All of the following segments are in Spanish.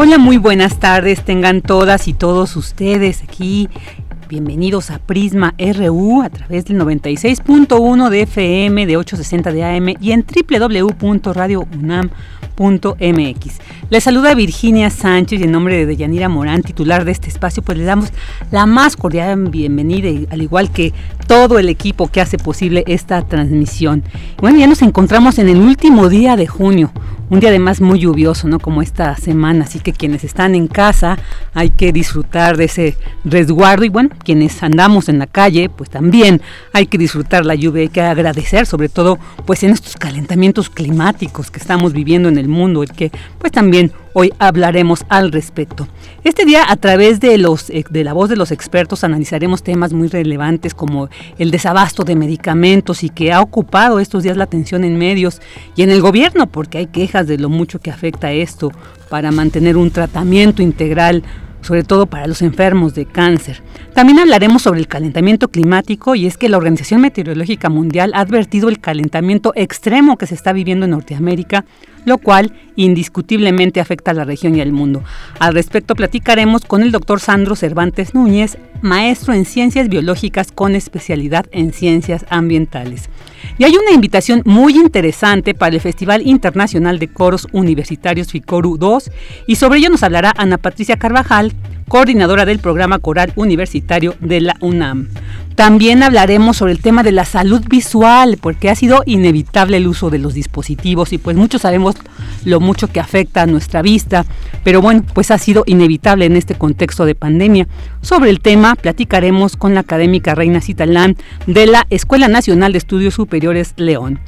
Hola, muy buenas tardes, tengan todas y todos ustedes aquí. Bienvenidos a Prisma RU a través del 96.1 de FM, de 860 de AM y en www.radiounam.com MX. Le saluda Virginia Sánchez y en nombre de Deyanira Morán, titular de este espacio, pues le damos la más cordial bienvenida, al igual que todo el equipo que hace posible esta transmisión. Bueno, ya nos encontramos en el último día de junio, un día además muy lluvioso, ¿no? Como esta semana, así que quienes están en casa hay que disfrutar de ese resguardo y bueno, quienes andamos en la calle, pues también hay que disfrutar la lluvia, hay que agradecer sobre todo pues en estos calentamientos climáticos que estamos viviendo en el mundo, el que pues también hoy hablaremos al respecto. Este día a través de los eh, de la voz de los expertos analizaremos temas muy relevantes como el desabasto de medicamentos y que ha ocupado estos días la atención en medios y en el gobierno porque hay quejas de lo mucho que afecta esto para mantener un tratamiento integral sobre todo para los enfermos de cáncer. También hablaremos sobre el calentamiento climático y es que la Organización Meteorológica Mundial ha advertido el calentamiento extremo que se está viviendo en Norteamérica, lo cual indiscutiblemente afecta a la región y al mundo. Al respecto platicaremos con el doctor Sandro Cervantes Núñez, maestro en ciencias biológicas con especialidad en ciencias ambientales. Y hay una invitación muy interesante para el Festival Internacional de Coros Universitarios FICORU 2 y sobre ello nos hablará Ana Patricia Carvajal, coordinadora del programa coral universitario de la UNAM. También hablaremos sobre el tema de la salud visual, porque ha sido inevitable el uso de los dispositivos y pues muchos sabemos lo mucho que afecta a nuestra vista, pero bueno, pues ha sido inevitable en este contexto de pandemia. Sobre el tema platicaremos con la académica Reina Citalán de la Escuela Nacional de Estudios Superiores León.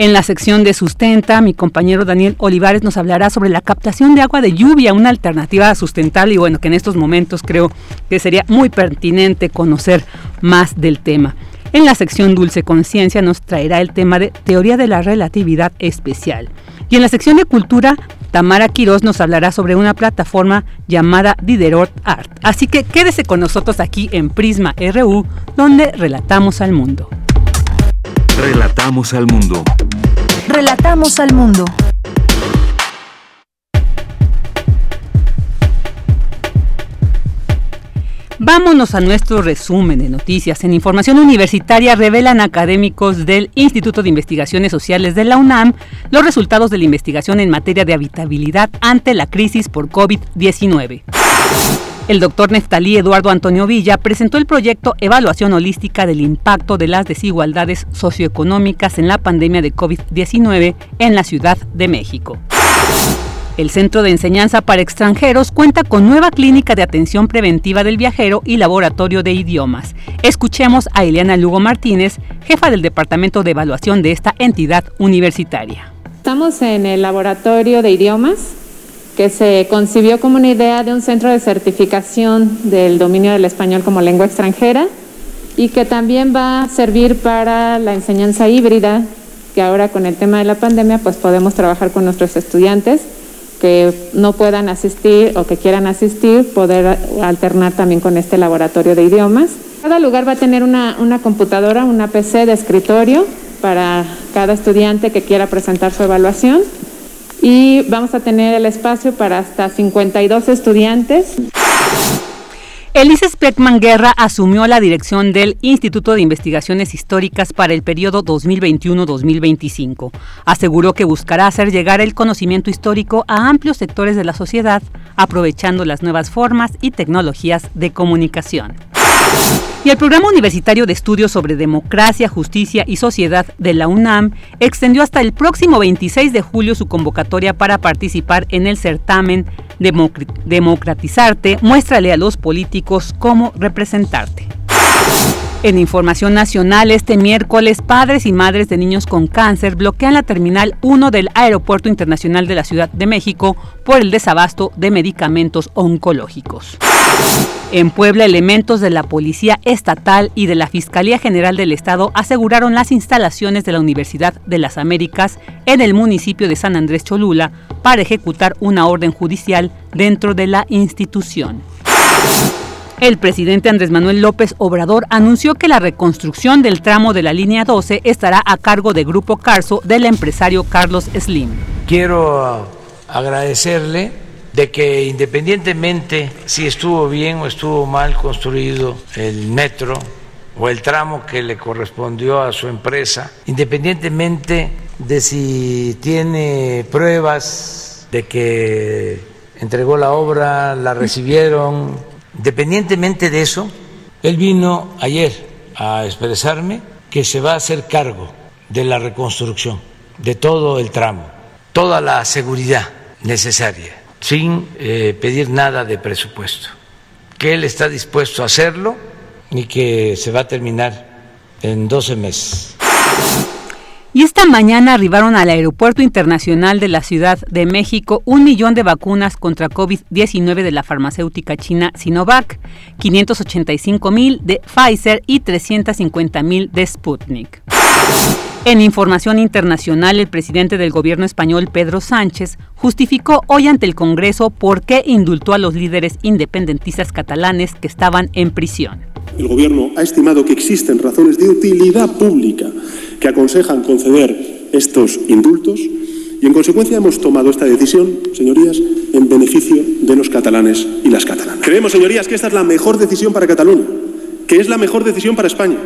En la sección de Sustenta, mi compañero Daniel Olivares nos hablará sobre la captación de agua de lluvia, una alternativa sustentable y bueno, que en estos momentos creo que sería muy pertinente conocer más del tema. En la sección Dulce Conciencia nos traerá el tema de teoría de la relatividad especial. Y en la sección de cultura, Tamara Quiroz nos hablará sobre una plataforma llamada Diderot Art. Así que quédese con nosotros aquí en Prisma RU, donde relatamos al mundo. Relatamos al mundo. Relatamos al mundo. Vámonos a nuestro resumen de noticias. En información universitaria revelan académicos del Instituto de Investigaciones Sociales de la UNAM los resultados de la investigación en materia de habitabilidad ante la crisis por COVID-19. El doctor Neftalí Eduardo Antonio Villa presentó el proyecto Evaluación Holística del Impacto de las Desigualdades Socioeconómicas en la Pandemia de COVID-19 en la Ciudad de México. El Centro de Enseñanza para Extranjeros cuenta con nueva clínica de atención preventiva del viajero y laboratorio de idiomas. Escuchemos a Eliana Lugo Martínez, jefa del Departamento de Evaluación de esta entidad universitaria. Estamos en el laboratorio de idiomas que se concibió como una idea de un centro de certificación del dominio del español como lengua extranjera y que también va a servir para la enseñanza híbrida, que ahora con el tema de la pandemia pues podemos trabajar con nuestros estudiantes que no puedan asistir o que quieran asistir, poder alternar también con este laboratorio de idiomas. Cada lugar va a tener una, una computadora, una PC de escritorio para cada estudiante que quiera presentar su evaluación y vamos a tener el espacio para hasta 52 estudiantes. Elises Beckman Guerra asumió la dirección del Instituto de Investigaciones Históricas para el periodo 2021-2025. Aseguró que buscará hacer llegar el conocimiento histórico a amplios sectores de la sociedad, aprovechando las nuevas formas y tecnologías de comunicación. Y el Programa Universitario de Estudios sobre Democracia, Justicia y Sociedad de la UNAM extendió hasta el próximo 26 de julio su convocatoria para participar en el certamen Democratizarte, muéstrale a los políticos cómo representarte. En información nacional, este miércoles, padres y madres de niños con cáncer bloquean la Terminal 1 del Aeropuerto Internacional de la Ciudad de México por el desabasto de medicamentos oncológicos. En Puebla, elementos de la Policía Estatal y de la Fiscalía General del Estado aseguraron las instalaciones de la Universidad de las Américas en el municipio de San Andrés Cholula para ejecutar una orden judicial dentro de la institución. El presidente Andrés Manuel López Obrador anunció que la reconstrucción del tramo de la línea 12 estará a cargo de Grupo Carso del empresario Carlos Slim. Quiero agradecerle de que independientemente si estuvo bien o estuvo mal construido el metro o el tramo que le correspondió a su empresa, independientemente de si tiene pruebas de que entregó la obra, la recibieron, Independientemente de eso, él vino ayer a expresarme que se va a hacer cargo de la reconstrucción de todo el tramo, toda la seguridad necesaria, sin eh, pedir nada de presupuesto, que él está dispuesto a hacerlo y que se va a terminar en 12 meses. Y esta mañana arribaron al Aeropuerto Internacional de la Ciudad de México un millón de vacunas contra COVID-19 de la farmacéutica china Sinovac, 585 mil de Pfizer y 350 mil de Sputnik. En información internacional, el presidente del gobierno español, Pedro Sánchez, justificó hoy ante el Congreso por qué indultó a los líderes independentistas catalanes que estaban en prisión. El gobierno ha estimado que existen razones de utilidad pública que aconsejan conceder estos indultos y en consecuencia hemos tomado esta decisión, señorías, en beneficio de los catalanes y las catalanas. Creemos, señorías, que esta es la mejor decisión para Cataluña, que es la mejor decisión para España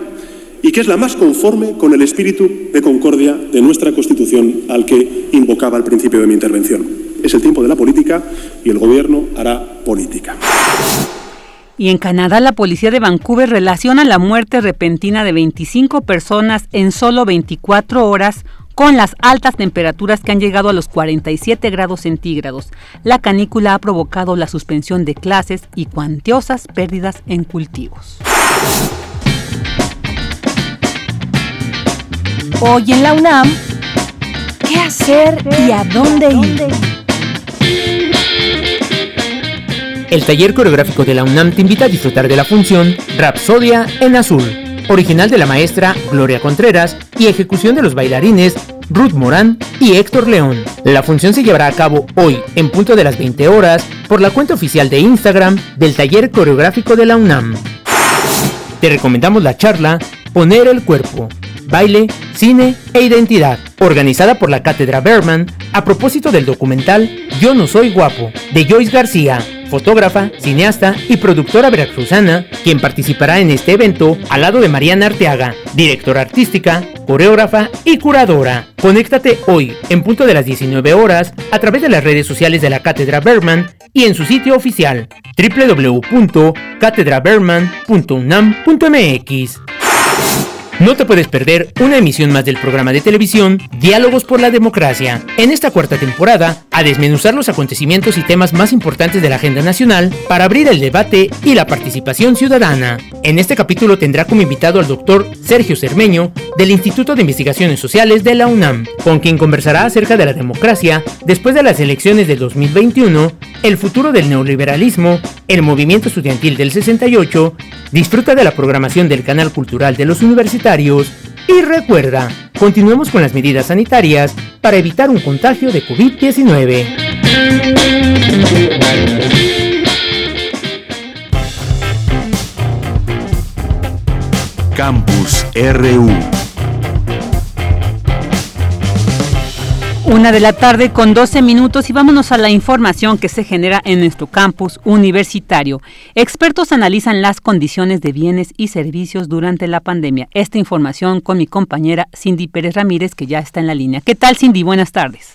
y que es la más conforme con el espíritu de concordia de nuestra Constitución al que invocaba al principio de mi intervención. Es el tiempo de la política y el Gobierno hará política. Y en Canadá, la policía de Vancouver relaciona la muerte repentina de 25 personas en solo 24 horas con las altas temperaturas que han llegado a los 47 grados centígrados. La canícula ha provocado la suspensión de clases y cuantiosas pérdidas en cultivos. Hoy en la UNAM, ¿qué hacer y a dónde ir? El taller coreográfico de la UNAM te invita a disfrutar de la función Rapsodia en Azul, original de la maestra Gloria Contreras y ejecución de los bailarines Ruth Morán y Héctor León. La función se llevará a cabo hoy en punto de las 20 horas por la cuenta oficial de Instagram del taller coreográfico de la UNAM. Te recomendamos la charla Poner el cuerpo, baile, cine e identidad, organizada por la Cátedra Berman a propósito del documental Yo no soy guapo, de Joyce García, fotógrafa, cineasta y productora veracruzana, quien participará en este evento al lado de Mariana Arteaga, directora artística, coreógrafa y curadora. Conéctate hoy, en punto de las 19 horas, a través de las redes sociales de la Cátedra Berman y en su sitio oficial www.catedraberman.unam.mx. No te puedes perder una emisión más del programa de televisión Diálogos por la Democracia. En esta cuarta temporada, a desmenuzar los acontecimientos y temas más importantes de la agenda nacional para abrir el debate y la participación ciudadana. En este capítulo tendrá como invitado al doctor Sergio Cermeño del Instituto de Investigaciones Sociales de la UNAM, con quien conversará acerca de la democracia después de las elecciones del 2021, el futuro del neoliberalismo, el movimiento estudiantil del 68, disfruta de la programación del canal cultural de los universitarios y recuerda, continuemos con las medidas sanitarias para evitar un contagio de COVID-19. Campus RU Una de la tarde con 12 minutos y vámonos a la información que se genera en nuestro campus universitario. Expertos analizan las condiciones de bienes y servicios durante la pandemia. Esta información con mi compañera Cindy Pérez Ramírez, que ya está en la línea. ¿Qué tal, Cindy? Buenas tardes.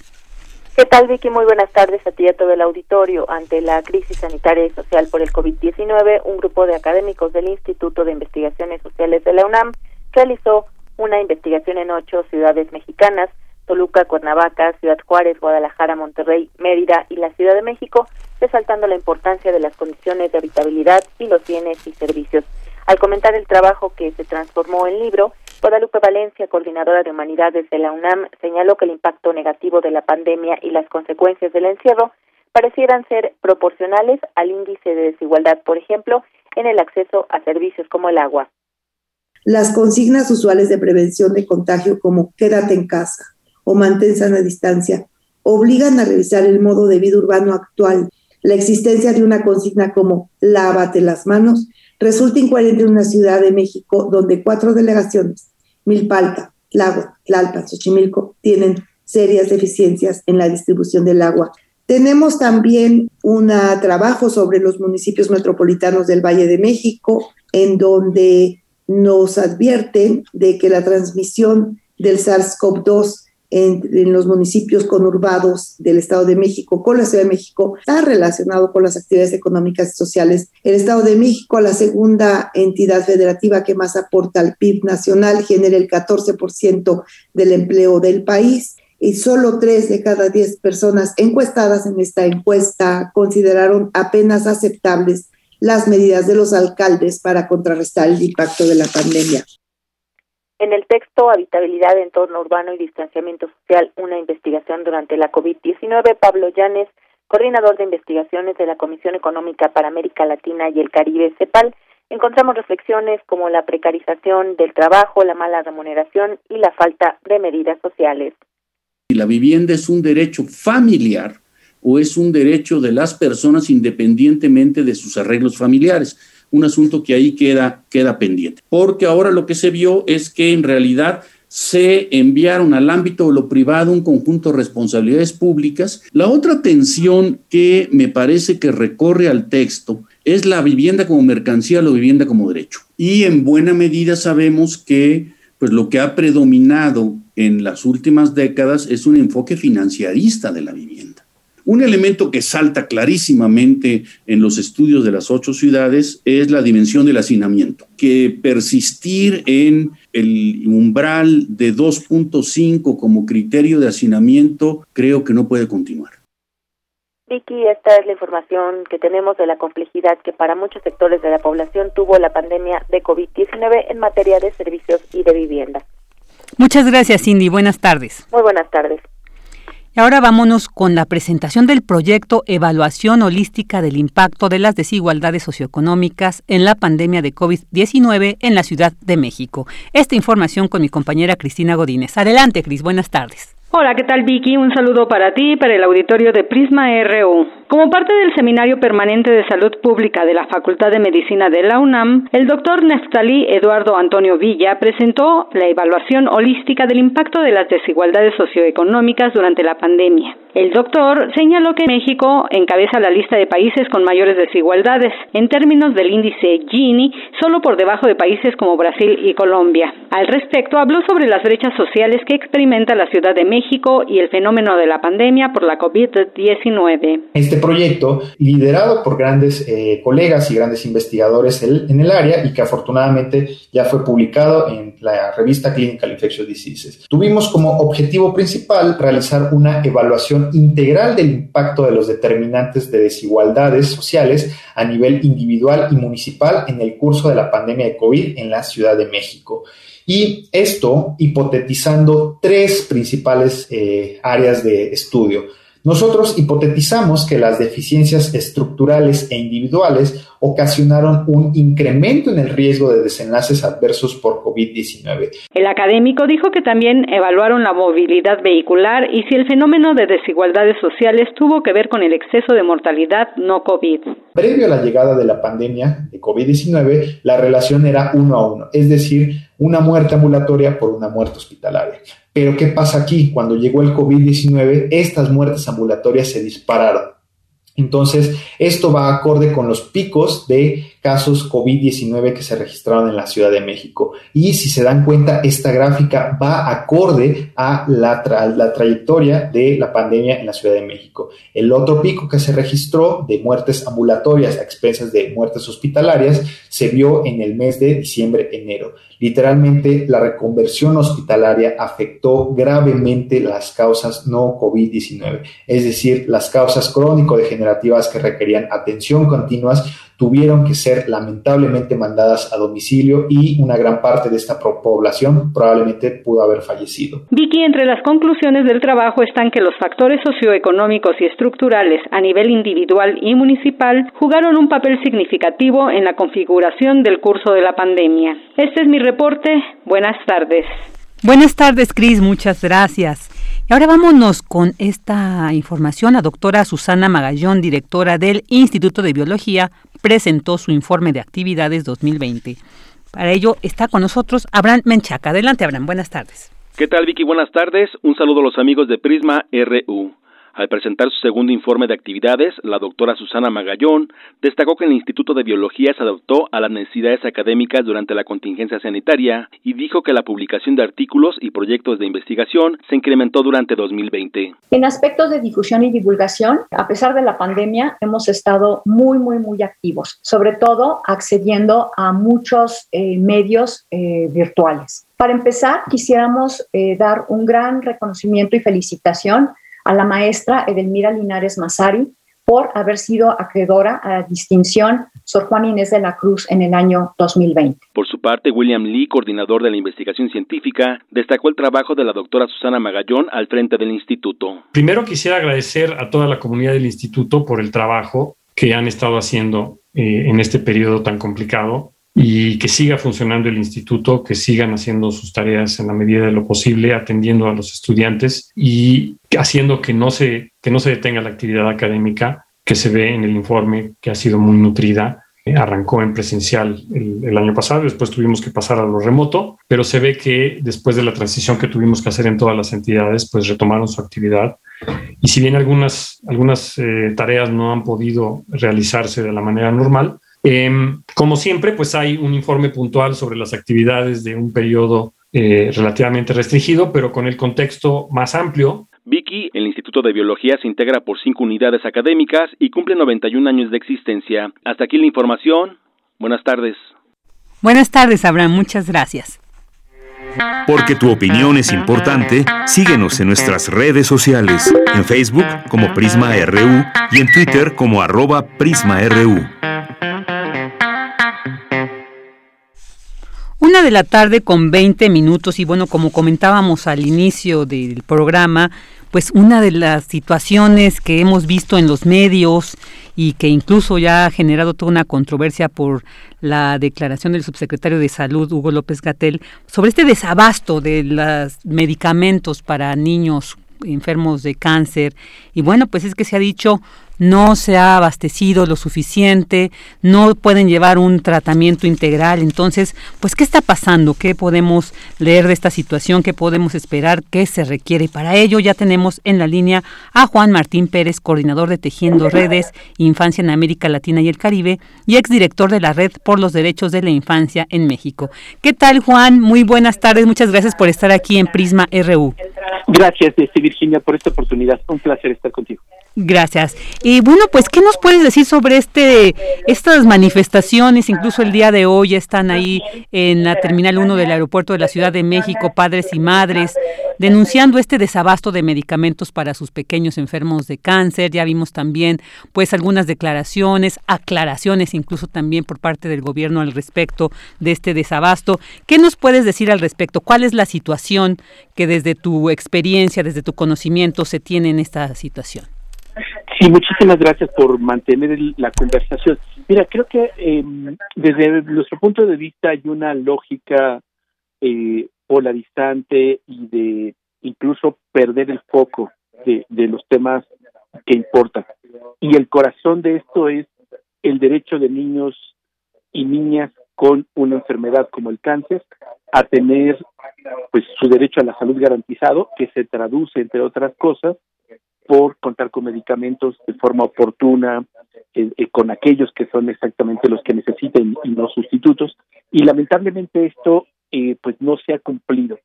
¿Qué tal, Vicky? Muy buenas tardes a ti y a todo el auditorio. Ante la crisis sanitaria y social por el COVID-19, un grupo de académicos del Instituto de Investigaciones Sociales de la UNAM realizó una investigación en ocho ciudades mexicanas, Toluca, Cuernavaca, Ciudad Juárez, Guadalajara, Monterrey, Mérida y la Ciudad de México, resaltando la importancia de las condiciones de habitabilidad y los bienes y servicios. Al comentar el trabajo que se transformó en libro, Guadalupe Valencia, coordinadora de humanidades de la UNAM, señaló que el impacto negativo de la pandemia y las consecuencias del encierro parecieran ser proporcionales al índice de desigualdad, por ejemplo, en el acceso a servicios como el agua. Las consignas usuales de prevención de contagio como quédate en casa o mantén sana distancia obligan a revisar el modo de vida urbano actual. La existencia de una consigna como lávate las manos resulta incoherente en una ciudad de México donde cuatro delegaciones, Milpalta, Tláhuac, Tlalpan, Xochimilco, tienen serias deficiencias en la distribución del agua. Tenemos también un trabajo sobre los municipios metropolitanos del Valle de México, en donde nos advierten de que la transmisión del SARS-CoV-2 en, los municipios conurbados del Estado de México con la Ciudad de México está relacionado con las actividades económicas y sociales. El Estado de México, la segunda entidad federativa que más aporta al PIB nacional, genera el 14% del empleo del país y solo tres de cada diez personas encuestadas en esta encuesta consideraron apenas aceptables las medidas de los alcaldes para contrarrestar el impacto de la pandemia. En el texto Habitabilidad, Entorno Urbano y Distanciamiento Social, una investigación durante la COVID-19, Pablo Llanes, coordinador de investigaciones de la Comisión Económica para América Latina y el Caribe, CEPAL, encontramos reflexiones como la precarización del trabajo, la mala remuneración y la falta de medidas sociales. La vivienda es un derecho familiar o es un derecho de las personas independientemente de sus arreglos familiares un asunto que ahí queda, queda pendiente. Porque ahora lo que se vio es que en realidad se enviaron al ámbito de lo privado un conjunto de responsabilidades públicas. La otra tensión que me parece que recorre al texto es la vivienda como mercancía, la vivienda como derecho. Y en buena medida sabemos que pues lo que ha predominado en las últimas décadas es un enfoque financiarista de la vivienda. Un elemento que salta clarísimamente en los estudios de las ocho ciudades es la dimensión del hacinamiento, que persistir en el umbral de 2.5 como criterio de hacinamiento creo que no puede continuar. Vicky, esta es la información que tenemos de la complejidad que para muchos sectores de la población tuvo la pandemia de COVID-19 en materia de servicios y de vivienda. Muchas gracias, Cindy. Buenas tardes. Muy buenas tardes. Ahora vámonos con la presentación del proyecto Evaluación Holística del Impacto de las Desigualdades Socioeconómicas en la Pandemia de COVID-19 en la Ciudad de México. Esta información con mi compañera Cristina Godínez. Adelante, Cris. Buenas tardes. Hola, ¿qué tal Vicky? Un saludo para ti y para el auditorio de Prisma RU. Como parte del Seminario Permanente de Salud Pública de la Facultad de Medicina de la UNAM, el doctor Neftalí Eduardo Antonio Villa presentó la evaluación holística del impacto de las desigualdades socioeconómicas durante la pandemia. El doctor señaló que México encabeza la lista de países con mayores desigualdades en términos del índice Gini, solo por debajo de países como Brasil y Colombia. Al respecto, habló sobre las brechas sociales que experimenta la Ciudad de México y el fenómeno de la pandemia por la COVID-19. Este proyecto, liderado por grandes eh, colegas y grandes investigadores en el área y que afortunadamente ya fue publicado en la revista Clinical Infectious Diseases. Tuvimos como objetivo principal realizar una evaluación integral del impacto de los determinantes de desigualdades sociales a nivel individual y municipal en el curso de la pandemia de COVID en la Ciudad de México. Y esto hipotetizando tres principales eh, áreas de estudio. Nosotros hipotetizamos que las deficiencias estructurales e individuales ocasionaron un incremento en el riesgo de desenlaces adversos por COVID-19. El académico dijo que también evaluaron la movilidad vehicular y si el fenómeno de desigualdades sociales tuvo que ver con el exceso de mortalidad no COVID. Previo a la llegada de la pandemia de COVID-19, la relación era uno a uno, es decir, una muerte ambulatoria por una muerte hospitalaria. Pero ¿qué pasa aquí? Cuando llegó el COVID-19, estas muertes ambulatorias se dispararon. Entonces, esto va acorde con los picos de casos COVID-19 que se registraron en la Ciudad de México. Y si se dan cuenta, esta gráfica va acorde a la, la trayectoria de la pandemia en la Ciudad de México. El otro pico que se registró de muertes ambulatorias a expensas de muertes hospitalarias se vio en el mes de diciembre-enero. Literalmente, la reconversión hospitalaria afectó gravemente las causas no COVID-19, es decir, las causas crónico-degenerativas que requerían atención continuas tuvieron que ser lamentablemente mandadas a domicilio y una gran parte de esta población probablemente pudo haber fallecido. Vicky, entre las conclusiones del trabajo están que los factores socioeconómicos y estructurales a nivel individual y municipal jugaron un papel significativo en la configuración del curso de la pandemia. Este es mi reporte. Buenas tardes. Buenas tardes, Cris. Muchas gracias. Y ahora vámonos con esta información. La doctora Susana Magallón, directora del Instituto de Biología, presentó su informe de actividades 2020. Para ello está con nosotros Abraham Menchaca. Adelante, Abraham. Buenas tardes. ¿Qué tal, Vicky? Buenas tardes. Un saludo a los amigos de Prisma RU. Al presentar su segundo informe de actividades, la doctora Susana Magallón destacó que el Instituto de Biología se adaptó a las necesidades académicas durante la contingencia sanitaria y dijo que la publicación de artículos y proyectos de investigación se incrementó durante 2020. En aspectos de difusión y divulgación, a pesar de la pandemia, hemos estado muy, muy, muy activos, sobre todo accediendo a muchos eh, medios eh, virtuales. Para empezar, quisiéramos eh, dar un gran reconocimiento y felicitación a la maestra Edelmira Linares Masari por haber sido acreedora a la distinción Sor Juan Inés de la Cruz en el año 2020. Por su parte, William Lee, coordinador de la investigación científica, destacó el trabajo de la doctora Susana Magallón al frente del instituto. Primero quisiera agradecer a toda la comunidad del instituto por el trabajo que han estado haciendo eh, en este periodo tan complicado y que siga funcionando el instituto, que sigan haciendo sus tareas en la medida de lo posible, atendiendo a los estudiantes y haciendo que no se, que no se detenga la actividad académica que se ve en el informe, que ha sido muy nutrida. Arrancó en presencial el, el, año pasado, después tuvimos que pasar a lo remoto, pero se ve que después de la transición que tuvimos que hacer en todas las entidades, pues retomaron su actividad. Y si bien algunas, algunas eh, tareas no han podido realizarse de la manera normal, eh, como siempre, pues hay un informe puntual sobre las actividades de un periodo eh, relativamente restringido, pero con el contexto más amplio. Vicky, el Instituto de Biología se integra por cinco unidades académicas y cumple 91 años de existencia. Hasta aquí la información. Buenas tardes. Buenas tardes, Abraham. Muchas gracias. Porque tu opinión es importante, síguenos en nuestras redes sociales, en Facebook como Prisma RU y en Twitter como arroba PrismaRU. Una de la tarde con 20 minutos y bueno, como comentábamos al inicio del programa, pues una de las situaciones que hemos visto en los medios y que incluso ya ha generado toda una controversia por la declaración del subsecretario de Salud, Hugo López Gatel, sobre este desabasto de los medicamentos para niños enfermos de cáncer. Y bueno, pues es que se ha dicho no se ha abastecido lo suficiente, no pueden llevar un tratamiento integral. Entonces, pues, ¿qué está pasando? ¿Qué podemos leer de esta situación? ¿Qué podemos esperar? ¿Qué se requiere? Para ello ya tenemos en la línea a Juan Martín Pérez, coordinador de Tejiendo Redes, Infancia en América Latina y el Caribe, y exdirector de la Red por los Derechos de la Infancia en México. ¿Qué tal, Juan? Muy buenas tardes. Muchas gracias por estar aquí en Prisma RU. Gracias, este, Virginia, por esta oportunidad. Un placer estar contigo. Gracias. Y bueno, pues, ¿qué nos puedes decir sobre este estas manifestaciones? Incluso el día de hoy están ahí en la Terminal 1 del Aeropuerto de la Ciudad de México, padres y madres, denunciando este desabasto de medicamentos para sus pequeños enfermos de cáncer. Ya vimos también, pues, algunas declaraciones, aclaraciones incluso también por parte del gobierno al respecto de este desabasto. ¿Qué nos puedes decir al respecto? ¿Cuál es la situación que desde tu experiencia, desde tu conocimiento se tiene en esta situación? Sí, muchísimas gracias por mantener la conversación. Mira, creo que eh, desde nuestro punto de vista hay una lógica eh, polarizante y de incluso perder el foco de, de los temas que importan. Y el corazón de esto es el derecho de niños y niñas con una enfermedad como el cáncer a tener pues su derecho a la salud garantizado que se traduce entre otras cosas por contar con medicamentos de forma oportuna, eh, eh, con aquellos que son exactamente los que necesiten y no sustitutos. Y lamentablemente esto eh, pues no se ha cumplido.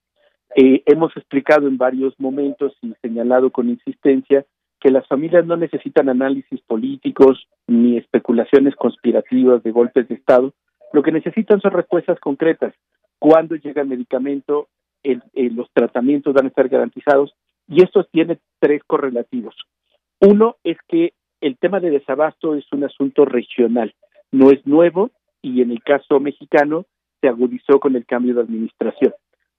hemos explicado en varios momentos y señalado con insistencia que las familias no necesitan análisis políticos ni especulaciones conspirativas de golpes de Estado. Lo que necesitan son respuestas concretas. Cuándo llega el medicamento, los tratamientos van a estar garantizados y esto tiene tres correlativos. Uno es que el tema de desabasto es un asunto regional, no es nuevo y en el caso mexicano se agudizó con el cambio de administración.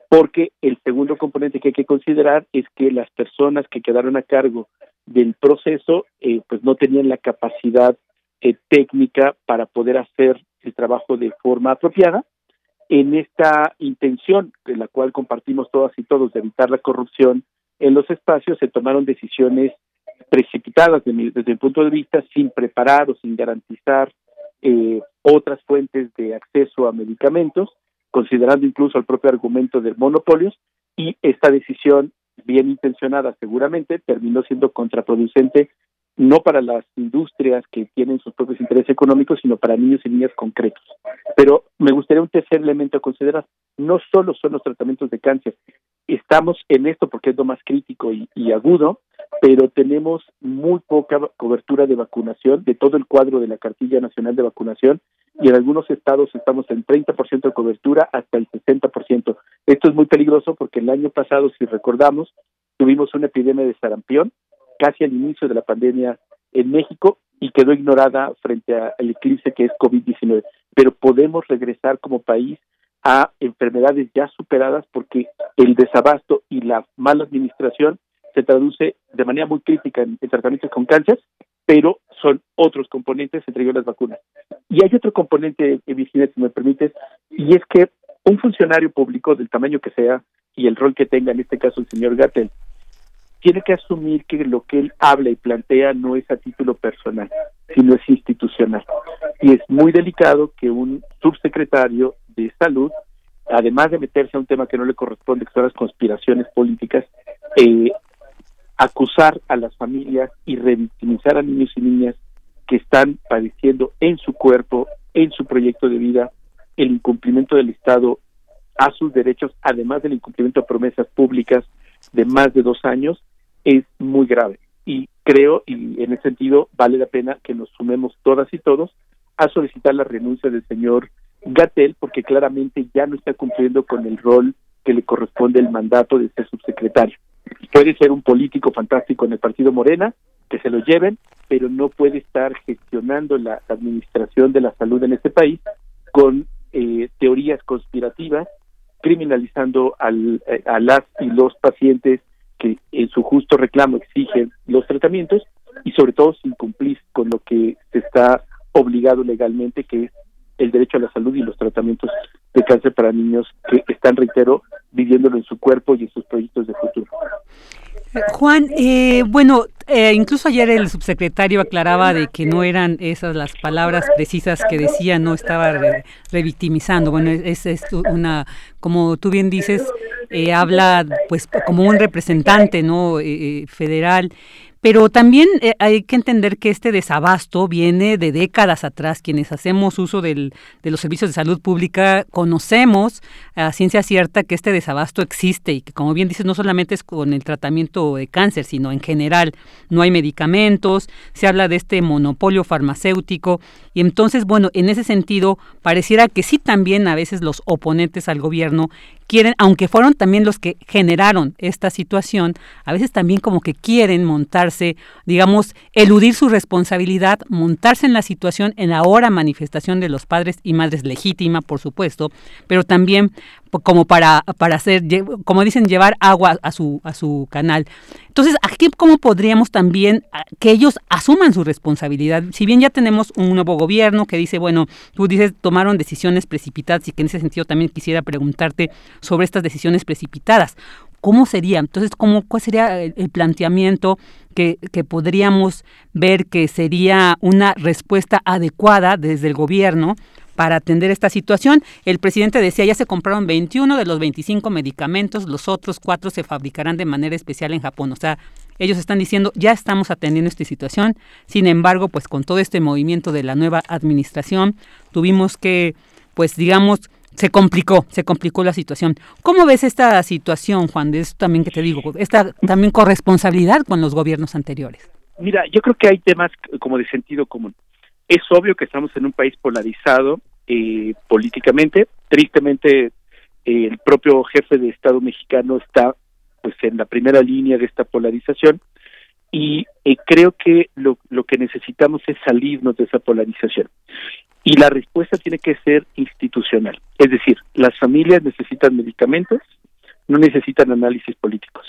Porque el segundo componente que hay que considerar es que las personas que quedaron a cargo del proceso eh, pues no tenían la capacidad eh, técnica para poder hacer el trabajo de forma apropiada en esta intención de la cual compartimos todas y todos de evitar la corrupción en los espacios se tomaron decisiones precipitadas desde mi, punto de vista sin preparar o sin garantizar eh, otras fuentes de acceso a medicamentos considerando incluso el propio argumento de monopolios y esta decisión bien intencionada seguramente terminó siendo contraproducente no para las industrias que tienen sus propios intereses económicos, sino para niños y niñas concretos. Pero me gustaría un tercer elemento a considerar. No solo son los tratamientos de cáncer. Estamos en esto porque es lo más crítico y, y agudo, pero tenemos muy poca cobertura de vacunación de todo el cuadro de la Cartilla Nacional de Vacunación y en algunos estados estamos en 30% de cobertura hasta el 60%. Esto es muy peligroso porque el año pasado, si recordamos, tuvimos una epidemia de sarampión casi al inicio de la pandemia en México y quedó ignorada frente al eclipse que es COVID-19. Pero podemos regresar como país a enfermedades ya superadas porque el desabasto y la mala administración se traduce de manera muy crítica en, tratamientos con cáncer, pero son otros componentes, entre ellos las vacunas. Y hay otro componente, Virginia, si me permites, y es que un funcionario público del tamaño que sea y el rol que tenga, en este caso el señor Gattel, tiene que asumir que lo que él habla y plantea no es a título personal, sino es institucional. Y es muy delicado que un subsecretario de salud, además de meterse a un tema que no le corresponde, que son las conspiraciones políticas, eh, acusar a las familias y revictimizar a niños y niñas que están padeciendo en su cuerpo, en su proyecto de vida, el incumplimiento del Estado a sus derechos, además del incumplimiento de promesas públicas de más de dos años, es muy grave. Y creo, y en ese sentido, vale la pena que nos sumemos todas y todos a solicitar la renuncia del señor Gatel, porque claramente ya no está cumpliendo con el rol que le corresponde el mandato de ser subsecretario. Puede ser un político fantástico en el partido Morena, que se lo lleven, pero no puede estar gestionando la administración de la salud en este país con eh, teorías conspirativas, criminalizando al, eh, a las y los pacientes que en su justo reclamo exigen los tratamientos y sobre todo sin cumplir con lo que se está obligado legalmente, que es el derecho a la salud y los tratamientos de cáncer para niños que están, reitero, viviéndolo en su cuerpo y en sus proyectos de futuro. Juan, eh, bueno, eh, incluso ayer el subsecretario aclaraba de que no eran esas las palabras precisas que decía, no estaba revictimizando. Bueno, es, es, una, como tú bien dices, eh, habla pues como un representante no federal, pero también eh, hay que entender que este desabasto viene de décadas atrás. Quienes hacemos uso de los servicios de salud pública conocemos a ciencia cierta que este desabasto existe y que, como bien dices, no solamente es con el tratamiento de cáncer, sino en general. No hay medicamentos, se habla de este monopolio farmacéutico y entonces, bueno, en ese sentido, pareciera que sí también a veces los oponentes al gobierno quieren, aunque fueron también los que generaron esta situación, a veces también como que quieren montarse, digamos, eludir su responsabilidad, montarse en la situación en la hora manifestación de los padres y madres legítima, por supuesto, pero también como para, para hacer, como dicen, llevar agua a su, a su canal. Entonces, aquí cómo podríamos también ah, que ellos asuman su responsabilidad. Si bien ya tenemos un nuevo gobierno que dice, bueno, tú dices, tomaron decisiones precipitadas y que en ese sentido también quisiera preguntarte sobre estas decisiones precipitadas. ¿Cómo sería? Entonces, ¿cómo, ¿cuál sería el, planteamiento que, que, podríamos ver que sería una respuesta adecuada desde el gobierno para atender esta situación. El presidente decía, ya se compraron 21 de los 25 medicamentos, los otros cuatro se fabricarán de manera especial en Japón. O sea, ellos están diciendo, ya estamos atendiendo esta situación. Sin embargo, pues con todo este movimiento de la nueva administración, tuvimos que, pues digamos, se complicó, se complicó la situación. ¿Cómo ves esta situación, Juan? De eso también que te digo, esta también corresponsabilidad con los gobiernos anteriores. Mira, yo creo que hay temas como de sentido común. Es obvio que estamos en un país polarizado eh, políticamente. Tristemente, eh, el propio jefe de Estado mexicano está pues en la primera línea de esta polarización y eh, creo que lo, lo que necesitamos es salirnos de esa polarización. Y la respuesta tiene que ser institucional. Es decir, las familias necesitan medicamentos, no necesitan análisis políticos.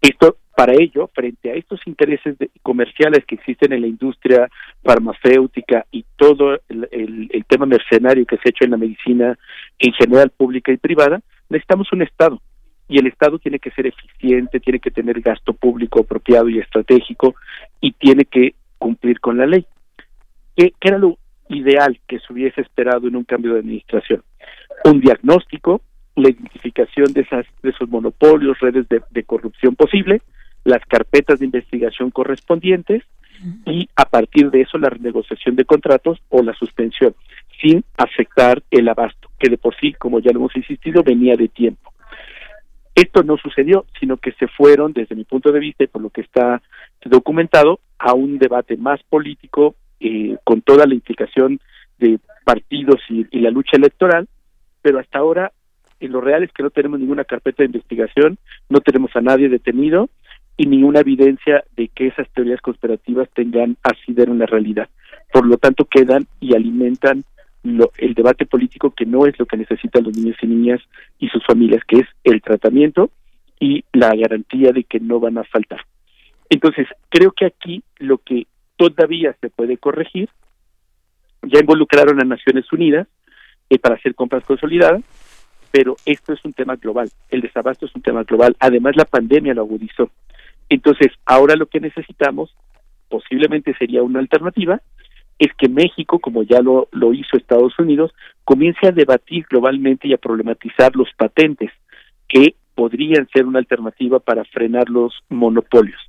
Esto, para ello, frente a estos intereses comerciales que existen en la industria farmacéutica y todo el, el, tema mercenario que se ha hecho en la medicina en general pública y privada, necesitamos un Estado. Y el Estado tiene que ser eficiente, tiene que tener gasto público apropiado y estratégico y tiene que cumplir con la ley. ¿Qué, qué era lo ideal que se hubiese esperado en un cambio de administración? Un diagnóstico, la identificación de esas de esos monopolios, redes de, corrupción posible, las carpetas de investigación correspondientes y a partir de eso la renegociación de contratos o la suspensión, sin afectar el abasto, que de por sí, como ya lo hemos insistido, venía de tiempo. Esto no sucedió, sino que se fueron, desde mi punto de vista y por lo que está documentado, a un debate más político, eh, con toda la implicación de partidos y la lucha electoral, pero hasta ahora y lo real es que no tenemos ninguna carpeta de investigación, no tenemos a nadie detenido y ninguna evidencia de que esas teorías conspirativas tengan en la realidad. Por lo tanto, quedan y alimentan el debate político que no es lo que necesitan los niños y niñas y sus familias, que es el tratamiento y la garantía de que no van a faltar. Entonces, creo que aquí lo que todavía se puede corregir, ya involucraron a Naciones Unidas eh, para hacer compras consolidadas, pero esto es un tema global, el desabasto es un tema global, además la pandemia lo agudizó. Entonces, ahora lo que necesitamos, posiblemente sería una alternativa, es que México, como ya lo, lo hizo Estados Unidos, comience a debatir globalmente y a problematizar los patentes que podrían ser una alternativa para frenar los monopolios.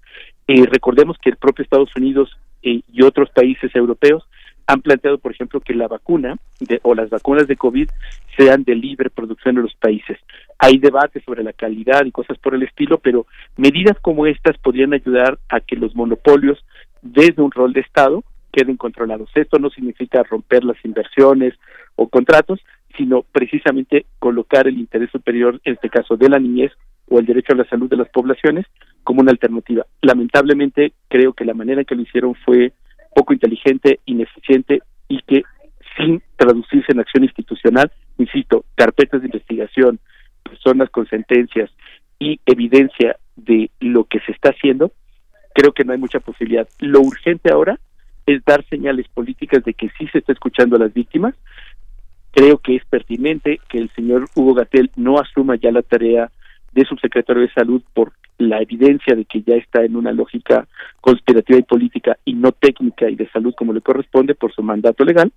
Eh, recordemos que el propio Estados Unidos eh, y otros países europeos han planteado, por ejemplo, que la vacuna de, o las vacunas de COVID sean de libre producción en los países. Hay debates sobre la calidad y cosas por el estilo, pero medidas como estas podrían ayudar a que los monopolios, desde un rol de Estado, queden controlados. Esto no significa romper las inversiones o contratos, sino precisamente colocar el interés superior, en este caso de la niñez o el derecho a la salud de las poblaciones, como una alternativa. Lamentablemente, creo que la manera que lo hicieron fue poco inteligente, ineficiente y que sin traducirse en acción institucional, insisto, carpetas de investigación, personas con sentencias y evidencia de lo que se está haciendo, creo que no hay mucha posibilidad. Lo urgente ahora es dar señales políticas de que sí se está escuchando a las víctimas. Creo que es pertinente que el señor Hugo Gatel no asuma ya la tarea de subsecretario de salud por la evidencia de que ya está en una lógica conspirativa y política y no técnica y de salud como le corresponde por su mandato legal.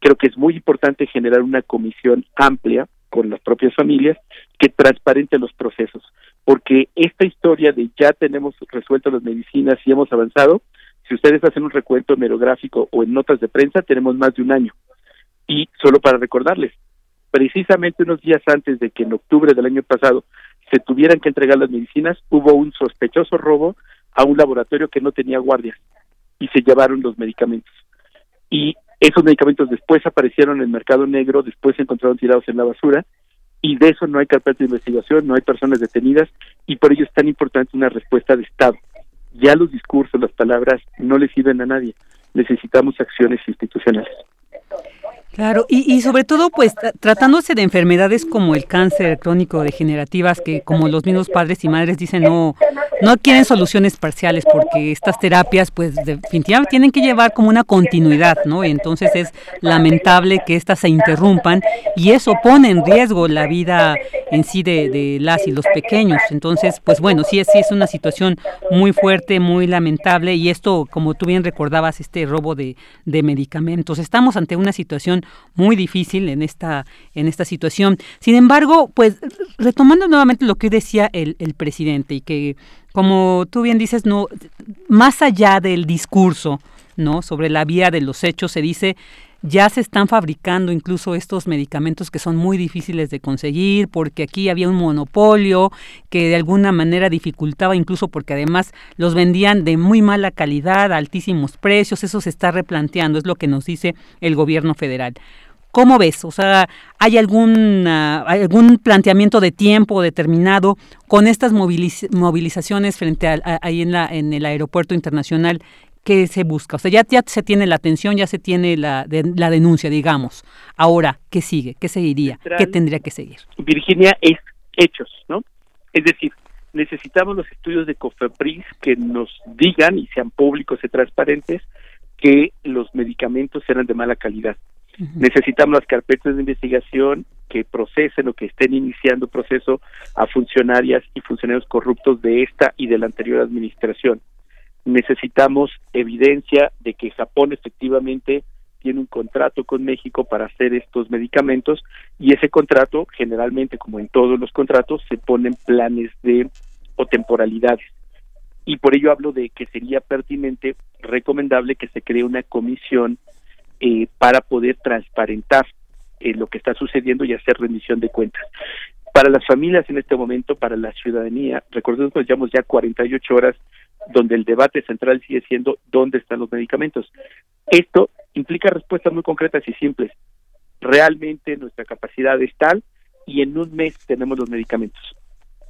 Creo que es muy importante generar una comisión amplia con las propias familias que transparente los procesos, porque esta historia de ya tenemos resuelto las medicinas y hemos avanzado, si ustedes hacen un recuento hemerográfico o en notas de prensa, tenemos más de un año. Y solo para recordarles, precisamente unos días antes de que en octubre del año pasado se tuvieran que entregar las medicinas, hubo un sospechoso robo a un laboratorio que no tenía guardias y se llevaron los medicamentos. Y esos medicamentos después aparecieron en el mercado negro, después se encontraron tirados en la basura y de eso no hay carpeta de investigación, no hay personas detenidas y por ello es tan importante una respuesta de Estado. Ya los discursos, las palabras no le sirven a nadie. Necesitamos acciones institucionales. Claro, y, sobre todo, pues tratándose de enfermedades como el cáncer crónico degenerativas, que como los mismos padres y madres dicen, no, no quieren soluciones parciales, porque estas terapias, pues definitivamente tienen que llevar como una continuidad, ¿no? entonces es lamentable que estas se interrumpan y eso pone en riesgo la vida en sí de, las y los pequeños. Entonces, pues bueno, sí, sí es una situación muy fuerte, muy lamentable y esto, como tú bien recordabas, este robo de medicamentos. Estamos ante una situación muy difícil en esta, en esta situación. Sin embargo, pues retomando nuevamente lo que decía el, el presidente y que, como tú bien dices, no, más allá del discurso, ¿no? Sobre la vía de los hechos se dice ya se están fabricando incluso estos medicamentos que son muy difíciles de conseguir porque aquí había un monopolio que de alguna manera dificultaba incluso porque además los vendían de muy mala calidad, a altísimos precios, eso se está replanteando, es lo que nos dice el gobierno federal. ¿Cómo ves? O sea, ¿hay algún, algún planteamiento de tiempo determinado con estas movilizaciones frente a, ahí en, la, en el aeropuerto internacional ¿qué se busca? O sea, ya, ya se tiene la atención, ya se tiene la, la denuncia, digamos. Ahora, ¿qué sigue? ¿Qué seguiría? ¿Qué tendría que seguir? Virginia, es hechos, ¿no? Es decir, necesitamos los estudios de COFEPRIS que nos digan y sean públicos y transparentes que los medicamentos eran de mala calidad. Necesitamos las carpetas de investigación que procesen o que estén iniciando proceso a funcionarias y funcionarios corruptos de esta y de la anterior administración necesitamos evidencia de que Japón efectivamente tiene un contrato con México para hacer estos medicamentos y ese contrato generalmente como en todos los contratos se ponen planes de o temporalidades. Y por ello hablo de que sería pertinente recomendable que se cree una comisión eh, para poder transparentar eh, lo que está sucediendo y hacer rendición de cuentas. Para las familias en este momento, para la ciudadanía, recordemos que llevamos ya 48 horas donde el debate central sigue siendo dónde están los medicamentos. Esto implica respuestas muy concretas y simples. Realmente nuestra capacidad es tal y en un mes tenemos los medicamentos.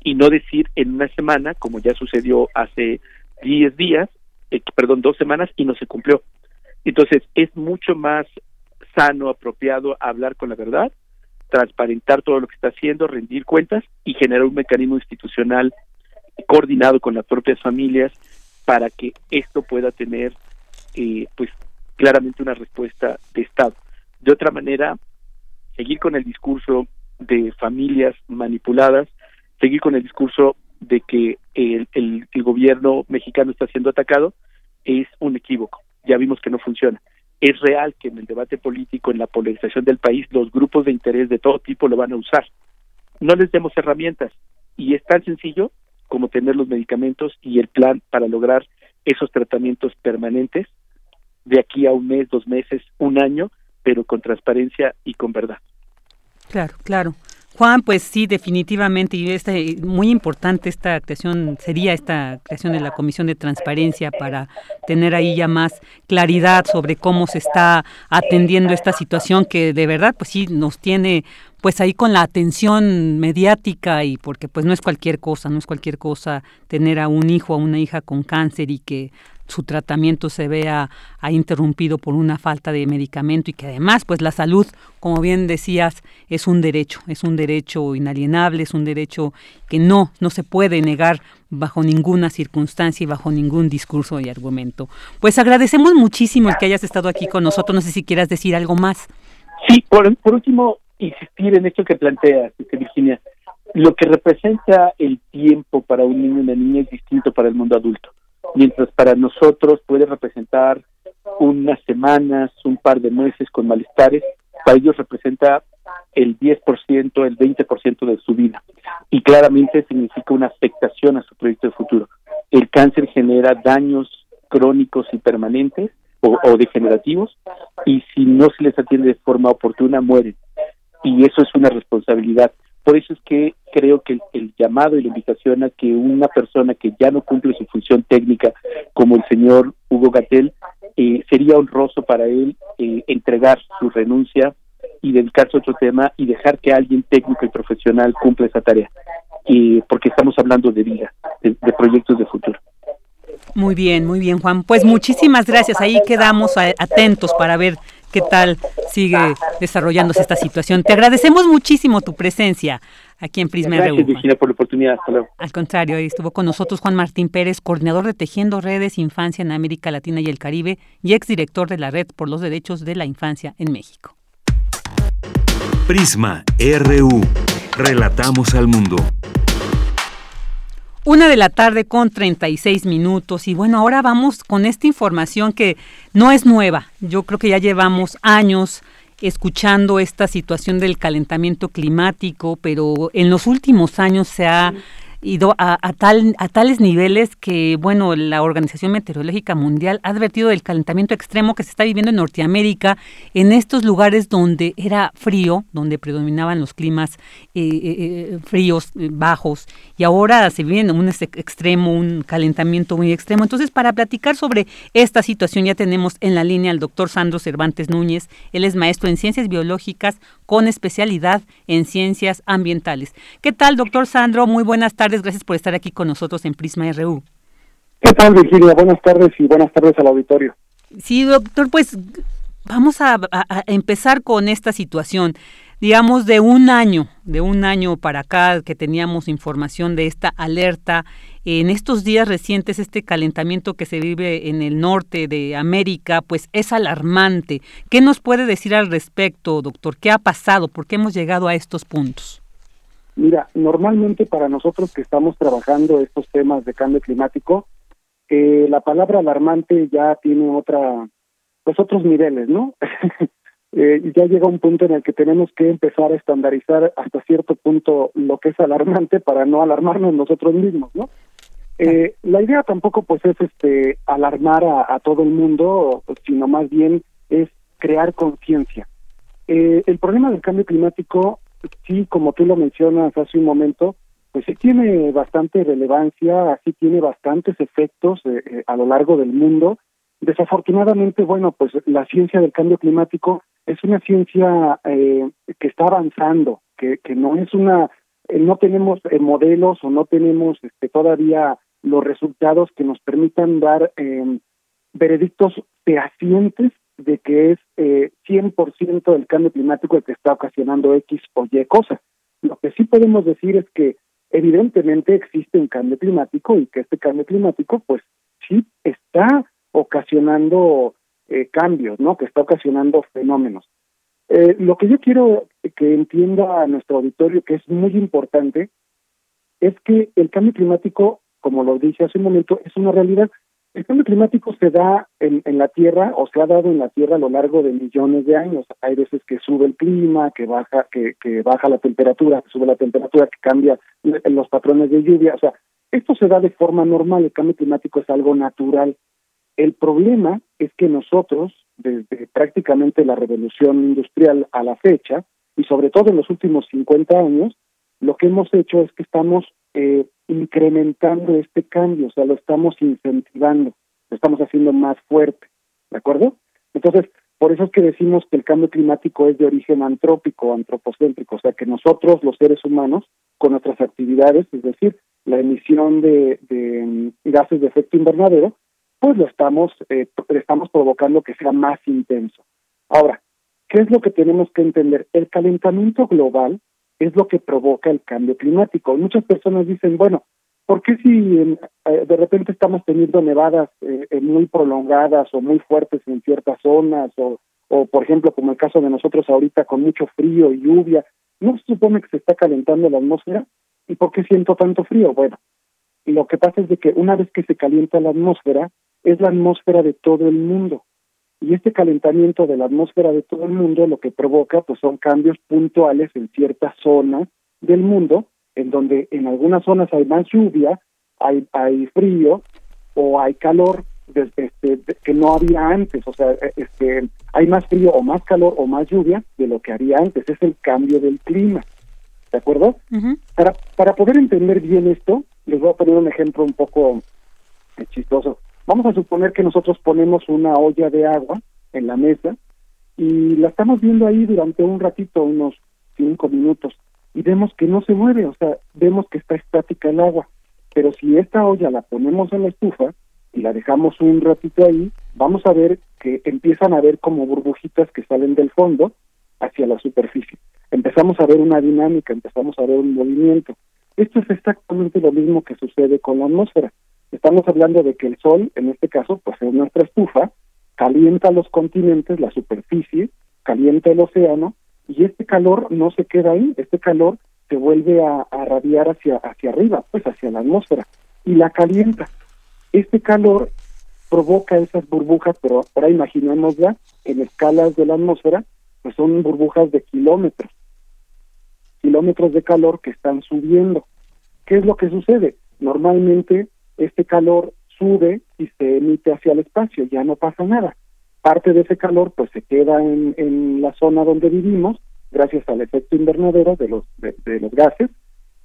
Y no decir en una semana, como ya sucedió hace 10 días, eh, perdón, dos semanas y no se cumplió. Entonces es mucho más sano, apropiado hablar con la verdad, transparentar todo lo que está haciendo, rendir cuentas y generar un mecanismo institucional coordinado con las propias familias para que esto pueda tener eh, pues claramente una respuesta de Estado. De otra manera, seguir con el discurso de familias manipuladas, seguir con el discurso de que el, el, el gobierno mexicano está siendo atacado, es un equívoco. Ya vimos que no funciona. Es real que en el debate político, en la polarización del país, los grupos de interés de todo tipo lo van a usar. No les demos herramientas. Y es tan sencillo como tener los medicamentos y el plan para lograr esos tratamientos permanentes de aquí a un mes, dos meses, un año, pero con transparencia y con verdad. Claro, claro. Juan, pues sí, definitivamente, y este, muy importante esta creación, sería esta creación de la Comisión de Transparencia para tener ahí ya más claridad sobre cómo se está atendiendo esta situación que de verdad, pues sí, nos tiene pues ahí con la atención mediática y porque pues no es cualquier cosa, no es cualquier cosa tener a un hijo o a una hija con cáncer y que su tratamiento se vea ha interrumpido por una falta de medicamento y que además pues la salud, como bien decías, es un derecho, es un derecho inalienable, es un derecho que no no se puede negar bajo ninguna circunstancia y bajo ningún discurso y argumento. Pues agradecemos muchísimo el que hayas estado aquí con nosotros, no sé si quieras decir algo más. Sí, por, por último, insistir en esto que planteas, Virginia. Lo que representa el tiempo para un niño y una niña es distinto para el mundo adulto. Mientras para nosotros puede representar unas semanas, un par de meses con malestares, para ellos representa el 10%, el 20% de su vida. Y claramente significa una afectación a su proyecto de futuro. El cáncer genera daños crónicos y permanentes o, o degenerativos y si no se les atiende de forma oportuna mueren y eso es una responsabilidad. Por eso es que creo que el, llamado y la invitación a que una persona que ya no cumple su función técnica, como el señor Hugo Gatel, eh, sería honroso para él eh, entregar su renuncia y dedicarse a otro tema y dejar que alguien técnico y profesional cumpla esa tarea, porque estamos hablando de vida, de proyectos de futuro. Muy bien, muy bien, Juan. Pues muchísimas gracias. Ahí quedamos atentos para ver qué tal sigue desarrollándose esta situación. Te agradecemos muchísimo tu presencia aquí en Prisma Gracias, Virginia, por la oportunidad. Al contrario, ahí estuvo con nosotros Juan Martín Pérez, coordinador de Tejiendo Redes Infancia en América Latina y el Caribe y exdirector de la Red por los Derechos de la Infancia en México. Prisma RU. Relatamos al mundo. Una de la tarde con 36 minutos y bueno, ahora vamos con esta información que no es nueva. Yo creo que ya llevamos años escuchando esta situación del calentamiento climático, pero en los últimos años se ha ido a, tal, a tales niveles que, bueno, la Organización Meteorológica Mundial ha advertido del calentamiento extremo que se está viviendo en Norteamérica, en estos lugares donde era frío, donde predominaban los climas eh, eh, eh, fríos, bajos, y ahora se vive en un extremo, un calentamiento muy extremo. Entonces, para platicar sobre esta situación, ya tenemos en la línea al doctor Sandro Cervantes Núñez. Él es maestro en ciencias biológicas con especialidad en ciencias ambientales. ¿Qué tal, doctor Sandro? Muy buenas tardes Gracias por estar aquí con nosotros en Prisma RU. ¿Qué tal, Virginia? Buenas tardes y buenas tardes al auditorio. Sí, doctor, pues vamos a, empezar con esta situación. Digamos, de un año, de un año para acá que teníamos información de esta alerta, en estos días recientes este calentamiento que se vive en el norte de América, pues es alarmante. ¿Qué nos puede decir al respecto, doctor? ¿Qué ha pasado? ¿Por qué hemos llegado a estos puntos? Mira, normalmente para nosotros que estamos trabajando estos temas de cambio climático, eh, la palabra alarmante ya tiene otra, pues otros niveles, ¿no? eh, ya llega un punto en el que tenemos que empezar a estandarizar hasta cierto punto lo que es alarmante para no alarmarnos nosotros mismos, ¿no? Eh, la idea tampoco pues es este alarmar a, todo el mundo, sino más bien es crear conciencia. Eh, el problema del cambio climático sí, como tú lo mencionas hace un momento, pues sí tiene bastante relevancia, así tiene bastantes efectos eh, eh, a lo largo del mundo. Desafortunadamente, bueno, pues la ciencia del cambio climático es una ciencia eh, que está avanzando, que, que no es una, no tenemos modelos o no tenemos este, todavía los resultados que nos permitan dar veredictos fehacientes de que es eh, 100% del cambio climático el que está ocasionando X o Y cosa. Lo que sí podemos decir es que evidentemente existe un cambio climático y que este cambio climático pues sí está ocasionando eh, cambios, ¿no? Que está ocasionando fenómenos. Eh, lo que yo quiero que entienda a nuestro auditorio, que es muy importante, es que el cambio climático, como lo dije hace un momento, es una realidad el cambio climático se da en, la Tierra o se ha dado en la Tierra a lo largo de millones de años. Hay veces que sube el clima, que baja, que, que baja la temperatura, que sube la temperatura, que cambia los patrones de lluvia. O sea, esto se da de forma normal. El cambio climático es algo natural. El problema es que nosotros, desde prácticamente la revolución industrial a la fecha, y sobre todo en los últimos 50 años, lo que hemos hecho es que estamos eh, incrementando este cambio, o sea, lo estamos incentivando, lo estamos haciendo más fuerte, ¿de acuerdo? Entonces, por eso es que decimos que el cambio climático es de origen antrópico, antropocéntrico, o sea, que nosotros, los seres humanos, con nuestras actividades, es decir, la emisión de, de mm, gases de efecto invernadero, pues lo estamos, eh, estamos provocando que sea más intenso. Ahora, ¿qué es lo que tenemos que entender? El calentamiento global es lo que provoca el cambio climático. Muchas personas dicen, bueno, ¿por qué si eh, de repente estamos teniendo nevadas eh, eh, muy prolongadas o muy fuertes en ciertas zonas o, o, por ejemplo, como el caso de nosotros ahorita con mucho frío y lluvia, ¿no se supone que se está calentando la atmósfera? ¿Y por qué siento tanto frío? Bueno, lo que pasa es de que una vez que se calienta la atmósfera, es la atmósfera de todo el mundo. Y este calentamiento de la atmósfera de todo el mundo lo que provoca pues son cambios puntuales en ciertas zonas del mundo, en donde en algunas zonas hay más lluvia, hay, hay frío o hay calor este, que no había antes, o sea, e, este, hay más frío o más calor o más lluvia de lo que había antes, es el cambio del clima, ¿de acuerdo? para, para poder entender bien esto, les voy a poner un ejemplo un poco eh, chistoso. Vamos a suponer que nosotros ponemos una olla de agua en la mesa y la estamos viendo ahí durante un ratito, unos cinco minutos, y vemos que no se mueve, o sea, vemos que está estática el agua. Pero si esta olla la ponemos en la estufa y la dejamos un ratito ahí, vamos a ver que empiezan a ver como burbujitas que salen del fondo hacia la superficie. Empezamos a ver una dinámica, empezamos a ver un movimiento. Esto es exactamente lo mismo que sucede con la atmósfera. Estamos hablando de que el Sol, en este caso, pues es nuestra estufa, calienta los continentes, la superficie, calienta el océano, y este calor no se queda ahí, este calor se vuelve a, radiar hacia, hacia arriba, pues hacia la atmósfera, y la calienta. Este calor provoca esas burbujas, pero ahora imaginémosla en escalas de la atmósfera, pues son burbujas de kilómetros, kilómetros de calor que están subiendo. ¿Qué es lo que sucede? Normalmente este calor sube y se emite hacia el espacio, ya no pasa nada. Parte de ese calor pues se queda en, la zona donde vivimos gracias al efecto invernadero de los, de, los gases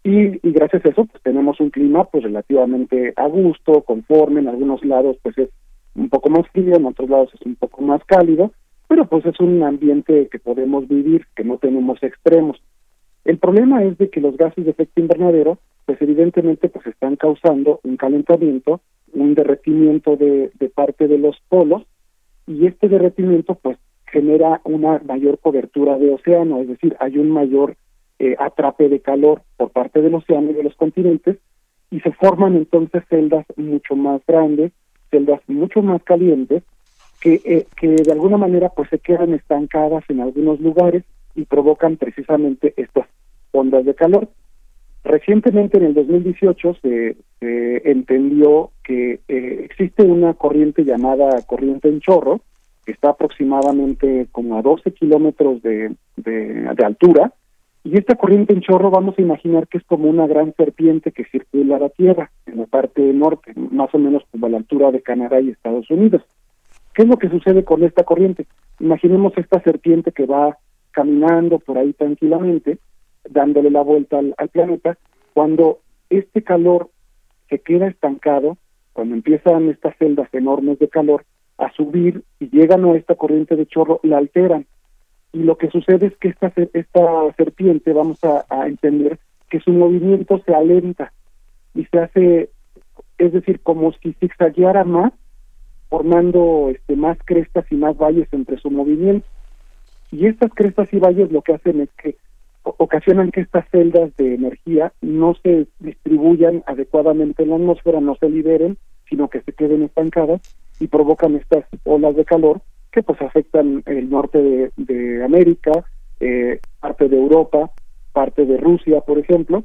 y, y, gracias a eso pues tenemos un clima pues relativamente a gusto, conforme, en algunos lados pues es un poco más frío, en otros lados es un poco más cálido, pero pues es un ambiente que podemos vivir, que no tenemos extremos. El problema es de que los gases de efecto invernadero pues evidentemente pues están causando un calentamiento, un derretimiento de, parte de los polos y este derretimiento pues genera una mayor cobertura de océano, es decir, hay un mayor eh, atrape de calor por parte del océano y de los continentes y se forman entonces celdas mucho más grandes, celdas mucho más calientes que, eh, que de alguna manera pues se quedan estancadas en algunos lugares y provocan precisamente estas ondas de calor. Recientemente, en el 2018, se, entendió que eh, existe una corriente llamada corriente en chorro, que está aproximadamente como a 12 kilómetros de, de, altura, y esta corriente en chorro vamos a imaginar que es como una gran serpiente que circula la Tierra, en la parte norte, más o menos como a la altura de Canadá y Estados Unidos. ¿Qué es lo que sucede con esta corriente? Imaginemos esta serpiente que va caminando por ahí tranquilamente, dándole la vuelta al, al planeta, cuando este calor se queda estancado, cuando empiezan estas celdas enormes de calor, a subir y llegan a esta corriente de chorro, la alteran. Y lo que sucede es que esta, esta serpiente, vamos a, entender que su movimiento se alenta y se hace, es decir, como si zigzagueara más, formando este, más crestas y más valles entre su movimiento. Y estas crestas y valles lo que hacen es que ocasionan que estas celdas de energía no se distribuyan adecuadamente en la atmósfera, no se liberen, sino que se queden estancadas y provocan estas olas de calor que pues afectan el norte de, América, eh, parte de Europa, parte de Rusia, por ejemplo,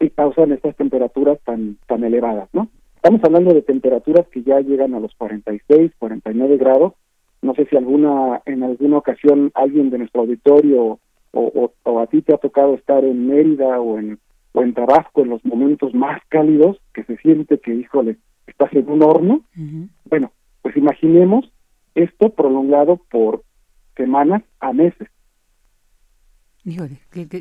y causan estas temperaturas tan tan elevadas, ¿no? Estamos hablando de temperaturas que ya llegan a los 46, 49 grados. No sé si alguna en alguna ocasión alguien de nuestro auditorio o, o, a ti te ha tocado estar en Mérida o en o en Tabasco en los momentos más cálidos que se siente que híjole estás en un horno. Bueno, pues imaginemos esto prolongado por semanas a meses.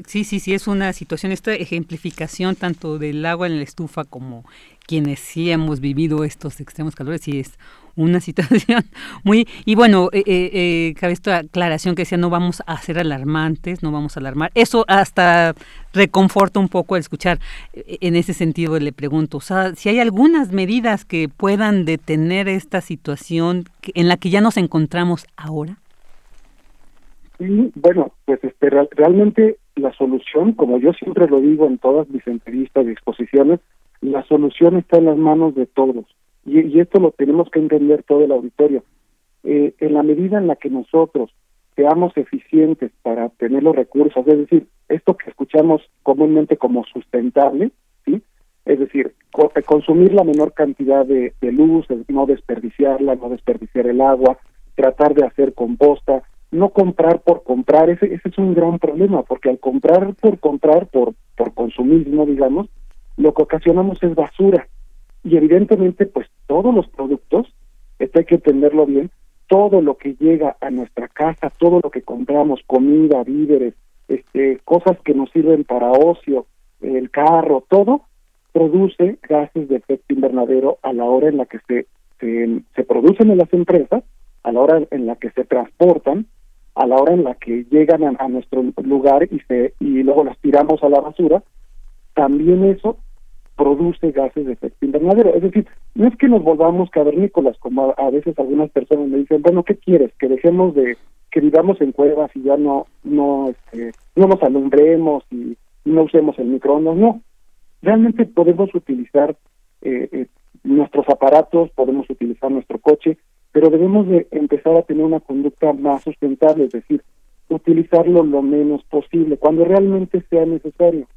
Sí, sí, sí, es una situación, esta ejemplificación tanto del agua en la estufa como quienes sí hemos vivido estos extremos calores, y es una situación muy... Y bueno, eh, eh, eh, cabe esta aclaración que decía, no vamos a ser alarmantes, no vamos a alarmar. Eso hasta reconforta un poco el escuchar. Eh, en ese sentido le pregunto, o sea, si hay algunas medidas que puedan detener esta situación en la que ya nos encontramos ahora. Sí, bueno, pues este, realmente la solución, como yo siempre lo digo en todas mis entrevistas y exposiciones, la solución está en las manos de todos y, esto lo tenemos que entender todo el auditorio. Eh, en la medida en la que nosotros seamos eficientes para tener los recursos, es decir, esto que escuchamos comúnmente como sustentable, ¿sí? Es decir, eh, consumir la menor cantidad de, luz, no desperdiciarla, no desperdiciar el agua, tratar de hacer composta, no comprar por comprar, ese, ese es un gran problema, porque al comprar por comprar, por, por consumismo, digamos, lo que ocasionamos es basura. Y evidentemente pues todos los productos, esto hay que entenderlo bien, todo lo que llega a nuestra casa, todo lo que compramos, comida, víveres, este, cosas que nos sirven para ocio, el carro, todo, produce gases de efecto invernadero a la hora en la que se, se, se producen en las empresas, a la hora en la que se transportan, a la hora en la que llegan a, a nuestro lugar y se y luego las tiramos a la basura, también eso produce gases de efecto invernadero. Es decir, no es que nos volvamos cavernícolas, como a, veces algunas personas me dicen, bueno, ¿qué quieres? Que dejemos de, que vivamos en cuevas y ya no, no, este, no nos alumbremos y no usemos el microondas, no. Realmente podemos utilizar eh, eh, nuestros aparatos, podemos utilizar nuestro coche, pero debemos de empezar a tener una conducta más sustentable, es decir, utilizarlo lo menos posible, cuando realmente sea necesario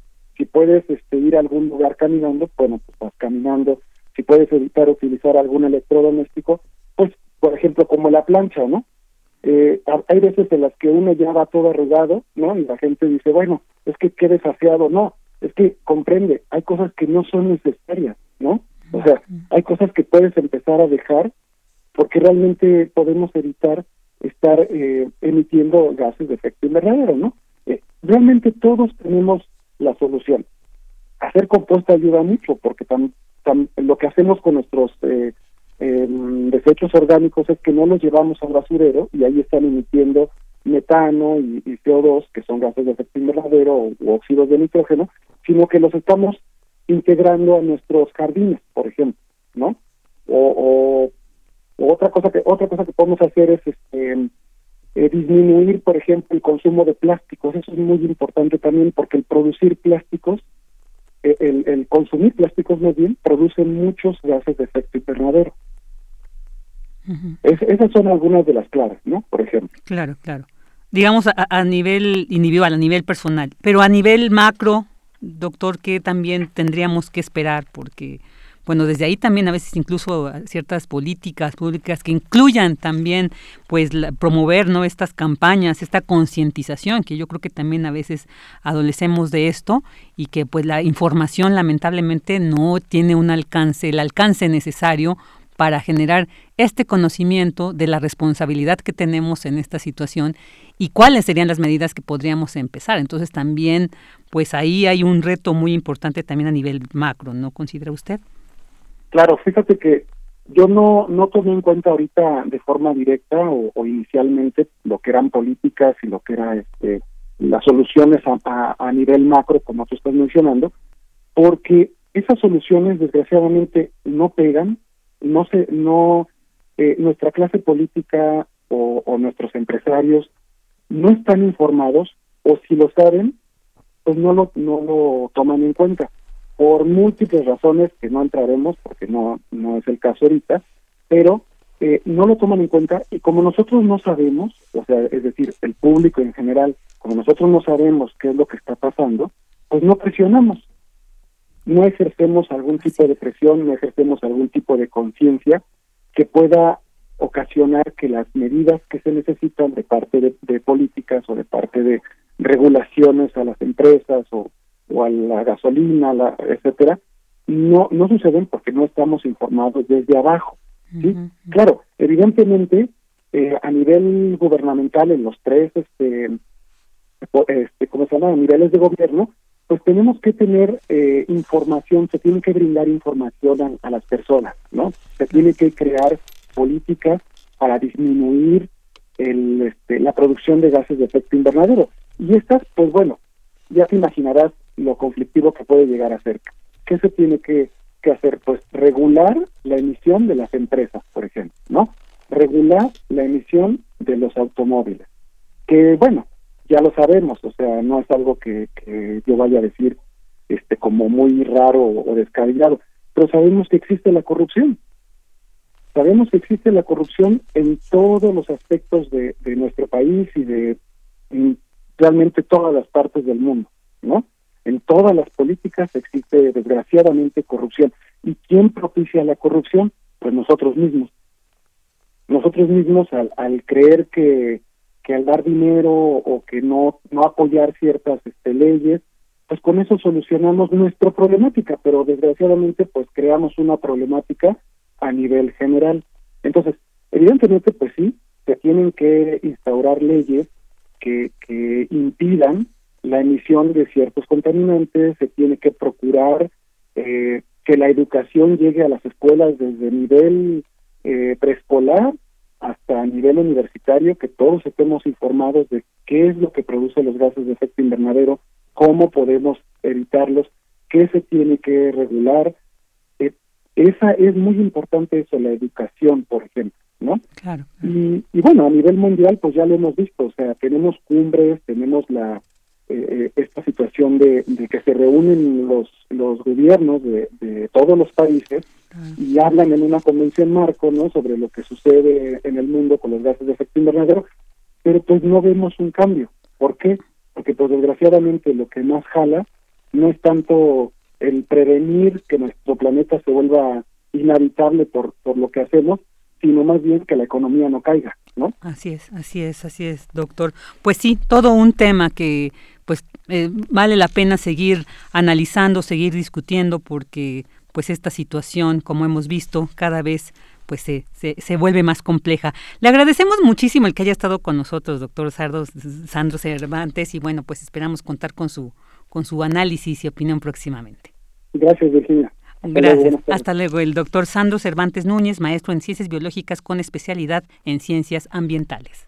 si puedes este, ir a algún lugar caminando, bueno, pues vas caminando. Si puedes evitar utilizar algún electrodoméstico, pues, por ejemplo, como la plancha, ¿no? Eh, hay veces en las que uno ya va todo arrugado, ¿no? Y la gente dice, bueno, es que qué desafiado. No, es que comprende, hay cosas que no son necesarias, ¿no? O sea, hay cosas que puedes empezar a dejar porque realmente podemos evitar estar eh, emitiendo gases de efecto invernadero, ¿no? Eh, realmente todos tenemos la solución. Hacer composta ayuda mucho porque lo que hacemos con nuestros eh, em, desechos orgánicos es que no los llevamos al basurero y ahí están emitiendo metano y, CO2, que son gases de efecto invernadero o, óxidos de nitrógeno, sino que los estamos integrando a nuestros jardines, por ejemplo, ¿no? O, otra cosa que otra cosa que podemos hacer es este eh, disminuir, por ejemplo, el consumo de plásticos. Eso es muy importante también porque el producir plásticos, eh, el, consumir plásticos más bien, produce muchos gases de efecto invernadero. esas son algunas de las claras, ¿no? Por ejemplo. Claro, claro. Digamos a, a nivel individual, a nivel personal, pero a nivel macro, doctor, ¿qué también tendríamos que esperar? Porque bueno, desde ahí también a veces incluso ciertas políticas públicas que incluyan también pues promover no estas campañas, esta concientización que yo creo que también a veces adolecemos de esto y que pues la información lamentablemente no tiene un alcance, el alcance necesario para generar este conocimiento de la responsabilidad que tenemos en esta situación y cuáles serían las medidas que podríamos empezar. Entonces también, pues ahí hay un reto muy importante también a nivel macro, ¿no considera usted? Claro, fíjate que yo no, no tomé en cuenta ahorita de forma directa o, inicialmente lo que eran políticas y lo que era este, las soluciones a, a, nivel macro, como tú estás mencionando, porque esas soluciones desgraciadamente no pegan, no se, no, eh, nuestra clase política o, o nuestros empresarios no están informados o si lo saben, pues no lo, no lo toman en cuenta por múltiples razones que no entraremos porque no, no es el caso ahorita, pero eh, no lo toman en cuenta y como nosotros no sabemos, o sea, es decir, el público en general, como nosotros no sabemos qué es lo que está pasando, pues no presionamos, no ejercemos algún tipo de presión, no ejercemos algún tipo de conciencia que pueda ocasionar que las medidas que se necesitan de parte de, de políticas o de parte de regulaciones a las empresas o o a la gasolina, la, etcétera, no no suceden porque no estamos informados desde abajo. ¿sí? Claro, evidentemente eh, a nivel gubernamental en los tres este este cómo se llama niveles de gobierno pues tenemos que tener eh, información se tiene que brindar información a, las personas no se tiene que crear políticas para disminuir el este, la producción de gases de efecto invernadero y estas pues bueno ya te imaginarás lo conflictivo que puede llegar a ser. ¿Qué se tiene que, hacer? Pues regular la emisión de las empresas, por ejemplo, ¿no? Regular la emisión de los automóviles. Que bueno, ya lo sabemos, o sea, no es algo que, yo vaya a decir este como muy raro o, descabellado, pero sabemos que existe la corrupción. Sabemos que existe la corrupción en todos los aspectos de, de nuestro país y de realmente todas las partes del mundo, ¿no? En todas las políticas existe desgraciadamente corrupción. ¿Y quién propicia la corrupción? Pues nosotros mismos. Nosotros mismos al, al creer que, que al dar dinero o que no, no apoyar ciertas este, leyes, pues con eso solucionamos nuestra problemática, pero desgraciadamente pues creamos una problemática a nivel general. Entonces, evidentemente pues sí, se tienen que instaurar leyes que, que impidan la emisión de ciertos contaminantes, se tiene que procurar eh, que la educación llegue a las escuelas desde nivel eh, preescolar hasta nivel universitario, que todos estemos informados de qué es lo que produce los gases de efecto invernadero, cómo podemos evitarlos, qué se tiene que regular. Eh, esa es muy importante eso, la educación, por ejemplo, ¿no? Claro. Y, y bueno, a nivel mundial, pues ya lo hemos visto, o sea, tenemos cumbres, tenemos la eh, esta situación de, que se reúnen los, los gobiernos de, todos los países y hablan en una convención marco no sobre lo que sucede en el mundo con los gases de efecto invernadero, pero pues no vemos un cambio. ¿Por qué? Porque pues desgraciadamente lo que más jala no es tanto el prevenir que nuestro planeta se vuelva inhabitable por, por lo que hacemos, sino más bien que la economía no caiga, ¿no? Así es, así es, así es, doctor. Pues sí, todo un tema que pues eh, vale la pena seguir analizando, seguir discutiendo, porque pues esta situación, como hemos visto, cada vez pues se, se, vuelve más compleja. Le agradecemos muchísimo el que haya estado con nosotros, doctor Sardo, Sandro Cervantes, y bueno, pues esperamos contar con su, con su análisis y opinión próximamente. Gracias, Virginia. Gracias. Hasta luego. El doctor Sandro Cervantes Núñez, maestro en ciencias biológicas con especialidad en ciencias ambientales.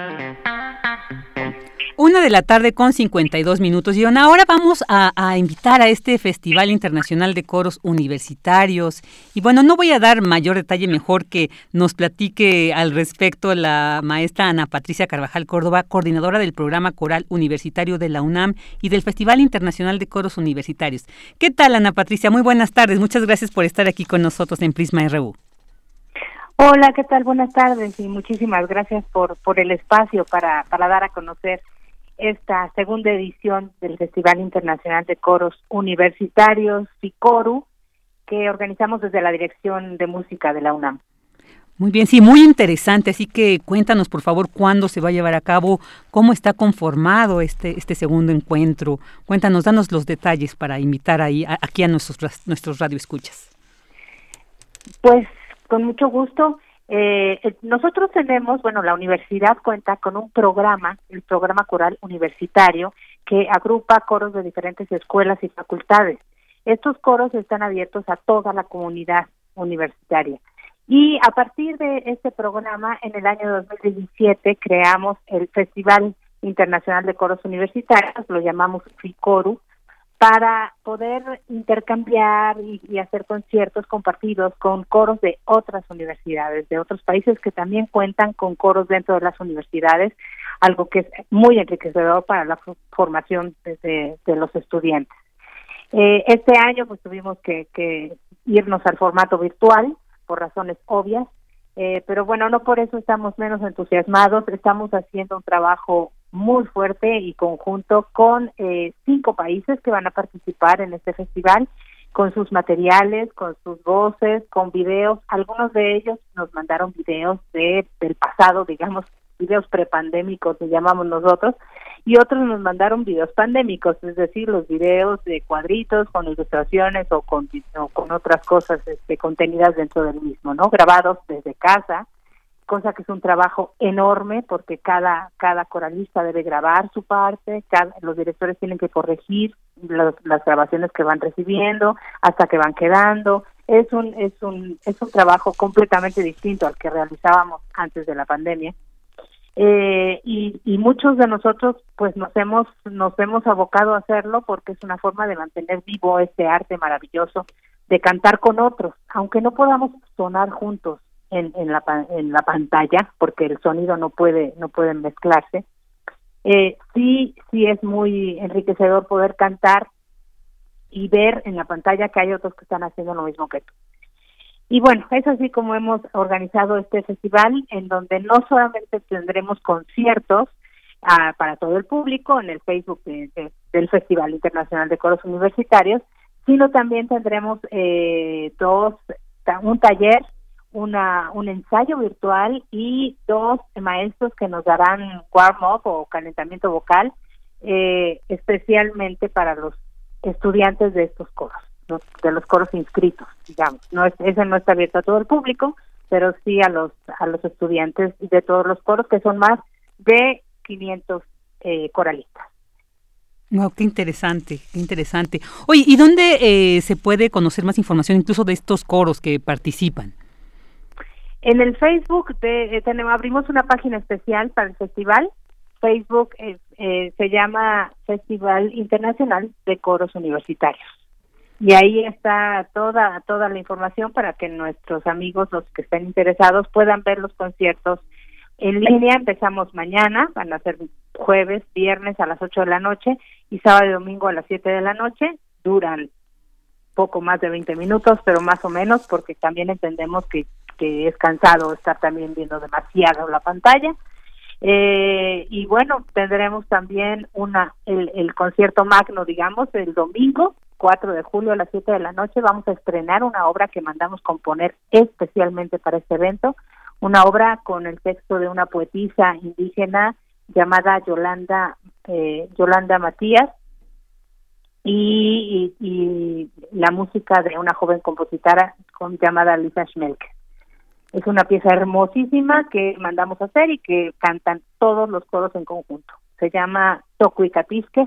Una de la tarde con 52 minutos. Y ahora vamos a, invitar a este Festival Internacional de Coros Universitarios. Y bueno, no voy a dar mayor detalle, mejor que nos platique al respecto la maestra Ana Patricia Carvajal Córdoba, coordinadora del programa coral universitario de la UNAM y del Festival Internacional de Coros Universitarios. ¿Qué tal, Ana Patricia? Muy buenas tardes. Muchas gracias por estar aquí con nosotros en Prisma RU. Hola, ¿qué tal? Buenas tardes y muchísimas gracias por, por el espacio para, para dar a conocer esta segunda edición del Festival Internacional de Coros Universitarios, FICORU, que organizamos desde la Dirección de Música de la UNAM. Muy bien, sí, muy interesante. Así que cuéntanos, por favor, cuándo se va a llevar a cabo, cómo está conformado este, este segundo encuentro. Cuéntanos, danos los detalles para invitar ahí aquí a nuestros, nuestros radioescuchas. Pues con mucho gusto. Eh, eh, nosotros tenemos, bueno, la universidad cuenta con un programa, el programa coral universitario, que agrupa coros de diferentes escuelas y facultades. Estos coros están abiertos a toda la comunidad universitaria. Y a partir de este programa, en el año 2017 creamos el Festival Internacional de Coros Universitarios, lo llamamos FICORU, para poder intercambiar y, hacer conciertos compartidos con coros de otras universidades, de otros países que también cuentan con coros dentro de las universidades, algo que es muy enriquecedor para la formación de, los estudiantes. Eh, este año pues tuvimos que, irnos al formato virtual por razones obvias, eh, pero bueno, no por eso estamos menos entusiasmados, estamos haciendo un trabajo muy fuerte y conjunto con eh, cinco países que van a participar en este festival con sus materiales, con sus voces, con videos. Algunos de ellos nos mandaron videos de, del pasado, digamos, videos prepandémicos, le llamamos nosotros, y otros nos mandaron videos pandémicos, es decir, los videos de cuadritos con ilustraciones o con, o con otras cosas este, contenidas dentro del mismo, ¿no? Grabados desde casa cosa que es un trabajo enorme porque cada cada coralista debe grabar su parte, cada, los directores tienen que corregir las grabaciones que van recibiendo hasta que van quedando. Es un es un es un trabajo completamente distinto al que realizábamos antes de la pandemia. Eh, y, y muchos de nosotros pues nos hemos nos hemos abocado a hacerlo porque es una forma de mantener vivo este arte maravilloso de cantar con otros, aunque no podamos sonar juntos, en, en, la, en la pantalla porque el sonido no puede no puede mezclarse. Eh, sí sí es muy enriquecedor poder cantar y ver en la pantalla que hay otros que están haciendo lo mismo que tú. Y bueno es así como hemos organizado este festival en donde no solamente tendremos conciertos ah, para todo el público en el Facebook del Festival Internacional de Coros Universitarios sino también tendremos eh, dos un taller una, un ensayo virtual y dos maestros que nos darán warm-up o calentamiento vocal, eh, especialmente para los estudiantes de estos coros, de los coros inscritos, digamos. No es, ese no está abierto a todo el público, pero sí a los, a los estudiantes de todos los coros, que son más de 500 eh, coralistas. Wow, qué interesante, qué interesante. Oye, ¿y dónde eh, se puede conocer más información incluso de estos coros que participan? En el Facebook eh, tenemos, abrimos una página especial para el festival. Facebook eh, eh, se llama Festival Internacional de Coros Universitarios. Y ahí está toda toda la información para que nuestros amigos, los que estén interesados, puedan ver los conciertos en línea. Empezamos mañana, van a ser jueves, viernes a las 8 de la noche y sábado y domingo a las 7 de la noche. Duran poco más de 20 minutos, pero más o menos, porque también entendemos que que es cansado estar también viendo demasiado la pantalla. Eh, y bueno, tendremos también una el, el concierto magno, digamos, el domingo 4 de julio a las 7 de la noche. Vamos a estrenar una obra que mandamos componer especialmente para este evento, una obra con el texto de una poetisa indígena llamada Yolanda eh, Yolanda Matías y, y, la música de una joven compositora con, llamada Lisa Schmelke. Es una pieza hermosísima que mandamos a hacer y que cantan todos los coros en conjunto. Se llama Tocuicatisque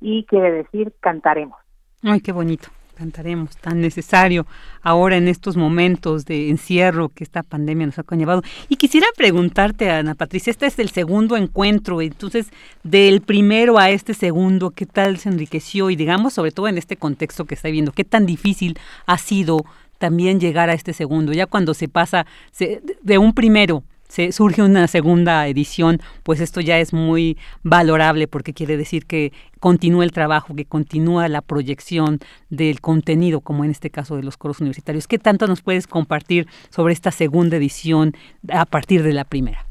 y quiere decir cantaremos. Ay, qué bonito cantaremos, tan necesario ahora en estos momentos de encierro que esta pandemia nos ha conllevado. Y quisiera preguntarte, Ana Patricia, este es el segundo encuentro, entonces del primero a este segundo, ¿qué tal se enriqueció? Y digamos, sobre todo en este contexto que está viendo, ¿qué tan difícil ha sido también llegar a este segundo? Ya cuando se pasa de un primero se surge una segunda edición, pues esto ya es muy valorable porque quiere decir que continúa el trabajo, que continúa la proyección del contenido, como en este caso de los coros universitarios. ¿Qué tanto nos puedes compartir sobre esta segunda edición a partir de la primera?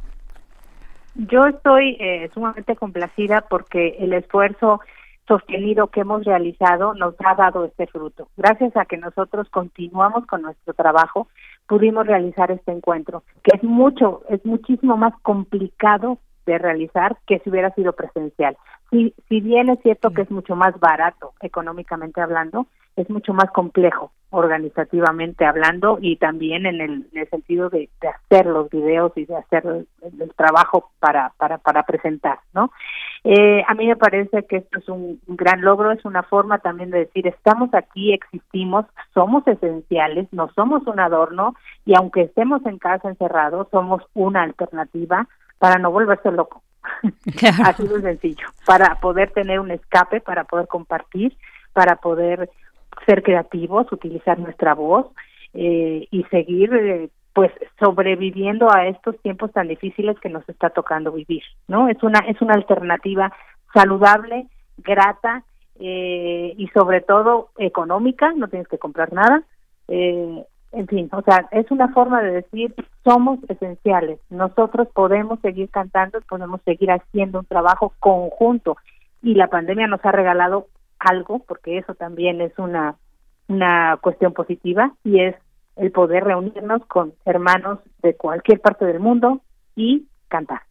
Yo estoy eh, sumamente complacida porque el esfuerzo sostenido que hemos realizado nos ha dado este fruto. Gracias a que nosotros continuamos con nuestro trabajo, pudimos realizar este encuentro, que es mucho, es muchísimo más complicado de realizar que si hubiera sido presencial. Si, si bien es cierto que es mucho más barato económicamente hablando, es mucho más complejo organizativamente hablando y también en el, en el sentido de, de, hacer los videos y de hacer el, el, trabajo para, para, para presentar, ¿no? Eh, a mí me parece que esto es un, un, gran logro, es una forma también de decir, estamos aquí, existimos, somos esenciales, no somos un adorno y aunque estemos en casa encerrados, somos una alternativa para no volverse loco. Claro. Así de sencillo, para poder tener un escape, para poder compartir, para poder ser creativos, utilizar nuestra voz eh, y seguir eh, pues sobreviviendo a estos tiempos tan difíciles que nos está tocando vivir, ¿no? Es una es una alternativa saludable, grata eh, y sobre todo económica, no tienes que comprar nada. Eh, en fin, o sea, es una forma de decir somos esenciales. Nosotros podemos seguir cantando, podemos seguir haciendo un trabajo conjunto y la pandemia nos ha regalado algo, porque eso también es una, una cuestión positiva, y es el poder reunirnos con hermanos de cualquier parte del mundo y cantar,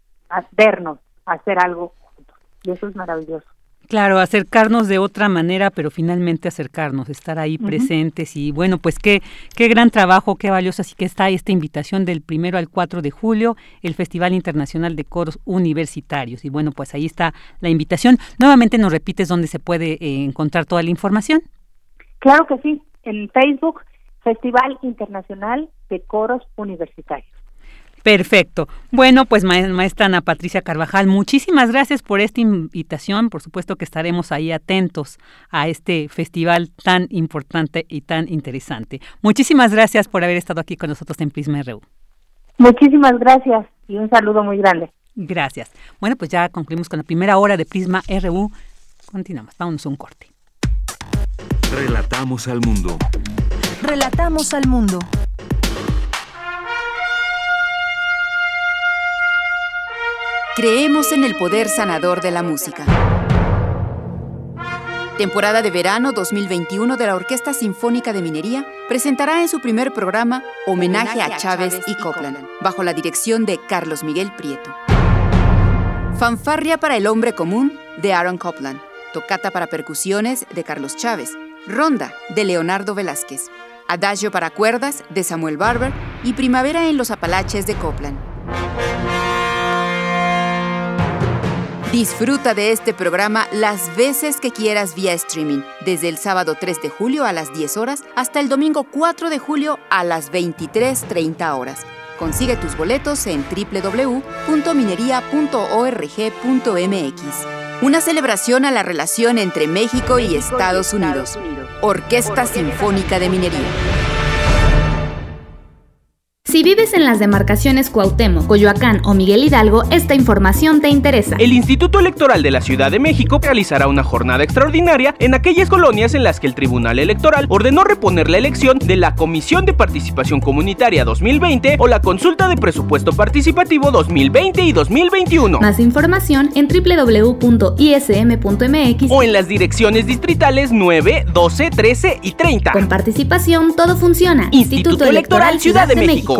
vernos, hacer algo juntos. Y eso es maravilloso. Claro, acercarnos de otra manera, pero finalmente acercarnos, estar ahí uh -huh. presentes y bueno, pues qué, qué gran trabajo, qué valioso. Así que está esta invitación del primero al 4 de julio, el Festival Internacional de Coros Universitarios. Y bueno, pues ahí está la invitación. Nuevamente nos repites dónde se puede eh, encontrar toda la información. Claro que sí, en Facebook, Festival Internacional de Coros Universitarios. Perfecto. Bueno, pues maestra Ana Patricia Carvajal, muchísimas gracias por esta invitación. Por supuesto que estaremos ahí atentos a este festival tan importante y tan interesante. Muchísimas gracias por haber estado aquí con nosotros en Prisma RU. Muchísimas gracias y un saludo muy grande. Gracias. Bueno, pues ya concluimos con la primera hora de Prisma RU. Continuamos, vámonos a un corte. Relatamos al mundo. Relatamos al mundo. Creemos en el poder sanador de la música. Temporada de verano 2021 de la Orquesta Sinfónica de Minería presentará en su primer programa Homenaje a Chávez y Copland, bajo la dirección de Carlos Miguel Prieto. Fanfarria para el hombre común de Aaron Copland, Tocata para percusiones de Carlos Chávez, Ronda de Leonardo Velázquez, Adagio para cuerdas de Samuel Barber y Primavera en los Apalaches de Copland. Disfruta de este programa las veces que quieras vía streaming, desde el sábado 3 de julio a las 10 horas hasta el domingo 4 de julio a las 23.30 horas. Consigue tus boletos en www.minería.org.mx. Una celebración a la relación entre México y Estados Unidos. Orquesta Sinfónica de Minería. Si vives en las demarcaciones Cuauhtémoc, Coyoacán o Miguel Hidalgo, esta información te interesa. El Instituto Electoral de la Ciudad de México realizará una jornada extraordinaria en aquellas colonias en las que el Tribunal Electoral ordenó reponer la elección de la Comisión de Participación Comunitaria 2020 o la consulta de presupuesto participativo 2020 y 2021. Más información en www.ism.mx o en las direcciones distritales 9, 12, 13 y 30. Con participación todo funciona. Instituto, Electoral, Ciudad de México.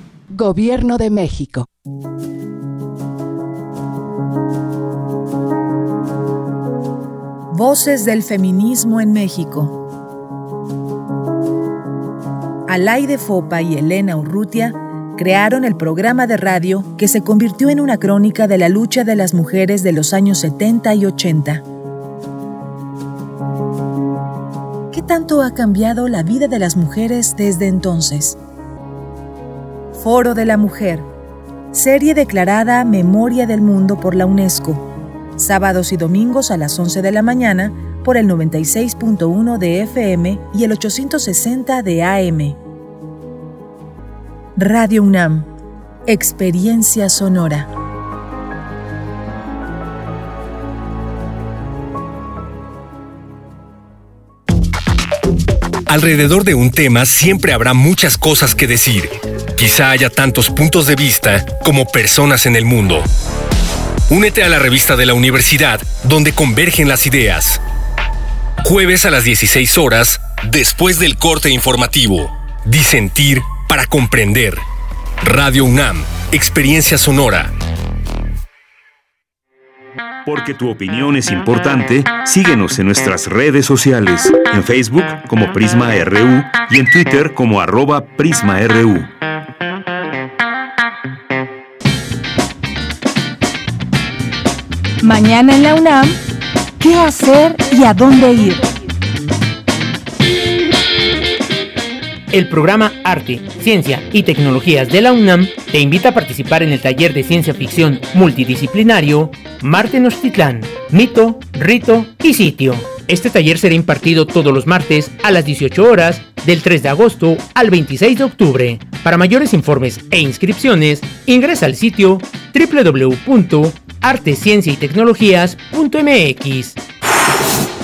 Gobierno de México. Voces del feminismo en México. Alaide Fopa y Elena Urrutia crearon el programa de radio que se convirtió en una crónica de la lucha de las mujeres de los años 70 y 80. ¿Qué tanto ha cambiado la vida de las mujeres desde entonces? Foro de la Mujer, serie declarada Memoria del Mundo por la UNESCO, sábados y domingos a las 11 de la mañana por el 96.1 de FM y el 860 de AM. Radio UNAM, Experiencia Sonora. Alrededor de un tema siempre habrá muchas cosas que decir. Quizá haya tantos puntos de vista como personas en el mundo. Únete a la revista de la universidad donde convergen las ideas. Jueves a las 16 horas, después del corte informativo. Disentir para comprender. Radio UNAM, Experiencia Sonora. Porque tu opinión es importante, síguenos en nuestras redes sociales, en Facebook como Prisma RU y en Twitter como arroba PrismaRU. Mañana en la UNAM, ¿qué hacer y a dónde ir? El programa Arte, Ciencia y Tecnologías de la UNAM te invita a participar en el taller de ciencia ficción multidisciplinario Marte Nochtitlán, Mito, Rito y Sitio. Este taller será impartido todos los martes a las 18 horas del 3 de agosto al 26 de octubre. Para mayores informes e inscripciones, ingresa al sitio www.artescienciaytecnologías.mx.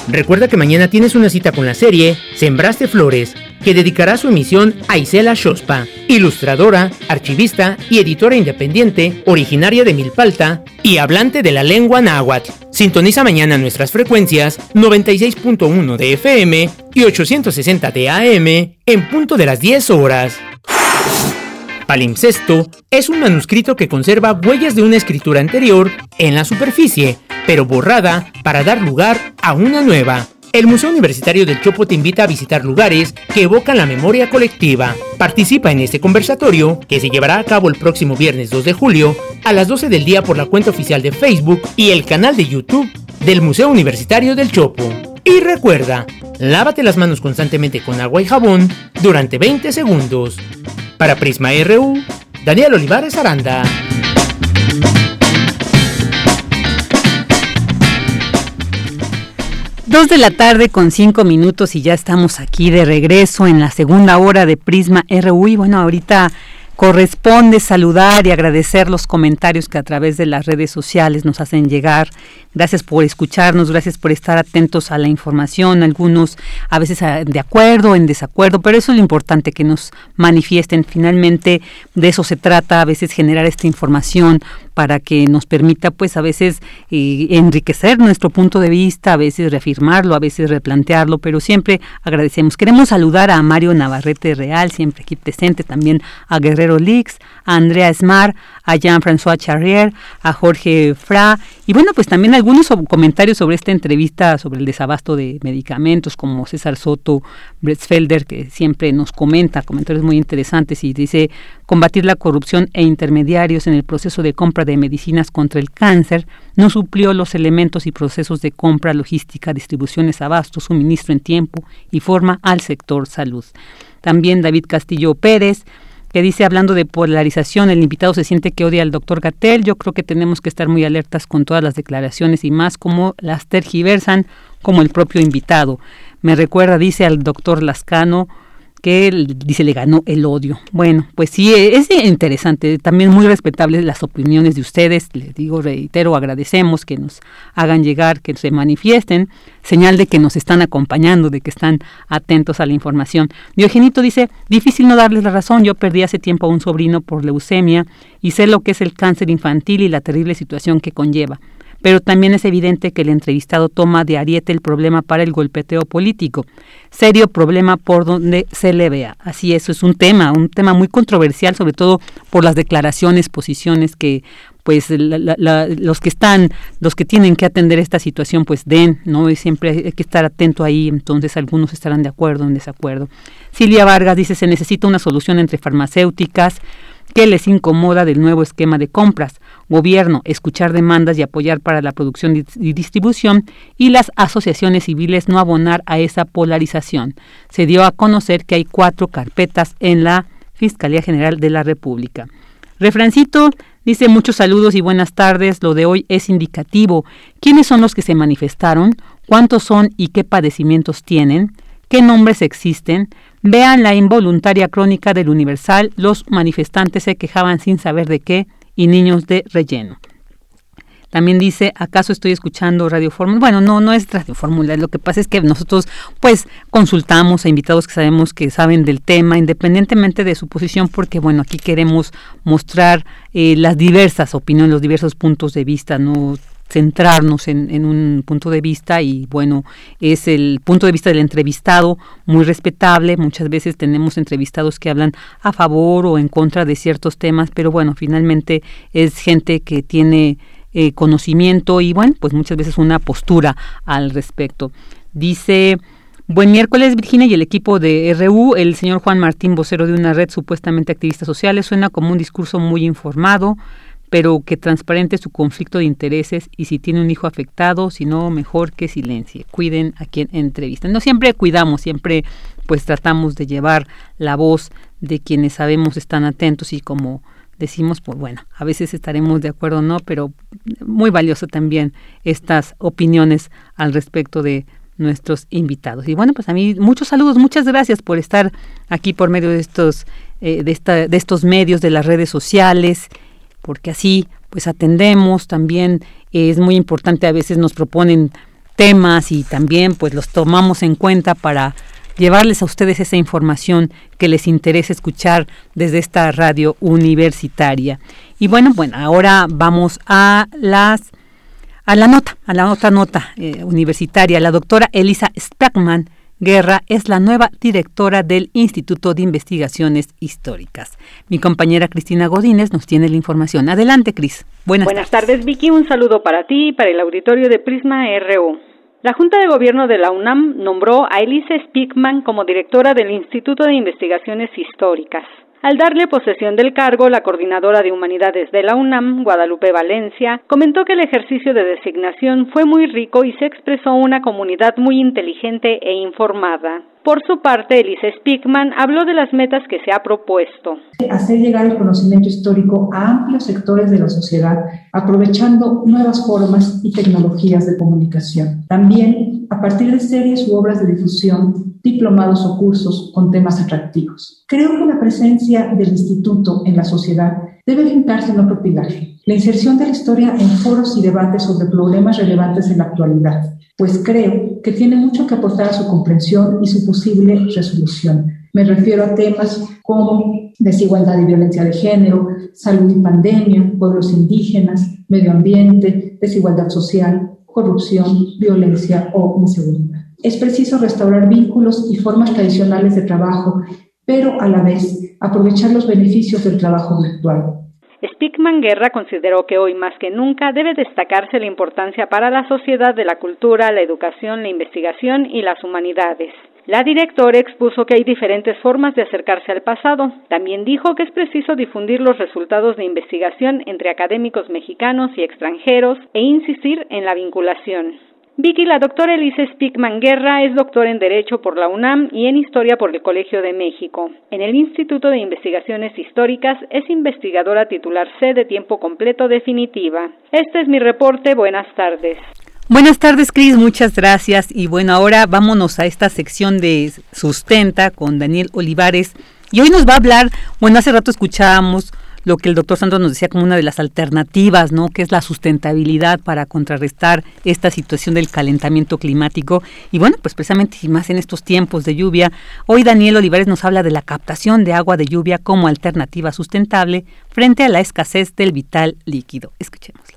Recuerda que mañana tienes una cita con la serie Sembraste Flores, que dedicará su emisión a Isela Shospa, ilustradora, archivista y editora independiente, originaria de Milpalta y hablante de la lengua náhuatl. Sintoniza mañana nuestras frecuencias 96.1 de FM y 860 de AM en punto de las 10 horas. Palimpsesto es un manuscrito que conserva huellas de una escritura anterior en la superficie, pero borrada para dar lugar a una nueva. El Museo Universitario del Chopo te invita a visitar lugares que evocan la memoria colectiva. Participa en este conversatorio que se llevará a cabo el próximo viernes 2 de julio a las 12 del día por la cuenta oficial de Facebook y el canal de YouTube del Museo Universitario del Chopo. Y recuerda, lávate las manos constantemente con agua y jabón durante 20 segundos. Para Prisma RU, Daniel Olivares Aranda. Dos de la tarde con cinco minutos y ya estamos aquí de regreso en la segunda hora de Prisma RU. Y bueno, ahorita corresponde saludar y agradecer los comentarios que a través de las redes sociales nos hacen llegar. Gracias por escucharnos, gracias por estar atentos a la información, algunos a veces de acuerdo, en desacuerdo, pero eso es lo importante, que nos manifiesten. Finalmente de eso se trata, a veces generar esta información para que nos permita pues a veces eh, enriquecer nuestro punto de vista, a veces reafirmarlo, a veces replantearlo, pero siempre agradecemos. Queremos saludar a Mario Navarrete Real, siempre aquí presente, también a Guerrero Guerrero Lix, a Andrea Smar, a Jean-François Charrier, a Jorge Fra, y bueno, pues también algunos comentarios sobre esta entrevista sobre el desabasto de medicamentos, como César Soto Bretzfelder, que siempre nos comenta comentarios muy interesantes y dice combatir la corrupción e intermediarios en el proceso de compra de medicinas contra el cáncer, no suplió los elementos y procesos de compra, logística, distribuciones, abasto, suministro en tiempo y forma al sector salud. También David Castillo Pérez, que dice, hablando de polarización, el invitado se siente que odia al doctor Gatel. Yo creo que tenemos que estar muy alertas con todas las declaraciones y más como las tergiversan como el propio invitado. Me recuerda, dice al doctor Lascano, que dice le ganó el odio. Bueno, pues sí, es interesante, también muy respetables las opiniones de ustedes, les digo, reitero, agradecemos que nos hagan llegar, que se manifiesten, señal de que nos están acompañando, de que están atentos a la información. Diogenito dice, difícil no darles la razón, yo perdí hace tiempo a un sobrino por leucemia y sé lo que es el cáncer infantil y la terrible situación que conlleva pero también es evidente que el entrevistado toma de ariete el problema para el golpeteo político. Serio problema por donde se le vea. Así eso es un tema, un tema muy controversial, sobre todo por las declaraciones, posiciones que pues los que están, los que tienen que atender esta situación, pues den, ¿no? Y siempre hay que estar atento ahí, entonces algunos estarán de acuerdo o en desacuerdo. Silvia Vargas dice, se necesita una solución entre farmacéuticas, ¿Qué les incomoda del nuevo esquema de compras? Gobierno, escuchar demandas y apoyar para la producción y distribución y las asociaciones civiles no abonar a esa polarización. Se dio a conocer que hay cuatro carpetas en la Fiscalía General de la República. Refrancito dice muchos saludos y buenas tardes. Lo de hoy es indicativo. ¿Quiénes son los que se manifestaron? ¿Cuántos son y qué padecimientos tienen? ¿Qué nombres existen? Vean la involuntaria crónica del Universal, los manifestantes se quejaban sin saber de qué y niños de relleno. También dice, ¿acaso estoy escuchando Radio Fórmula? Bueno, no, no es Radio Fórmula, lo que pasa es que nosotros pues consultamos a invitados que sabemos que saben del tema, independientemente de su posición, porque bueno, aquí queremos mostrar eh, las diversas opiniones, los diversos puntos de vista, no centrarnos en, en, un punto de vista y bueno, es el punto de vista del entrevistado muy respetable. Muchas veces tenemos entrevistados que hablan a favor o en contra de ciertos temas, pero bueno, finalmente es gente que tiene eh, conocimiento y bueno, pues muchas veces una postura al respecto. Dice... Buen miércoles, Virginia, y el equipo de RU, el señor Juan Martín, vocero de una red supuestamente activista sociales, suena como un discurso muy informado, pero que transparente su conflicto de intereses y si tiene un hijo afectado, si no, mejor que silencie. Cuiden a quien entrevistan. No siempre cuidamos, siempre pues tratamos de llevar la voz de quienes sabemos están atentos y como decimos, pues bueno, a veces estaremos de acuerdo o no, pero muy valioso también estas opiniones al respecto de nuestros invitados. Y bueno, pues a mí muchos saludos, muchas gracias por estar aquí por medio de estos, eh, de, esta, de estos medios, de las redes sociales porque así pues atendemos también es muy importante a veces nos proponen temas y también pues los tomamos en cuenta para llevarles a ustedes esa información que les interesa escuchar desde esta radio universitaria. Y bueno, bueno, ahora vamos a las a la nota, a la otra nota eh, universitaria. La doctora Elisa Spackman Guerra es la nueva directora del Instituto de Investigaciones Históricas. Mi compañera Cristina Godínez nos tiene la información. Adelante, Cris. Buenas, Buenas tardes. Vicky. Un saludo para ti y para el auditorio de Prisma RU. La Junta de Gobierno de la UNAM nombró a Elise Spickman como directora del Instituto de Investigaciones Históricas. Al darle posesión del cargo, la coordinadora de humanidades de la UNAM, Guadalupe Valencia, comentó que el ejercicio de designación fue muy rico y se expresó una comunidad muy inteligente e informada. Por su parte, Elise Spickman habló de las metas que se ha propuesto. Hacer llegar el conocimiento histórico a amplios sectores de la sociedad, aprovechando nuevas formas y tecnologías de comunicación. También, a partir de series u obras de difusión, diplomados o cursos con temas atractivos. Creo que la presencia del instituto en la sociedad debe orientarse en otro pilar, la inserción de la historia en foros y debates sobre problemas relevantes en la actualidad, pues creo que tiene mucho que aportar a su comprensión y su posible resolución. Me refiero a temas como desigualdad y violencia de género, salud y pandemia, pueblos indígenas, medio ambiente, desigualdad social, corrupción, violencia o inseguridad. Es preciso restaurar vínculos y formas tradicionales de trabajo pero a la vez aprovechar los beneficios del trabajo virtual. Guerra consideró que hoy más que nunca debe destacarse la importancia para la sociedad de la cultura, la educación, la investigación y las humanidades. La directora expuso que hay diferentes formas de acercarse al pasado. También dijo que es preciso difundir los resultados de investigación entre académicos mexicanos y extranjeros e insistir en la vinculación. Vicky, la doctora Elise Spickman Guerra es doctora en Derecho por la UNAM y en Historia por el Colegio de México. En el Instituto de Investigaciones Históricas es investigadora titular C de tiempo completo definitiva. Este es mi reporte. Buenas tardes. Buenas tardes, Cris, muchas gracias. Y bueno, ahora vámonos a esta sección de Sustenta con Daniel Olivares. Y hoy nos va a hablar, bueno, hace rato escuchábamos lo que el doctor Santos nos decía como una de las alternativas, ¿no? Que es la sustentabilidad para contrarrestar esta situación del calentamiento climático. Y bueno, pues precisamente más en estos tiempos de lluvia, hoy Daniel Olivares nos habla de la captación de agua de lluvia como alternativa sustentable frente a la escasez del vital líquido. Escuchémoslo.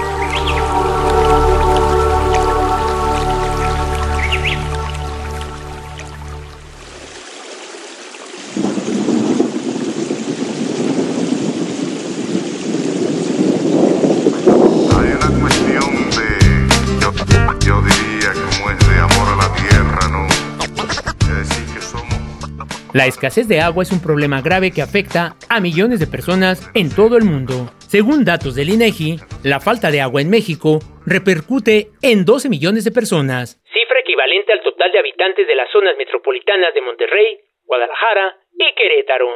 La escasez de agua es un problema grave que afecta a millones de personas en todo el mundo. Según datos del INEGI, la falta de agua en México repercute en 12 millones de personas, cifra equivalente al total de habitantes de las zonas metropolitanas de Monterrey, Guadalajara y Querétaro.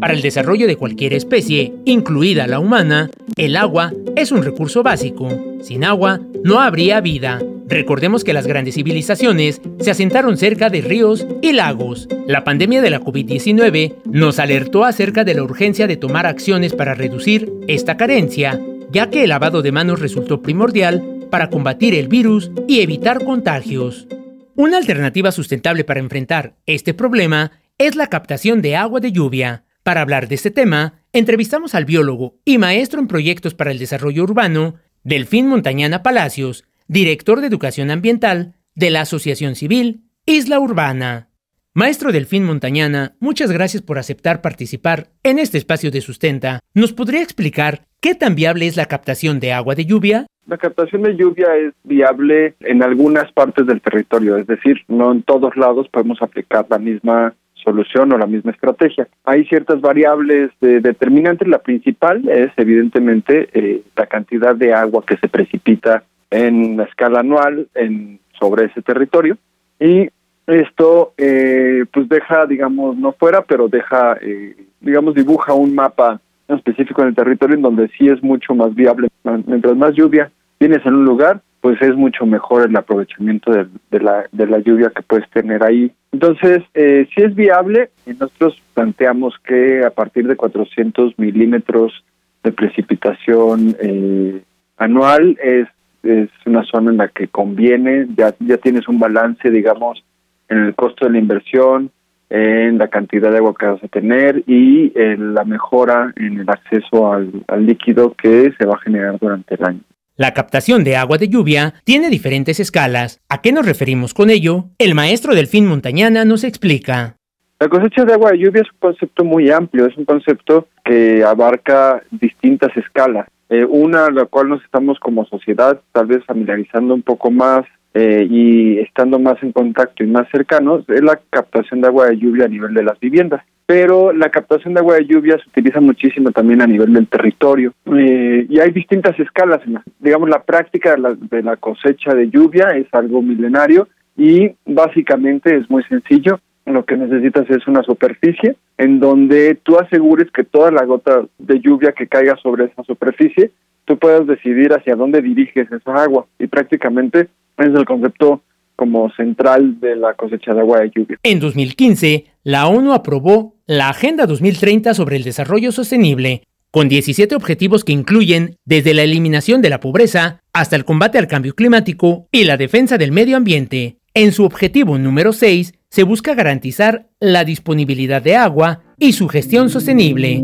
Para el desarrollo de cualquier especie, incluida la humana, el agua es un recurso básico. Sin agua no habría vida. Recordemos que las grandes civilizaciones se asentaron cerca de ríos y lagos. La pandemia de la COVID-19 nos alertó acerca de la urgencia de tomar acciones para reducir esta carencia, ya que el lavado de manos resultó primordial para combatir el virus y evitar contagios. Una alternativa sustentable para enfrentar este problema es la captación de agua de lluvia. Para hablar de este tema, entrevistamos al biólogo y maestro en proyectos para el desarrollo urbano, Delfín Montañana Palacios, director de Educación Ambiental de la Asociación Civil Isla Urbana. Maestro Delfín Montañana, muchas gracias por aceptar participar en este espacio de sustenta. ¿Nos podría explicar qué tan viable es la captación de agua de lluvia? La captación de lluvia es viable en algunas partes del territorio, es decir, no en todos lados podemos aplicar la misma solución o la misma estrategia. Hay ciertas variables determinantes. La principal es evidentemente eh, la cantidad de agua que se precipita en la escala anual en, sobre ese territorio y esto eh, pues deja, digamos, no fuera, pero deja, eh, digamos, dibuja un mapa específico en el territorio en donde sí es mucho más viable. Mientras más lluvia tienes en un lugar, pues es mucho mejor el aprovechamiento de, la, de la lluvia que puedes tener ahí. Entonces, eh, si es viable, nosotros planteamos que a partir de 400 milímetros de precipitación eh, anual es es una zona en la que conviene, ya, ya tienes un balance, digamos, en el costo de la inversión, en la cantidad de agua que vas a tener y en la mejora en el acceso al líquido que se va a generar durante el año. La captación de agua de lluvia tiene diferentes escalas. ¿A qué nos referimos con ello? El maestro Delfín Montañana nos explica. La cosecha de agua de lluvia es un concepto muy amplio, es un concepto que abarca distintas escalas. Eh, una, la cual nos estamos como sociedad tal vez familiarizando un poco más eh, y estando más en contacto y más cercanos, es la captación de agua de lluvia a nivel de las viviendas. Pero la captación de agua de lluvia se utiliza muchísimo también a nivel del territorio eh, y hay distintas escalas. digamos, la práctica de la, cosecha de lluvia es algo milenario y básicamente es muy sencillo lo que necesitas es una superficie en donde tú asegures que toda la gota de lluvia que caiga sobre esa superficie, tú puedas decidir hacia dónde diriges esa agua. Y prácticamente es el concepto como central de la cosecha de agua de lluvia. En 2015, la ONU aprobó la Agenda 2030 sobre el Desarrollo Sostenible, con 17 objetivos que incluyen desde la eliminación de la pobreza hasta el combate al cambio climático y la defensa del medio ambiente. En su objetivo número 6, se busca garantizar la disponibilidad de agua y su gestión sostenible.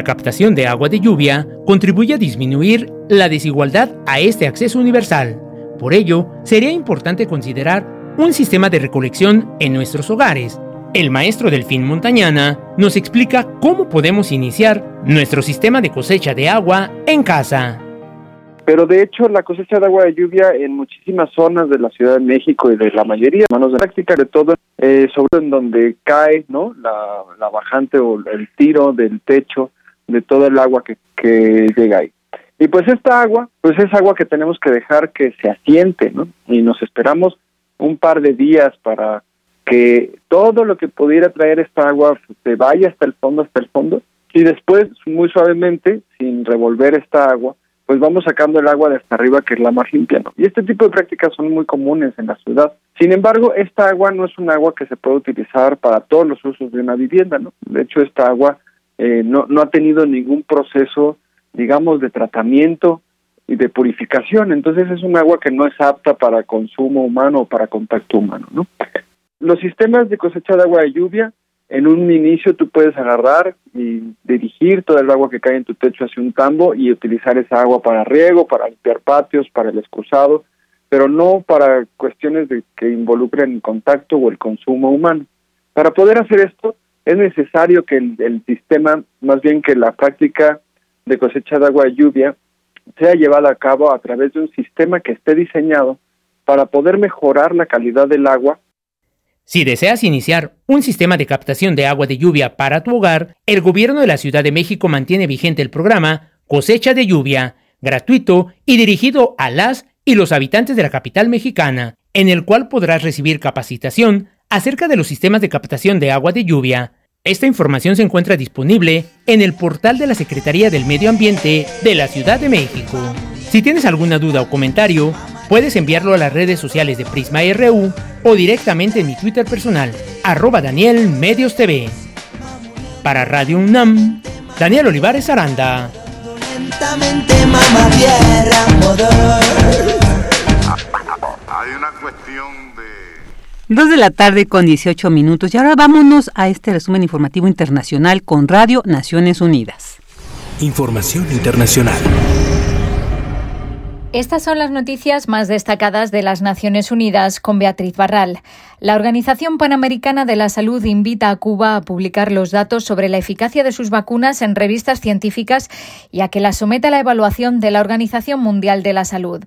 La captación de agua de lluvia contribuye a disminuir la desigualdad a este acceso universal. Por ello, sería importante considerar un sistema de recolección en nuestros hogares. El maestro Delfín Montañana nos explica cómo podemos iniciar nuestro sistema de cosecha de agua en casa. Pero de hecho la cosecha de agua de lluvia en muchísimas zonas de la Ciudad de México y de la mayoría, manos de práctica de todo, eh, sobre en donde cae no la bajante o el tiro del techo de todo el agua que, que llega ahí. Y pues esta agua, pues es agua que tenemos que dejar que se asiente, ¿no? Y nos esperamos un par de días para que todo lo que pudiera traer esta agua se vaya hasta el fondo, hasta el fondo, y después, muy suavemente, sin revolver esta agua, pues vamos sacando el agua de hasta arriba, que es la más limpia, ¿no? Y este tipo de prácticas son muy comunes en la ciudad. Sin embargo, esta agua no es un agua que se puede utilizar para todos los usos de una vivienda, ¿no? De hecho, esta agua eh, no, no ha tenido ningún proceso, digamos, de tratamiento y de purificación. Entonces es un agua que no es apta para consumo humano o para contacto humano, ¿no? Los sistemas de cosecha de agua de lluvia, en un inicio tú puedes agarrar y dirigir todo el agua que cae en tu techo hacia un tambo y utilizar esa agua para riego, para limpiar patios, para el excusado, pero no para cuestiones de que involucren contacto o el consumo humano. Para poder hacer esto, es necesario que el, sistema, más bien que la práctica de cosecha de agua de lluvia, sea llevada a cabo a través de un sistema que esté diseñado para poder mejorar la calidad del agua. Si deseas iniciar un sistema de captación de agua de lluvia para tu hogar, el gobierno de la Ciudad de México mantiene vigente el programa Cosecha de Lluvia, gratuito y dirigido a las y los habitantes de la capital mexicana, en el cual podrás recibir capacitación acerca de los sistemas de captación de agua de lluvia. Esta información se encuentra disponible en el portal de la Secretaría del Medio Ambiente de la Ciudad de México. Si tienes alguna duda o comentario, puedes enviarlo a las redes sociales de Prisma RU o directamente en mi Twitter personal, arroba Daniel Medios TV. Para Radio UNAM, Daniel Olivares Aranda. Dos de la tarde con 18 minutos y ahora vámonos a este resumen informativo internacional con Radio Naciones Unidas. Información internacional. Estas son las noticias más destacadas de las Naciones Unidas con Beatriz Barral. La Organización Panamericana de la Salud invita a Cuba a publicar los datos sobre la eficacia de sus vacunas en revistas científicas y a que las someta a la evaluación de la Organización Mundial de la Salud.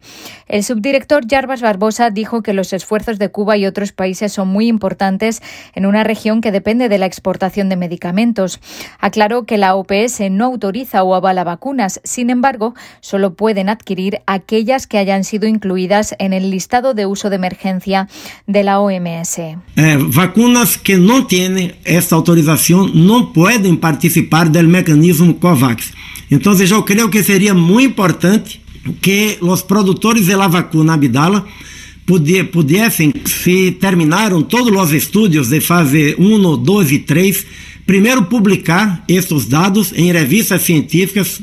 El subdirector Jarbas Barbosa dijo que los esfuerzos de Cuba y otros países son muy importantes en una región que depende de la exportación de medicamentos. Aclaró que la OPS no autoriza o avala vacunas, sin embargo, solo pueden adquirir aquellas que hayan sido incluidas en el listado de uso de emergencia de la OMS. É, vacunas que não têm essa autorização não podem participar do mecanismo COVAX. Então, eu creio que seria muito importante que os produtores de la vacuna Abdala pudessem, se terminaram todos os estudos de fase 1, 2 e 3, primeiro publicar esses dados em revistas científicas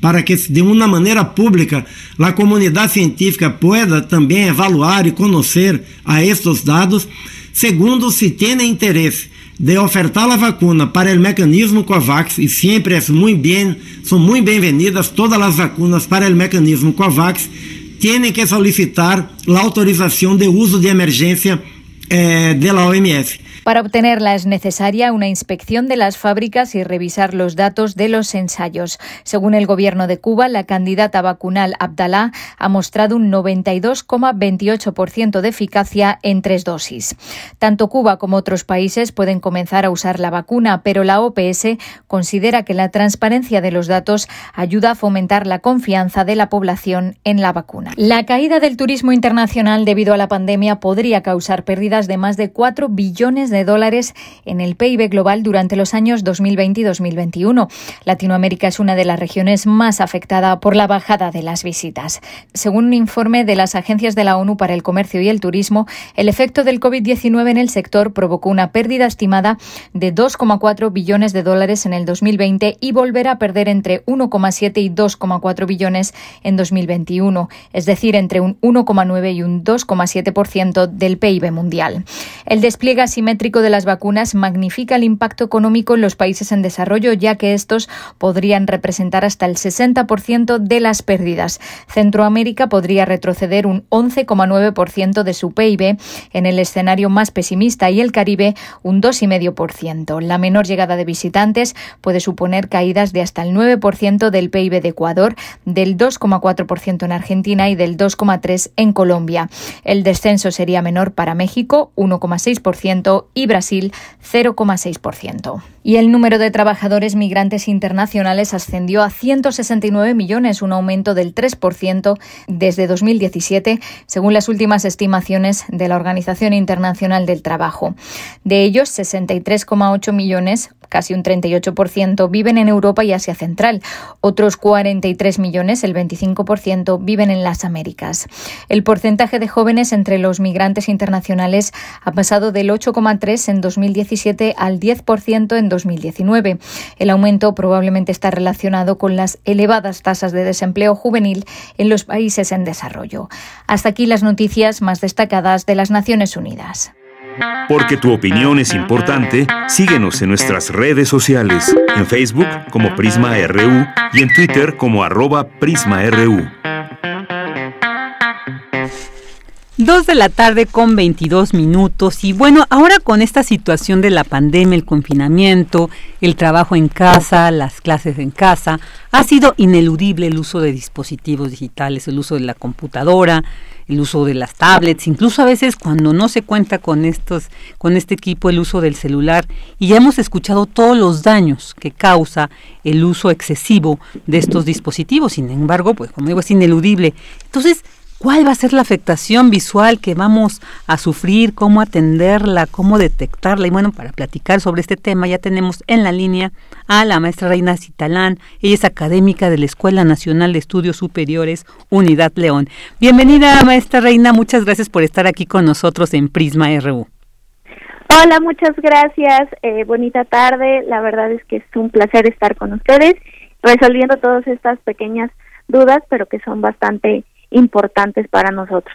para que de uma maneira pública a comunidade científica pueda também evaluar e conhecer a estes dados. Segundo, se tem interesse de ofertar a vacuna para o mecanismo COVAX, e sempre é muito bem, são muito bem-vindas todas as vacunas para o mecanismo COVAX, têm que solicitar a autorização de uso de emergência eh, da OMS. Para obtenerla es necesaria una inspección de las fábricas y revisar los datos de los ensayos. Según el gobierno de Cuba, la candidata vacunal Abdalá ha mostrado un 92,28% de eficacia en tres dosis. Tanto Cuba como otros países pueden comenzar a usar la vacuna, pero la OPS considera que la transparencia de los datos ayuda a fomentar la confianza de la población en la vacuna. La caída del turismo internacional debido a la pandemia podría causar pérdidas de más de 4 billones de dólares en el PIB global durante los años 2020 y 2021. Latinoamérica es una de las regiones más afectada por la bajada de las visitas. Según un informe de las agencias de la ONU para el Comercio y el Turismo, el efecto del COVID-19 en el sector provocó una pérdida estimada de 2,4 billones de dólares en el 2020 y volverá a perder entre 1,7 y 2,4 billones en 2021, es decir, entre un 1,9 y un 2,7% del PIB mundial. El despliegue asimétrico de las vacunas magnifica el impacto económico en los países en desarrollo, ya que estos podrían representar hasta el 60% de las pérdidas. Centroamérica podría retroceder un 11,9% de su PIB en el escenario más pesimista y el Caribe un 2,5%. La menor llegada de visitantes puede suponer caídas de hasta el 9% del PIB de Ecuador, del 2,4% en Argentina y del 2,3% en Colombia. El descenso sería menor para México, 1,6%, y Brasil, 0,6%. Y el número de trabajadores migrantes internacionales ascendió a 169 millones, un aumento del 3% desde 2017, según las últimas estimaciones de la Organización Internacional del Trabajo. De ellos, 63,8 millones casi un 38%, viven en Europa y Asia Central. Otros 43 millones, el 25%, viven en las Américas. El porcentaje de jóvenes entre los migrantes internacionales ha pasado del 8,3 en 2017 al 10% en 2019. El aumento probablemente está relacionado con las elevadas tasas de desempleo juvenil en los países en desarrollo. Hasta aquí las noticias más destacadas de las Naciones Unidas. Porque tu opinión es importante, síguenos en nuestras redes sociales, en Facebook como Prisma RU y en Twitter como arroba PrismaRU. Dos de la tarde con 22 minutos y bueno, ahora con esta situación de la pandemia, el confinamiento, el trabajo en casa, las clases en casa, ha sido ineludible el uso de dispositivos digitales, el uso de la computadora, el uso de las tablets, incluso a veces cuando no se cuenta con estos, con este equipo, el uso del celular, y ya hemos escuchado todos los daños que causa el uso excesivo de estos dispositivos. Sin embargo, pues como digo, es ineludible. Entonces, cuál va a ser la afectación visual que vamos a sufrir, cómo atenderla, cómo detectarla. Y bueno, para platicar sobre este tema ya tenemos en la línea a la maestra Reina Citalán. Ella es académica de la Escuela Nacional de Estudios Superiores Unidad León. Bienvenida, maestra Reina. Muchas gracias por estar aquí con nosotros en Prisma RU. Hola, muchas gracias. Eh, bonita tarde. La verdad es que es un placer estar con ustedes resolviendo todas estas pequeñas dudas, pero que son bastante importantes para nosotros.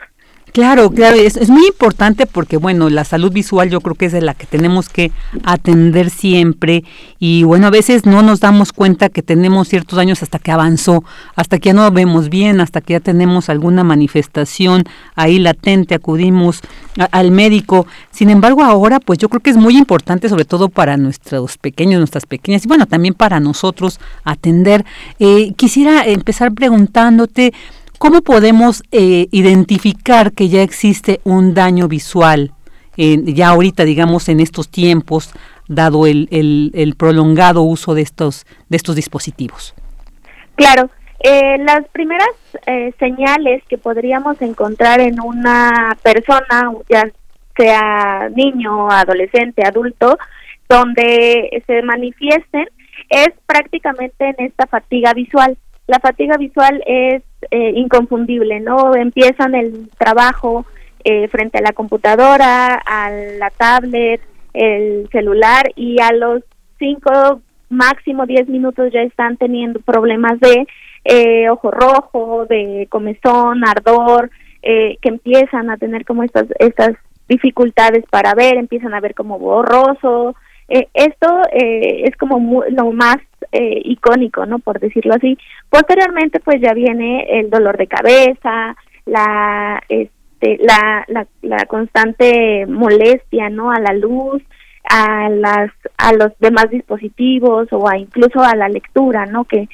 Claro, claro, es, muy importante porque, bueno, la salud visual yo creo que es de la que tenemos que atender siempre y, bueno, a veces no nos damos cuenta que tenemos ciertos años hasta que avanzó, hasta que ya no vemos bien, hasta que ya tenemos alguna manifestación ahí latente, acudimos al médico. Sin embargo, ahora, pues yo creo que es muy importante, sobre todo para nuestros pequeños, nuestras pequeñas y, bueno, también para nosotros atender. Eh, quisiera empezar preguntándote, ¿Cómo podemos eh, identificar que ya existe un daño visual, ya ahorita, digamos, en estos tiempos, dado el, el, prolongado uso de estos, de estos dispositivos? Claro, eh, las primeras eh, señales que podríamos encontrar en una persona, ya sea niño, adolescente, adulto, donde se manifiesten, es prácticamente en esta fatiga visual. La fatiga visual es eh, inconfundible, ¿no? Empiezan el trabajo eh, frente a la computadora, a la tablet, el celular y a los cinco, máximo diez minutos ya están teniendo problemas de eh, ojo rojo, de comezón, ardor, que empiezan a tener como estas, estas dificultades para ver, empiezan a ver como borroso, eh, esto eh, es como lo más eh, icónico, ¿no? Por decirlo así. Posteriormente, pues ya viene el dolor de cabeza, la, este, la, la, la constante molestia, ¿no? A la luz, a las, a los demás dispositivos o a incluso a la lectura, ¿no? Que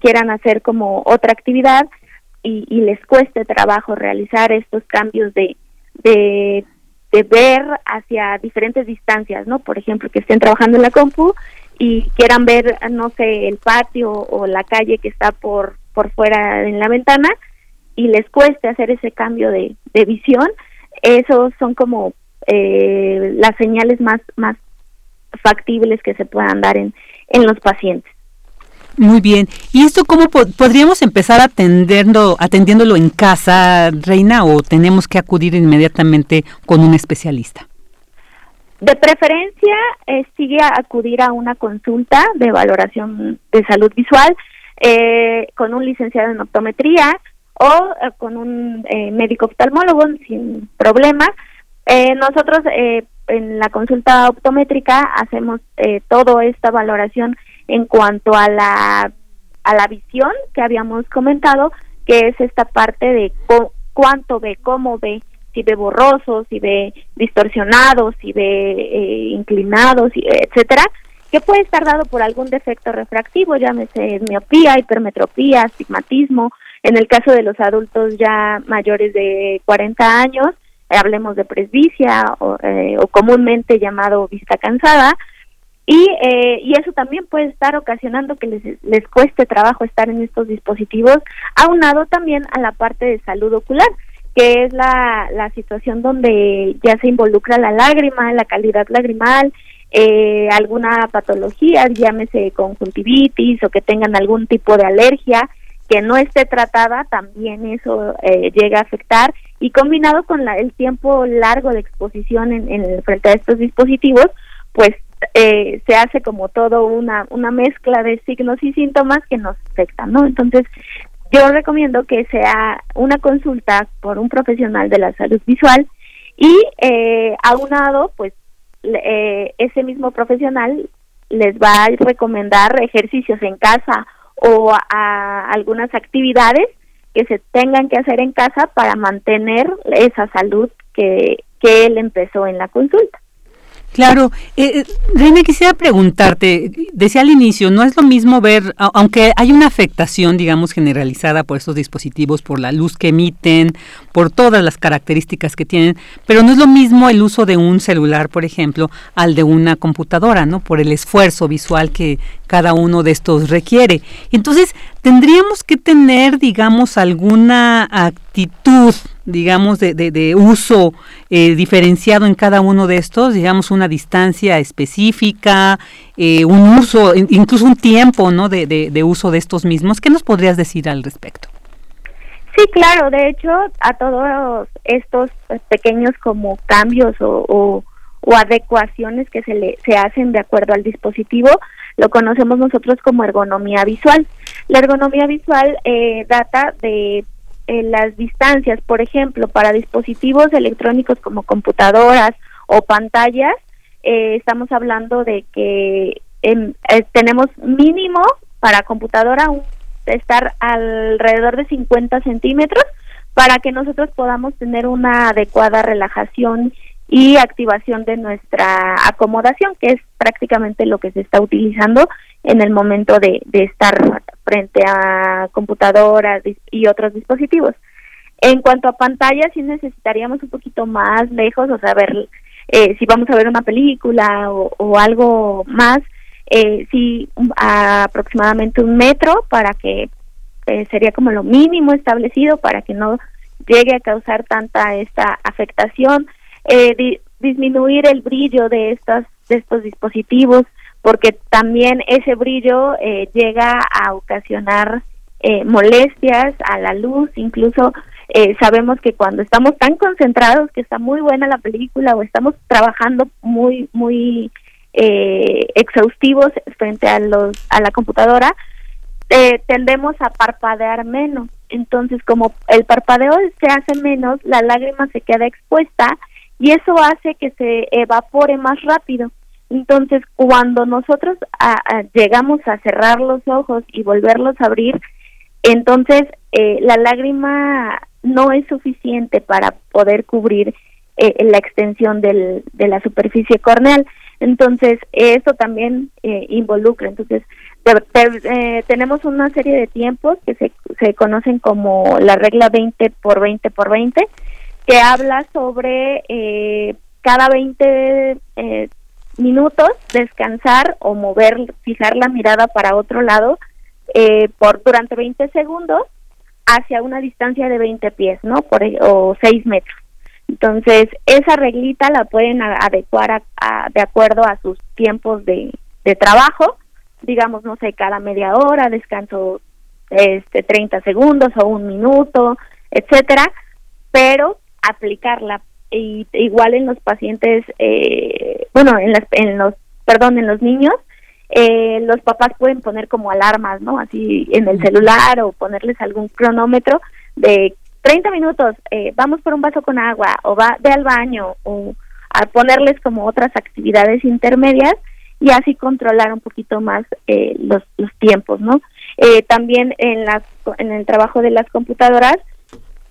quieran hacer como otra actividad y, y les cueste trabajo realizar estos cambios de, de de ver hacia diferentes distancias, ¿no? Por ejemplo, que estén trabajando en la compu y quieran ver, no sé, el patio o la calle que está por, por fuera en la ventana y les cueste hacer ese cambio de, de visión, esos son como eh, las señales más, más factibles que se puedan dar en, en los pacientes. Muy bien. ¿Y esto cómo podríamos empezar atendiendo, atendiéndolo en casa, Reina, o tenemos que acudir inmediatamente con un especialista? De preferencia, eh, sigue a acudir a una consulta de valoración de salud visual eh, con un licenciado en optometría o eh, con un eh, médico oftalmólogo sin problema. nosotros en la consulta optométrica hacemos toda esta valoración en cuanto a la, a la visión que habíamos comentado, que es esta parte de cuánto ve, cómo ve, si ve borroso, si ve distorsionado, si ve eh, inclinado, etcétera, que puede estar dado por algún defecto refractivo, llámese miopía, hipermetropía, astigmatismo. En el caso de los adultos ya mayores de 40 años, hablemos de presbicia o, eh, o comúnmente llamado vista cansada, y, eh, y eso también puede estar ocasionando que les, les cueste trabajo estar en estos dispositivos, aunado también a la parte de salud ocular, que es la, la situación donde ya se involucra la lágrima, la calidad lagrimal, eh, alguna patología, llámese conjuntivitis o que tengan algún tipo de alergia que no esté tratada, también eso eh, llega a afectar. Y combinado con la, el tiempo largo de exposición en, en frente a estos dispositivos, pues eh, se hace como todo una, una mezcla de signos y síntomas que nos afectan, ¿no? Entonces, yo recomiendo que sea una consulta por un profesional de la salud visual y eh, aunado, pues, eh, ese mismo profesional les va a recomendar ejercicios en casa o a algunas actividades que se tengan que hacer en casa para mantener esa salud que, que él empezó en la consulta. Claro, eh, eh, Reina, quisiera preguntarte, decía al inicio, no es lo mismo ver, aunque hay una afectación, digamos, generalizada por estos dispositivos, por la luz que emiten, por todas las características que tienen, pero no es lo mismo el uso de un celular, por ejemplo, al de una computadora, ¿no? Por el esfuerzo visual que cada uno de estos requiere. Entonces, tendríamos que tener, digamos, alguna actitud digamos, de, de, uso eh, diferenciado en cada uno de estos, digamos, una distancia específica, eh, un uso, incluso un tiempo, ¿no?, de, de, uso de estos mismos. ¿Qué nos podrías decir al respecto? Sí, claro, de hecho, a todos estos pequeños como cambios o, o, adecuaciones que se, le, se hacen de acuerdo al dispositivo, lo conocemos nosotros como ergonomía visual. La ergonomía visual eh, data de las distancias, por ejemplo, para dispositivos electrónicos como computadoras o pantallas, eh, estamos hablando de que eh, tenemos mínimo para computadora estar alrededor de 50 centímetros para que nosotros podamos tener una adecuada relajación y activación de nuestra acomodación, que es prácticamente lo que se está utilizando en el momento de, estar frente a computadoras y otros dispositivos. En cuanto a pantalla, sí necesitaríamos un poquito más lejos, o sea, ver eh, si vamos a ver una película o, algo más, eh, sí, aproximadamente un metro para que eh, sería como lo mínimo establecido para que no llegue a causar tanta esta afectación. Eh, disminuir el brillo de estas de estos dispositivos porque también ese brillo eh, llega a ocasionar eh, molestias a la luz. Incluso eh, sabemos que cuando estamos tan concentrados que está muy buena la película o estamos trabajando muy muy eh, exhaustivos frente a los a la computadora eh, tendemos a parpadear menos entonces como el parpadeo se hace menos la lágrima se queda expuesta y eso hace que se evapore más rápido. Entonces, cuando nosotros llegamos a cerrar los ojos y volverlos a abrir, entonces eh, la lágrima no es suficiente para poder cubrir eh, la extensión del, de la superficie corneal. Entonces, eso también eh, involucra. Entonces, tenemos una serie de tiempos que se, se conocen como la regla 20 por 20 por 20, que habla sobre eh, cada 20 eh, minutos descansar o mover, fijar la mirada para otro lado eh, por durante 20 segundos hacia una distancia de 20 pies, ¿no? Por, o 6 metros. Entonces, esa reglita la pueden adecuar de acuerdo a sus tiempos de, de trabajo, digamos, no sé, cada media hora, descanso este 30 segundos o un minuto, etcétera, pero aplicarla. Y, igual en los pacientes, eh, bueno, en, las, en los, perdón, en los niños, eh, los papás pueden poner como alarmas, ¿no? Así en el celular o ponerles algún cronómetro de 30 minutos, eh, vamos por un vaso con agua o va de al baño o a ponerles como otras actividades intermedias y así controlar un poquito más eh, los, los tiempos, ¿no? Eh, también en, las, en el trabajo de las computadoras,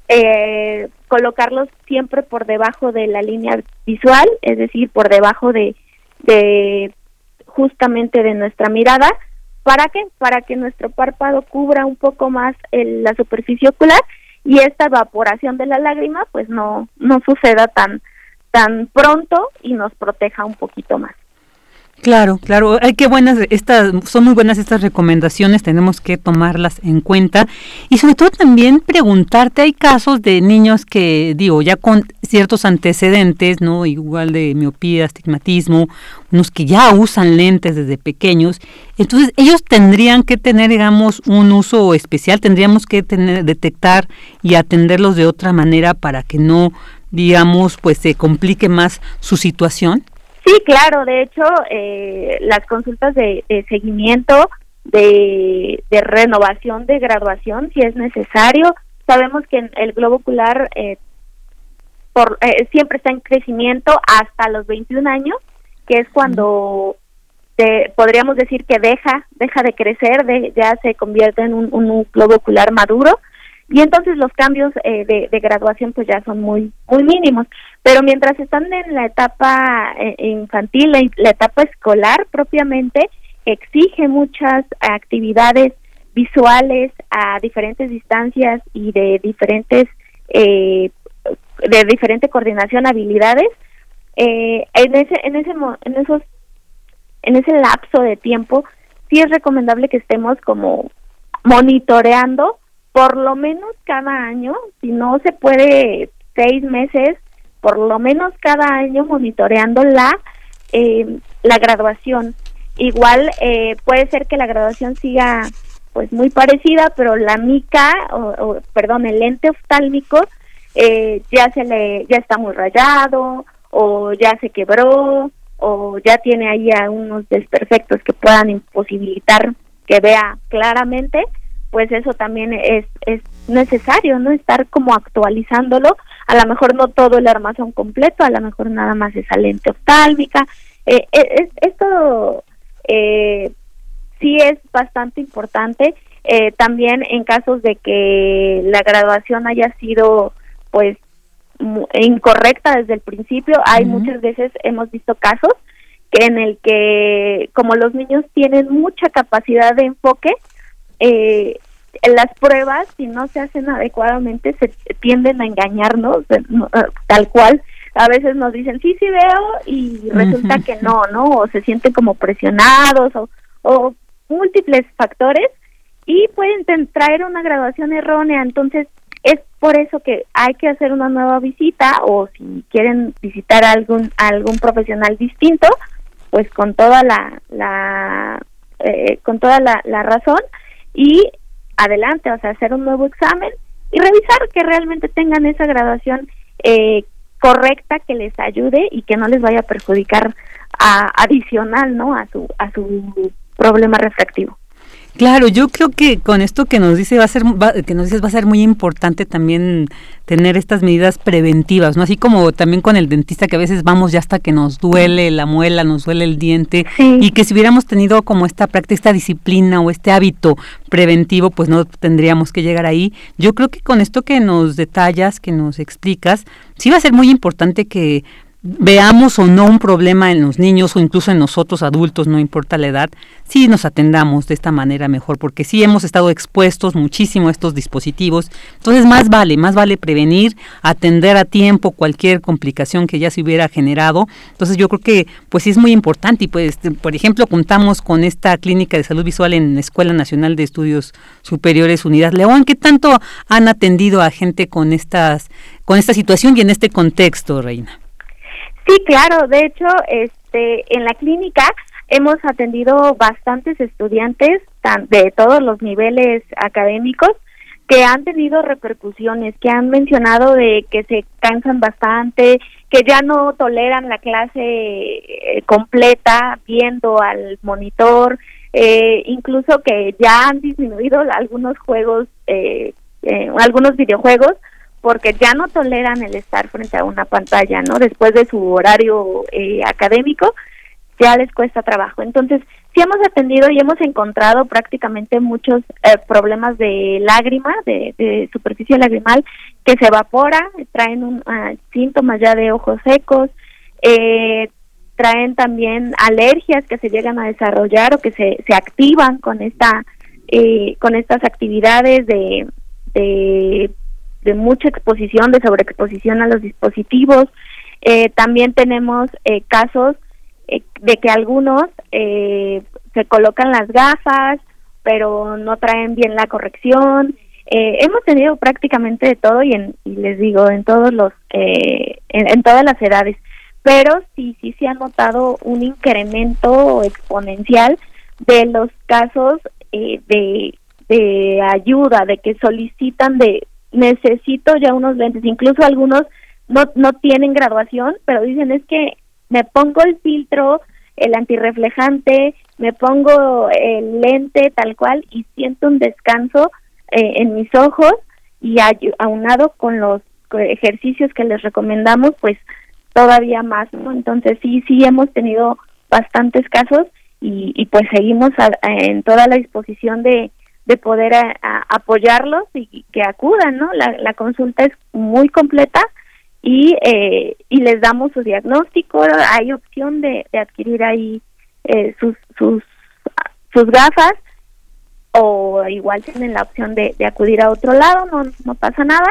eh, colocarlos siempre por debajo de la línea visual, es decir, por debajo de, de justamente de nuestra mirada. ¿Para qué? Para que nuestro párpado cubra un poco más la superficie ocular y esta evaporación de la lágrima pues no, no suceda tan, tan pronto y nos proteja un poquito más. Claro, claro, hay que buenas estas son muy buenas estas recomendaciones, tenemos que tomarlas en cuenta y sobre todo también preguntarte, hay casos de niños que digo, ya con ciertos antecedentes, ¿no? Igual de miopía, astigmatismo, unos que ya usan lentes desde pequeños, entonces ellos tendrían que tener digamos un uso especial, tendríamos que tener detectar y atenderlos de otra manera para que no digamos pues se complique más su situación. Sí, claro, de hecho, eh, las consultas de, seguimiento, de, renovación, de graduación, si es necesario. Sabemos que el globo ocular eh, por, eh, siempre está en crecimiento hasta los 21 años, que es cuando podríamos decir que deja, deja de crecer, de, ya se convierte en un, un globo ocular maduro y entonces los cambios eh, de, graduación pues ya son muy muy mínimos. Pero mientras están en la etapa eh, infantil la, etapa escolar propiamente exige muchas actividades visuales a diferentes distancias y de diferentes eh, de diferente coordinación habilidades. En ese en ese en esos en ese lapso de tiempo sí es recomendable que estemos como monitoreando por lo menos cada año, si no se puede seis meses, por lo menos cada año monitoreando la, eh, la graduación. Igual eh, puede ser que la graduación siga pues muy parecida, pero la mica, o, perdón, el lente oftálmico eh, ya se le, ya está muy rayado, o ya se quebró, o ya tiene ahí unos desperfectos que puedan imposibilitar que vea claramente pues eso también es, es necesario, ¿no? Estar como actualizándolo, a lo mejor no todo el armazón completo, a lo mejor nada más esa lente oftálmica. Eh, eh esto eh, sí es bastante importante, eh, también en casos de que la graduación haya sido, pues, incorrecta desde el principio, hay muchas veces, hemos visto casos que en el que, como los niños tienen mucha capacidad de enfoque, eh, las pruebas, si no se hacen adecuadamente, se tienden a engañarnos, eh, tal cual. A veces nos dicen, sí, sí veo, y resulta que no, ¿no? O se sienten como presionados, o, o múltiples factores, y pueden traer una graduación errónea. Entonces, es por eso que hay que hacer una nueva visita, o si quieren visitar a algún, algún profesional distinto, pues con toda la, la eh, con toda la, la razón y adelante, o sea, hacer un nuevo examen y revisar que realmente tengan esa graduación eh, correcta que les ayude y que no les vaya a perjudicar a, adicional, ¿no? A su a su problema refractivo. Claro, yo creo que con esto que nos dice va a ser que nos dices va a ser muy importante también tener estas medidas preventivas, ¿no? Así como también con el dentista que a veces vamos ya hasta que nos duele la muela, nos duele el diente y que si hubiéramos tenido como esta práctica, esta disciplina o este hábito preventivo, pues no tendríamos que llegar ahí. Yo creo que con esto que nos detallas, que nos explicas, sí va a ser muy importante que veamos o no un problema en los niños o incluso en nosotros adultos, no importa la edad, sí nos atendamos de esta manera mejor, porque sí hemos estado expuestos muchísimo a estos dispositivos. Entonces, más vale, más vale prevenir, atender a tiempo cualquier complicación que ya se hubiera generado. Entonces, yo creo que pues sí es muy importante y pues, por ejemplo, contamos con esta clínica de salud visual en la Escuela Nacional de Estudios Superiores Unidad León, ¿qué tanto han atendido a gente con estas con esta situación y en este contexto, Reina. Sí, claro. De hecho, este, en la clínica hemos atendido bastantes estudiantes de todos los niveles académicos que han tenido repercusiones, que han mencionado de que se cansan bastante, que ya no toleran la clase eh, completa viendo al monitor, eh, incluso que ya han disminuido algunos juegos, eh, eh, algunos videojuegos, porque ya no toleran el estar frente a una pantalla, ¿no? Después de su horario eh, académico, ya les cuesta trabajo. Entonces, sí hemos atendido y hemos encontrado prácticamente muchos eh, problemas de lágrima, de, superficie lagrimal, que se evapora, traen un, ah, síntomas ya de ojos secos, eh, traen también alergias que se llegan a desarrollar o que se, se activan con esta eh, con estas actividades de, de, de mucha exposición, de sobreexposición a los dispositivos. Eh, también tenemos eh, casos eh, de que algunos eh, se colocan las gafas, pero no traen bien la corrección. Eh, hemos tenido prácticamente de todo y, en, y les digo, en todos los, en, en, todas las edades. Pero sí, sí se ha notado un incremento exponencial de los casos de, de ayuda, de que solicitan de necesito ya unos lentes, incluso algunos no, no tienen graduación, pero dicen es que me pongo el filtro, el antirreflejante, me pongo el lente tal cual y siento un descanso eh, en mis ojos y aunado con los ejercicios que les recomendamos, pues todavía más, ¿no? Entonces sí, sí hemos tenido bastantes casos y, y pues seguimos en toda la disposición de, de poder apoyarlos y que acudan, ¿no? La, la consulta es muy completa y, eh, y les damos su diagnóstico. Hay opción de, de adquirir ahí eh, sus, sus, sus gafas o igual tienen la opción de, de acudir a otro lado, no, no pasa nada,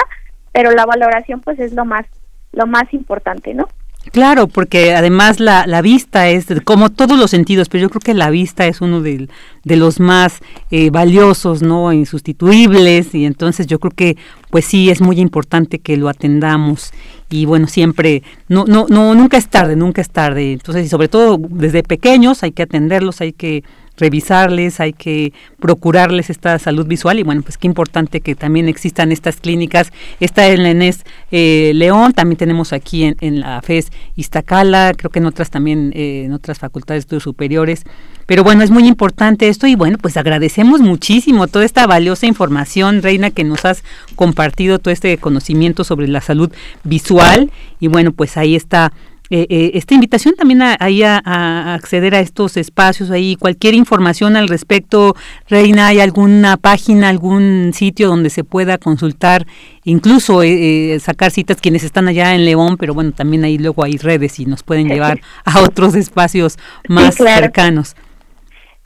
pero la valoración pues es lo más, lo más importante, ¿no? Claro, porque además la, la vista es como todos los sentidos, pero yo creo que la vista es uno de, de los más eh, valiosos, ¿no? Insustituibles y entonces yo creo que pues sí es muy importante que lo atendamos y bueno siempre no no no nunca es tarde, nunca es tarde. Entonces y sobre todo desde pequeños hay que atenderlos, hay que revisarles, hay que procurarles esta salud visual y bueno, pues qué importante que también existan estas clínicas. Está en la ENES eh, León, también tenemos aquí en, en, la FES Iztacala, creo que en otras también, eh, en otras facultades de estudios superiores. Pero bueno, es muy importante esto y bueno, pues agradecemos muchísimo toda esta valiosa información, Reina, que nos has compartido, todo este conocimiento sobre la salud visual y bueno, pues ahí está eh, eh, esta invitación también a, a, acceder a estos espacios, ahí cualquier información al respecto, Reina, ¿hay alguna página, algún sitio donde se pueda consultar, incluso eh, eh sacar citas quienes están allá en León, pero bueno, también ahí luego hay redes y nos pueden llevar a otros espacios más sí, claro. cercanos?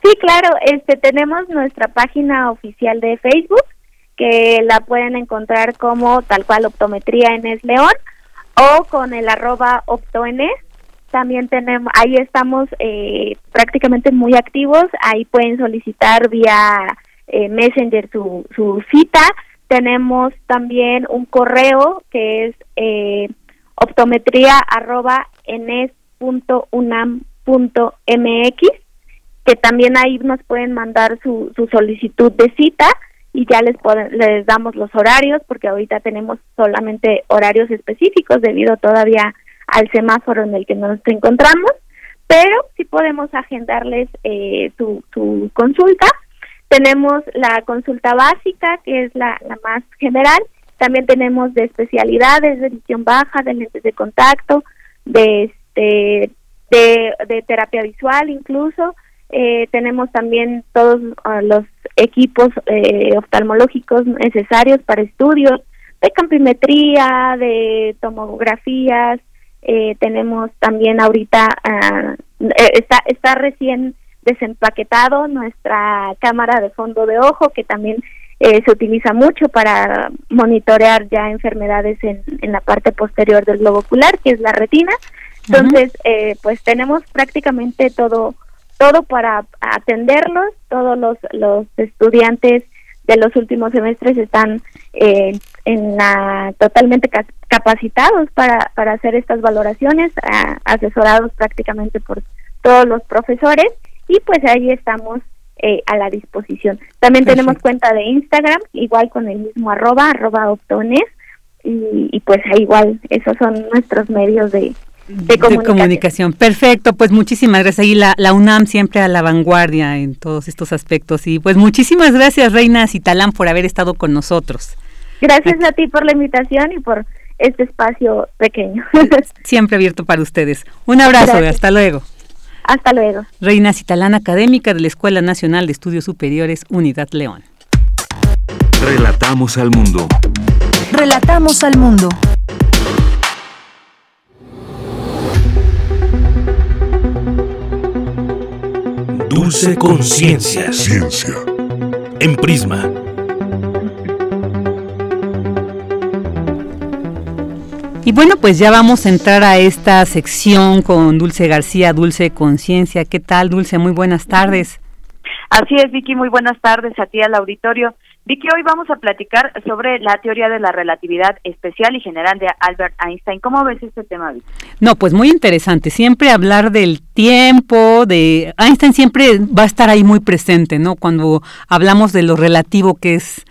Sí, claro, este tenemos nuestra página oficial de Facebook que la pueden encontrar como tal cual optometría en Es León o con el arroba optoenes. También tenemos, ahí estamos eh, prácticamente muy activos, ahí pueden solicitar vía eh, Messenger su, su cita. Tenemos también un correo que es eh, optometría arroba enes.unam.mx, que también ahí nos pueden mandar su, su solicitud de cita y ya les, les damos los horarios porque ahorita tenemos solamente horarios específicos debido todavía al semáforo en el que nos encontramos, pero sí podemos agendarles eh, su, su consulta. Tenemos la consulta básica, que es la, la más general. También tenemos de especialidades, de visión baja, de lentes de contacto, de, este, de terapia visual incluso. Eh, tenemos también todos uh, los equipos eh, oftalmológicos necesarios para estudios de campimetría, de tomografías. Eh, tenemos también ahorita, uh, está, está recién desempaquetado nuestra cámara de fondo de ojo, que también eh, se utiliza mucho para monitorear ya enfermedades en, en la parte posterior del globo ocular, que es la retina. Entonces, uh -huh. eh, pues tenemos prácticamente todo todo para atenderlos, todos los, los estudiantes de los últimos semestres están eh, en la, totalmente capacitados para, para hacer estas valoraciones, asesorados prácticamente por todos los profesores y pues ahí estamos eh, a la disposición. También tenemos cuenta de Instagram, igual con el mismo arroba, arroba optones, y, y pues igual esos son nuestros medios de, de comunicación. Perfecto, pues muchísimas gracias. Y la, la, UNAM siempre a la vanguardia en todos estos aspectos. Y pues muchísimas gracias, Reina Citalán, por haber estado con nosotros. Gracias a ti por la invitación y por este espacio pequeño. siempre abierto para ustedes. Un abrazo, hasta luego. Hasta luego. Reina Citalán, académica de la Escuela Nacional de Estudios Superiores, Unidad León. Relatamos al mundo. Relatamos al mundo. Dulce Conciencia. Ciencia. En Prisma. Y bueno, pues ya vamos a entrar a esta sección con Dulce García, Dulce Conciencia. ¿Qué tal, Dulce? Muy buenas tardes. Así es, Vicky, muy buenas tardes a ti al auditorio. Vicky, hoy vamos a platicar sobre la teoría de la relatividad especial y general de Albert Einstein. ¿Cómo ves este tema, Vicky? No, pues muy interesante. Siempre hablar del tiempo, de Einstein siempre va a estar ahí muy presente, ¿no? Cuando hablamos de lo relativo que es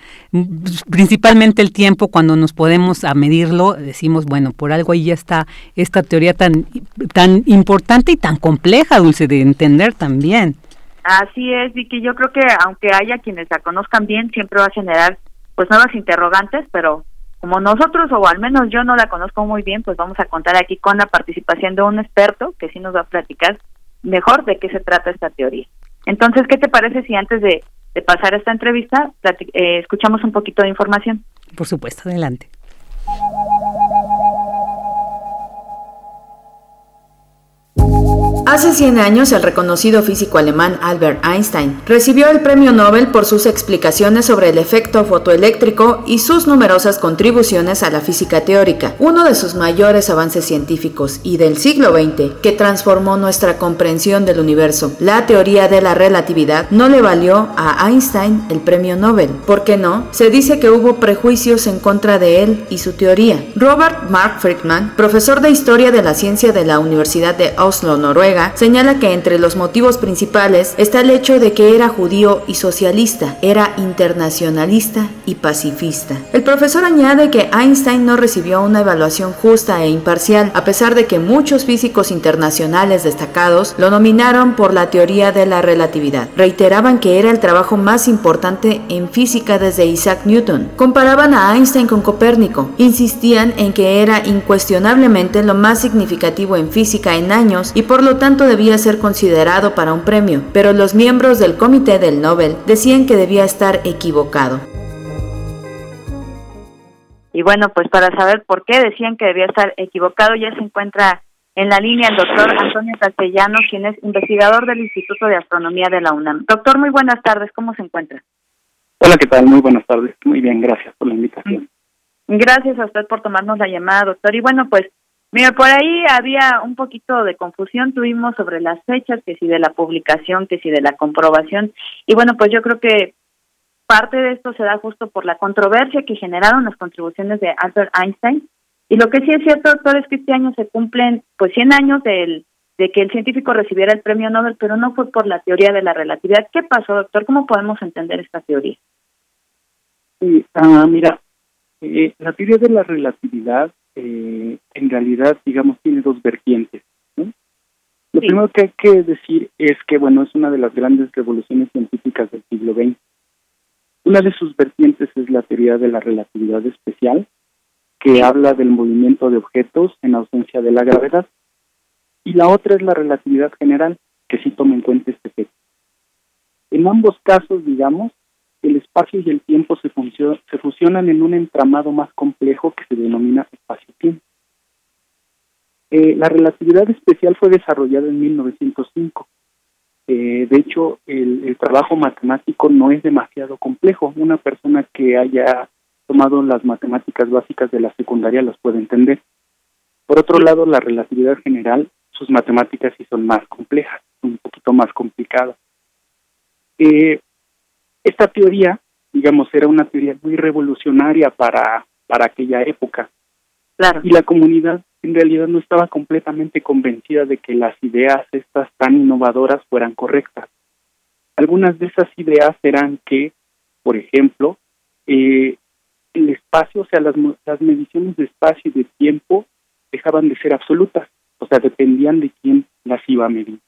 principalmente el tiempo, cuando nos podemos a medirlo, decimos, bueno, por algo ahí ya está esta teoría tan, tan importante y tan compleja, Dulce, de entender también. Así es, Vicky. Yo creo que aunque haya quienes la conozcan bien, siempre va a generar pues nuevas interrogantes, pero como nosotros, o al menos yo no la conozco muy bien, pues vamos a contar aquí con la participación de un experto que sí nos va a platicar mejor de qué se trata esta teoría. Entonces, ¿qué te parece si antes de, pasar esta entrevista eh, escuchamos un poquito de información? Por supuesto, adelante. Hace 100 años, el reconocido físico alemán Albert Einstein recibió el premio Nobel por sus explicaciones sobre el efecto fotoeléctrico y sus numerosas contribuciones a la física teórica, uno de sus mayores avances científicos y del siglo XX que transformó nuestra comprensión del universo. La teoría de la relatividad no le valió a Einstein el premio Nobel. ¿Por qué no? Se dice que hubo prejuicios en contra de él y su teoría. Robert Mark Friedman, profesor de Historia de la Ciencia de la Universidad de Oslo, Noruega, señala que entre los motivos principales está el hecho de que era judío y socialista, era internacionalista y pacifista. El profesor añade que Einstein no recibió una evaluación justa e imparcial, a pesar de que muchos físicos internacionales destacados lo nominaron por la teoría de la relatividad. Reiteraban que era el trabajo más importante en física desde Isaac Newton. Comparaban a Einstein con Copérnico, insistían en que era incuestionablemente lo más significativo en física en años y por lo tanto debía ser considerado para un premio, pero los miembros del comité del Nobel decían que debía estar equivocado. Y bueno, pues para saber por qué decían que debía estar equivocado, ya se encuentra en la línea el doctor Antonio Castellanos, quien es investigador del Instituto de Astronomía de la UNAM. Doctor, muy buenas tardes, ¿cómo se encuentra? Hola, ¿qué tal? Muy buenas tardes. Muy bien, gracias por la invitación. Gracias a usted por tomarnos la llamada, doctor. Y bueno, pues Mira, por ahí había un poquito de confusión, tuvimos sobre las fechas, que si de la publicación, que si de la comprobación. Y bueno, pues yo creo que parte de esto se da justo por la controversia que generaron las contribuciones de Albert Einstein. Y lo que sí es cierto, doctor, es que este año se cumplen pues 100 años del, de que el científico recibiera el premio Nobel, pero no fue por la teoría de la relatividad. ¿Qué pasó, doctor? ¿Cómo podemos entender esta teoría? Sí, ah, mira, eh, la teoría de la relatividad eh, en realidad, digamos, tiene dos vertientes. Lo primero que hay que decir es que, bueno, es una de las grandes revoluciones científicas del siglo XX. Una de sus vertientes es la teoría de la relatividad especial, que habla del movimiento de objetos en ausencia de la gravedad. Y la otra es la relatividad general, que sí toma en cuenta este efecto. En ambos casos, digamos, el espacio y el tiempo se, se fusionan en un entramado más complejo que se denomina espacio-tiempo. Eh, la relatividad especial fue desarrollada en 1905. Eh, de hecho, el, el, trabajo matemático no es demasiado complejo. Una persona que haya tomado las matemáticas básicas de la secundaria las puede entender. Por otro lado, la relatividad general, sus matemáticas sí son más complejas, un poquito más complicadas. Eh, esta teoría, digamos, era una teoría muy revolucionaria para para aquella época. Claro. Y la comunidad en realidad no estaba completamente convencida de que las ideas estas tan innovadoras fueran correctas. Algunas de esas ideas eran que, por ejemplo, eh, el espacio, o sea, las, las mediciones de espacio y de tiempo dejaban de ser absolutas, o sea, dependían de quién las iba a medir.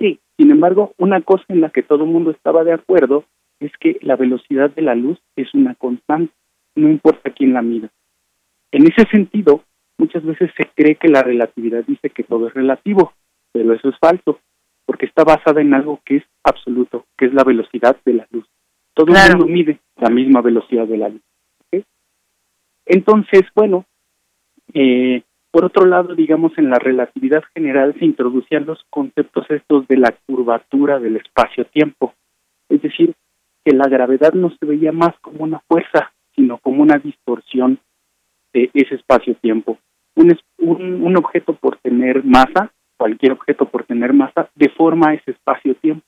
Sí, sin embargo, una cosa en la que todo el mundo estaba de acuerdo es que la velocidad de la luz es una constante, no importa quién la mida. En ese sentido, muchas veces se cree que la relatividad dice que todo es relativo, pero eso es falso, porque está basada en algo que es absoluto, que es la velocidad de la luz. Todo el mundo mide la misma velocidad de la luz. Entonces, bueno, eh, por otro lado, digamos, en la relatividad general se introducían los conceptos estos de la curvatura del espacio-tiempo. Es decir, que la gravedad no se veía más como una fuerza, sino como una distorsión de ese espacio-tiempo. Un, un, objeto por tener masa, cualquier objeto por tener masa, deforma ese espacio-tiempo.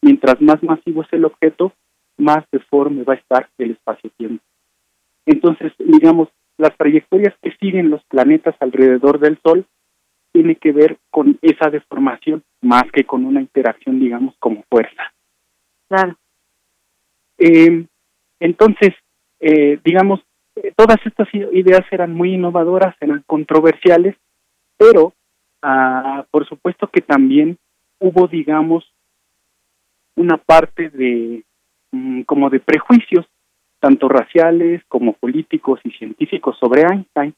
Mientras más masivo es el objeto, más deforme va a estar el espacio-tiempo. Entonces, digamos, las trayectorias que siguen los planetas alrededor del Sol tiene que ver con esa deformación más que con una interacción, digamos, como fuerza. Claro. Eh, entonces, eh, digamos, eh, todas estas ideas eran muy innovadoras, eran controversiales, pero ah, por supuesto que también hubo, digamos, una parte de mm, como de prejuicios tanto raciales como políticos y científicos sobre Einstein,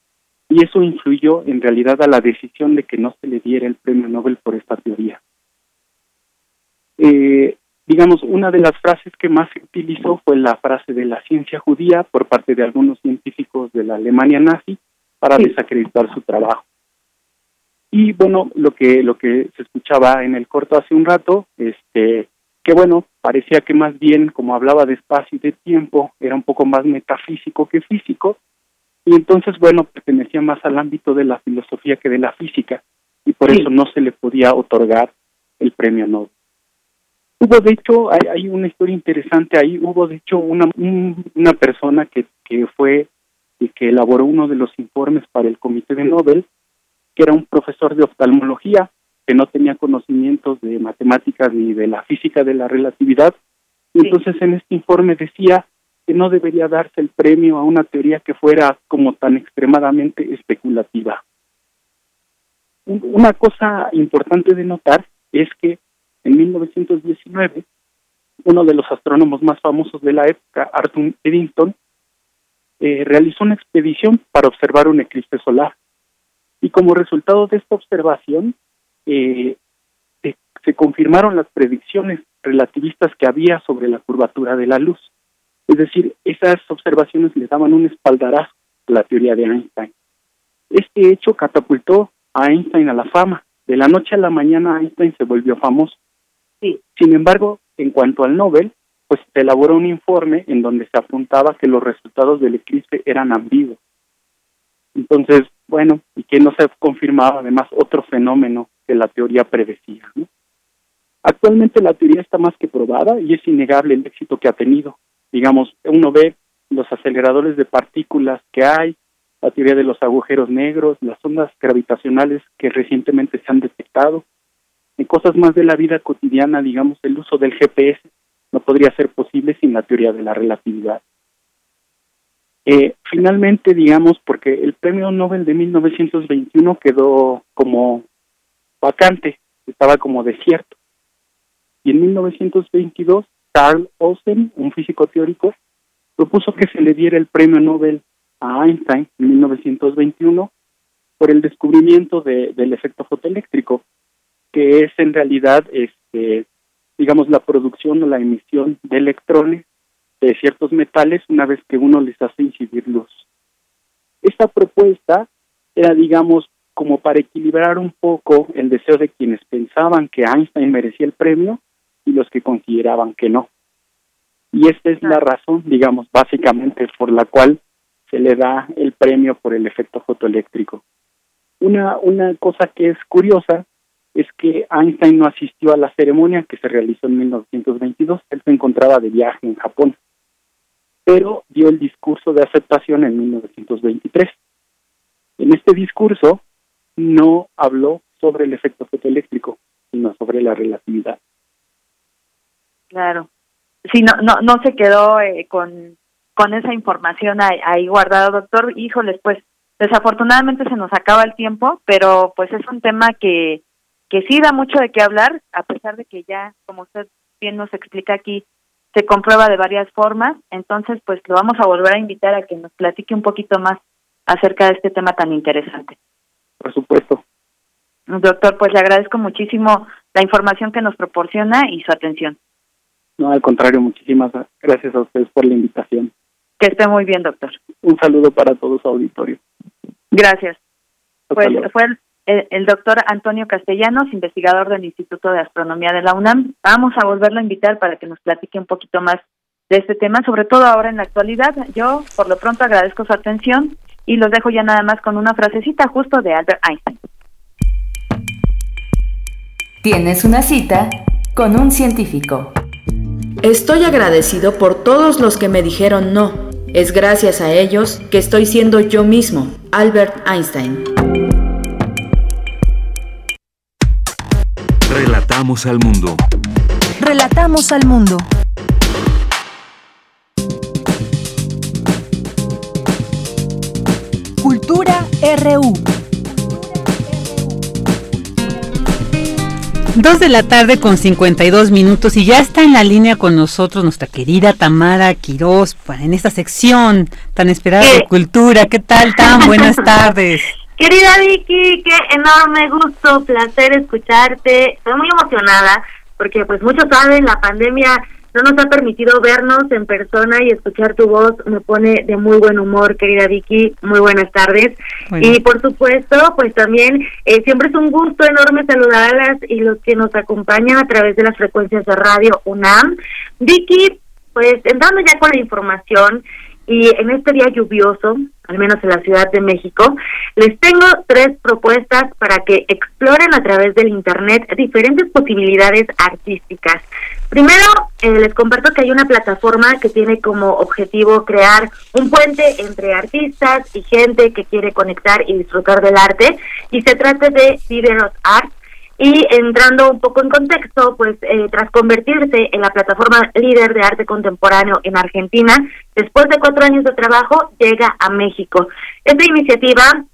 y eso influyó en realidad a la decisión de que no se le diera el premio Nobel por esta teoría. Eh, digamos, una de las frases que más se utilizó fue la frase de la ciencia judía por parte de algunos científicos de la Alemania nazi para desacreditar su trabajo. Y bueno, lo que lo que se escuchaba en el corto hace un rato, este que bueno, parecía que más bien, como hablaba de espacio y de tiempo, era un poco más metafísico que físico, y entonces, bueno, pertenecía más al ámbito de la filosofía que de la física, y por eso no se le podía otorgar el premio Nobel. Hubo, de hecho, hay, hay una historia interesante ahí, hubo, de hecho, una, una persona que, que fue y que elaboró uno de los informes para el Comité de Nobel, que era un profesor de oftalmología, que no tenía conocimientos de matemáticas ni de la física de la relatividad. Y entonces en este informe decía que no debería darse el premio a una teoría que fuera como tan extremadamente especulativa. Una cosa importante de notar es que en 1919 uno de los astrónomos más famosos de la época, Arthur Eddington, eh, realizó una expedición para observar un eclipse solar. Y como resultado de esta observación, eh, se, confirmaron las predicciones relativistas que había sobre la curvatura de la luz. Es decir, esas observaciones le daban un espaldarazo a la teoría de Einstein. Este hecho catapultó a Einstein a la fama. De la noche a la mañana Einstein se volvió famoso. Sí. Sin embargo, en cuanto al Nobel, pues se elaboró un informe en donde se apuntaba que los resultados del eclipse eran ambiguos. Entonces, bueno, y que no se confirmaba además otro fenómeno que la teoría predecía. Actualmente la teoría está más que probada y es innegable el éxito que ha tenido. Digamos, uno ve los aceleradores de partículas que hay, la teoría de los agujeros negros, las ondas gravitacionales que recientemente se han detectado. En cosas más de la vida cotidiana, digamos, el uso del GPS no podría ser posible sin la teoría de la relatividad. Eh, finalmente, digamos, porque el premio Nobel de 1921 quedó como vacante, estaba como desierto. Y en 1922, Carl Olsen, un físico teórico, propuso que se le diera el premio Nobel a Einstein en 1921 por el descubrimiento de, del efecto fotoeléctrico, que es en realidad, este, digamos, la producción o la emisión de electrones de ciertos metales una vez que uno les hace incidir luz. Esta propuesta era, digamos, como para equilibrar un poco el deseo de quienes pensaban que Einstein merecía el premio y los que consideraban que no. Y esta es la razón, digamos, básicamente por la cual se le da el premio por el efecto fotoeléctrico. Una, una cosa que es curiosa es que Einstein no asistió a la ceremonia que se realizó en 1922, él se encontraba de viaje en Japón pero dio el discurso de aceptación en 1923. En este discurso no habló sobre el efecto fotoeléctrico, sino sobre la relatividad. Claro. Sí, no, no, no se quedó eh, con, con esa información ahí, ahí guardada, doctor. Híjoles, pues desafortunadamente se nos acaba el tiempo, pero pues es un tema que, que sí da mucho de qué hablar, a pesar de que ya, como usted bien nos explica aquí, se comprueba de varias formas. Entonces, pues lo vamos a volver a invitar a que nos platique un poquito más acerca de este tema tan interesante. Por supuesto. Doctor, pues le agradezco muchísimo la información que nos proporciona y su atención. No, al contrario, muchísimas gracias a ustedes por la invitación. Que esté muy bien, doctor. Un saludo para todos su auditorio. Gracias. pues fue el, el, doctor Antonio Castellanos, investigador del Instituto de Astronomía de la UNAM. Vamos a volverlo a invitar para que nos platique un poquito más de este tema, sobre todo ahora en la actualidad. Yo, por lo pronto, agradezco su atención y los dejo ya nada más con una frasecita justo de Albert Einstein. Tienes una cita con un científico. Estoy agradecido por todos los que me dijeron no. Es gracias a ellos que estoy siendo yo mismo, Albert Einstein. Relatamos al mundo. Relatamos al mundo. Cultura RU. Dos de la tarde con 52 minutos y ya está en la línea con nosotros nuestra querida Tamara Quirós en esta sección tan esperada de cultura. ¿Qué tal, Tam? Buenas tardes. Querida Vicky, qué enorme gusto, placer escucharte. Estoy muy emocionada porque pues muchos saben, la pandemia no nos ha permitido vernos en persona y escuchar tu voz me pone de muy buen humor, querida Vicky. Muy buenas tardes. Y por supuesto, pues también eh, siempre es un gusto enorme saludarlas y los que nos acompañan a través de las frecuencias de radio UNAM. Vicky, pues entrando ya con la información y en este día lluvioso, al menos en la Ciudad de México, les tengo tres propuestas para que exploren a través del Internet diferentes posibilidades artísticas. Primero, eh, les comparto que hay una plataforma que tiene como objetivo crear un puente entre artistas y gente que quiere conectar y disfrutar del arte, y se trata de Diderot Art, y entrando un poco en contexto, pues eh, tras convertirse en la plataforma líder de arte contemporáneo en Argentina, después de cuatro años de trabajo, llega a México. Esta iniciativa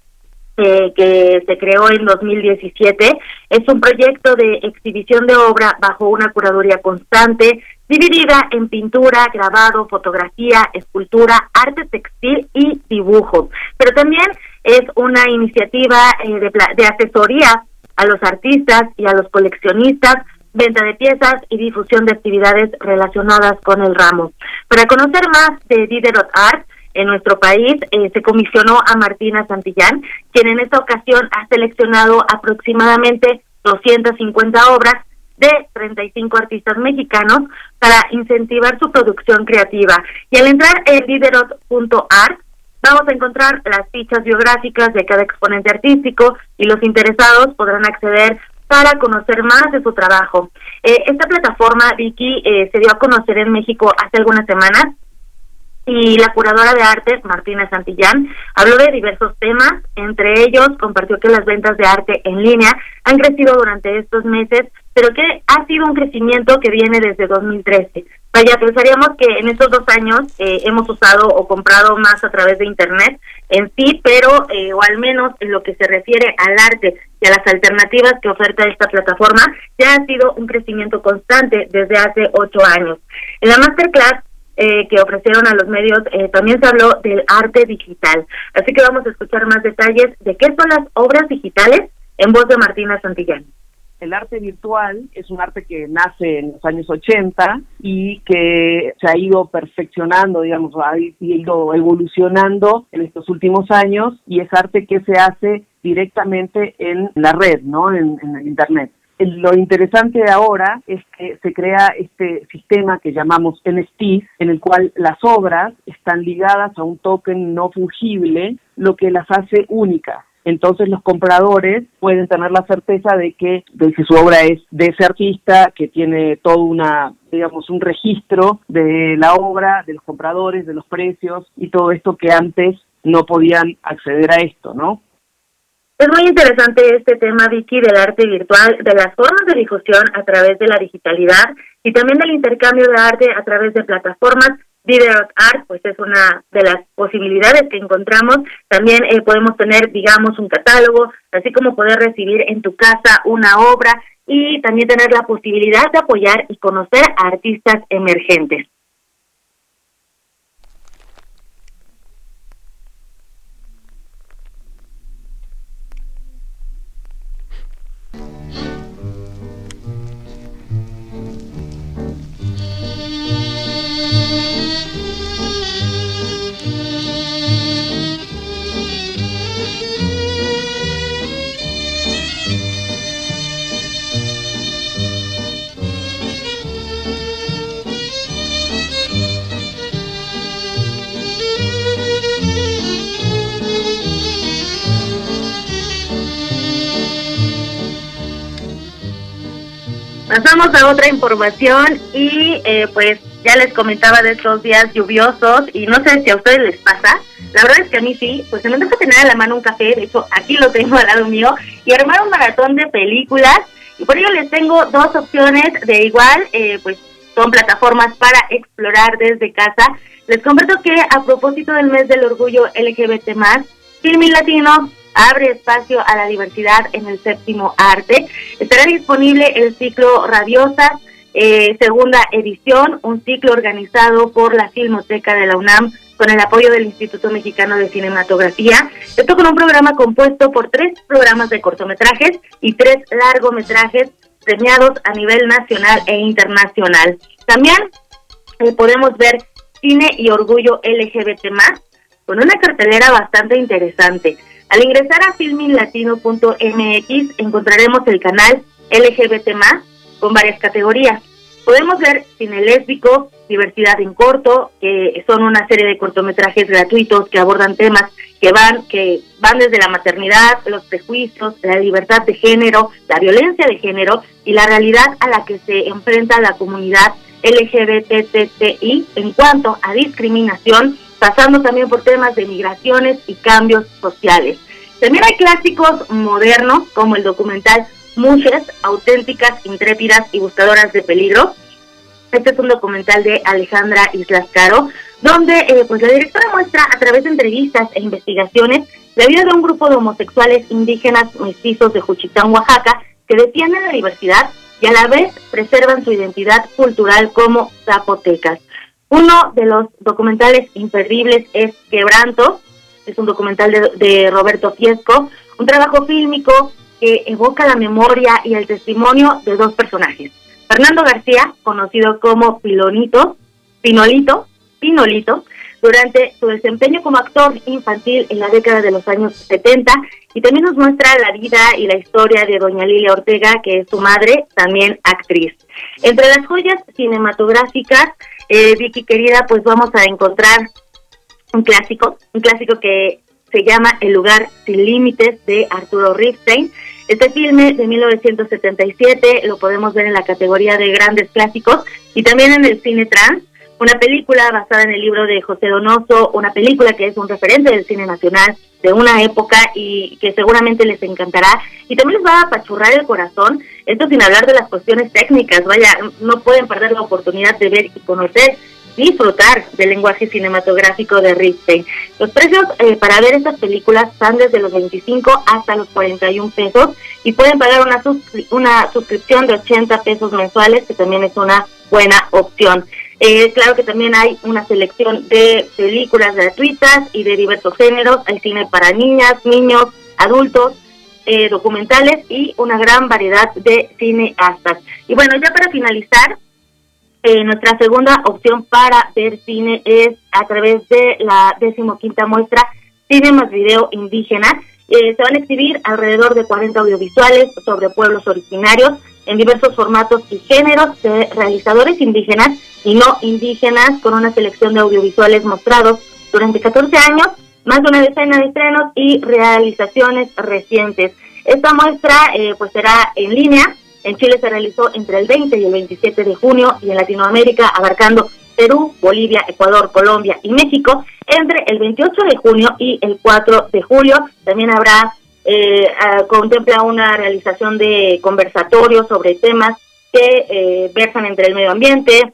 eh, que se creó en 2017. Es un proyecto de exhibición de obra bajo una curaduría constante, dividida en pintura, grabado, fotografía, escultura, arte textil y dibujo. Pero también es una iniciativa eh, de, de asesoría a los artistas y a los coleccionistas venta de piezas y difusión de actividades relacionadas con el ramo. Para conocer más de Diderot Art, en nuestro país, eh, se comisionó a Martina Santillán, quien en esta ocasión ha seleccionado aproximadamente 250 obras de 35 artistas mexicanos para incentivar su producción creativa. Y al entrar en liderot.art, vamos a encontrar las fichas biográficas de cada exponente artístico y los interesados podrán acceder para conocer más de su trabajo. Eh, esta plataforma, Vicky, eh, se dio a conocer en México hace algunas semanas y la curadora de arte, Martina Santillán, habló de diversos temas, entre ellos compartió que las ventas de arte en línea han crecido durante estos meses, pero que ha sido un crecimiento que viene desde 2013. Vaya, pensaríamos que en estos dos años eh, hemos usado o comprado más a través de Internet en sí, pero eh, o al menos en lo que se refiere al arte y a las alternativas que oferta esta plataforma, ya ha sido un crecimiento constante desde hace ocho años. En la masterclass eh, que ofrecieron a los medios, eh, también se habló del arte digital. Así que vamos a escuchar más detalles de qué son las obras digitales en voz de Martina Santillán. El arte virtual es un arte que nace en los años 80 y que se ha ido perfeccionando, digamos, ha ido evolucionando en estos últimos años y es arte que se hace directamente en la red, ¿no? En, Internet lo interesante de ahora es que se crea este sistema que llamamos NFT, en el cual las obras están ligadas a un token no fungible, lo que las hace únicas. Entonces los compradores pueden tener la certeza de que, de que su obra es de ese artista, que tiene todo una digamos, un registro de la obra, de los compradores, de los precios y todo esto que antes no podían acceder a esto, ¿no? Es muy interesante este tema, Vicky, del arte virtual, de las formas de difusión a través de la digitalidad y también del intercambio de arte a través de plataformas. Video Art, pues es una de las posibilidades que encontramos. También eh, podemos tener, digamos, un catálogo, así como poder recibir en tu casa una obra y también tener la posibilidad de apoyar y conocer a artistas emergentes. Pasamos a otra información y eh, pues ya les comentaba de estos días lluviosos y no sé si a ustedes les pasa. La verdad es que a mí sí, pues se me deja tener a la mano un café, de hecho aquí lo tengo al lado mío, y armar un maratón de películas. Y por ello les tengo dos opciones de igual, eh, pues son plataformas para explorar desde casa. Les comparto que a propósito del mes del orgullo LGBT+, Filmin Latino abre espacio a la diversidad en el séptimo arte. Estará disponible el ciclo Radiosas, eh, segunda edición, un ciclo organizado por la Filmoteca de la UNAM con el apoyo del Instituto Mexicano de Cinematografía. Esto con un programa compuesto por tres programas de cortometrajes y tres largometrajes premiados a nivel nacional e internacional. También eh, podemos ver cine y orgullo LGBT con una cartelera bastante interesante. Al ingresar a filminlatino.mx encontraremos el canal LGBT con varias categorías. Podemos ver cine lésbico, diversidad en corto, que son una serie de cortometrajes gratuitos que abordan temas que van que van desde la maternidad, los prejuicios, la libertad de género, la violencia de género y la realidad a la que se enfrenta la comunidad LGBTTI en cuanto a discriminación pasando también por temas de migraciones y cambios sociales. También hay clásicos modernos como el documental Mujeres auténticas, intrépidas y buscadoras de peligro. Este es un documental de Alejandra Islas Caro, donde eh, pues la directora muestra a través de entrevistas e investigaciones la vida de un grupo de homosexuales indígenas mestizos de Juchitán, Oaxaca, que defienden la diversidad y a la vez preservan su identidad cultural como zapotecas. Uno de los documentales imperdibles es Quebranto, es un documental de, Roberto Fiesco, un trabajo fílmico que evoca la memoria y el testimonio de dos personajes. Fernando García, conocido como Pilonito, Pinolito, Pinolito, durante su desempeño como actor infantil en la década de los años 70 y también nos muestra la vida y la historia de doña Lilia Ortega, que es su madre, también actriz. Entre las joyas cinematográficas eh, Vicky querida, pues vamos a encontrar un clásico, un clásico que se llama El lugar sin límites de Arturo Ripstein. Este filme de 1977 lo podemos ver en la categoría de grandes clásicos y también en el cine trans, una película basada en el libro de José Donoso, una película que es un referente del cine nacional de una época y que seguramente les encantará y también les va a apachurrar el corazón, esto sin hablar de las cuestiones técnicas, vaya, no pueden perder la oportunidad de ver y conocer disfrutar del lenguaje cinematográfico de Ripstein. Los precios eh, para ver estas películas están desde los 25 hasta los 41 pesos y pueden pagar una, una suscripción de 80 pesos mensuales, que también es una buena opción. Eh, claro que también hay una selección de películas gratuitas y de diversos géneros. Hay cine para niñas, niños, adultos, eh, documentales y una gran variedad de cineastas. Y bueno, ya para finalizar, eh, nuestra segunda opción para ver cine es a través de la decimoquinta muestra Cine más Video Indígena. se van a exhibir alrededor de 40 audiovisuales sobre pueblos originarios en diversos formatos y géneros de realizadores indígenas y no indígenas con una selección de audiovisuales mostrados durante 14 años más de una decena de estrenos y realizaciones recientes. Esta muestra eh, pues será en línea. En Chile se realizó entre el 20 y el 27 de junio y en Latinoamérica abarcando Perú, Bolivia, Ecuador, Colombia y México entre el 28 de junio y el 4 de julio. También habrá, eh, contempla una realización de conversatorios sobre temas que eh, versan entre el medio ambiente,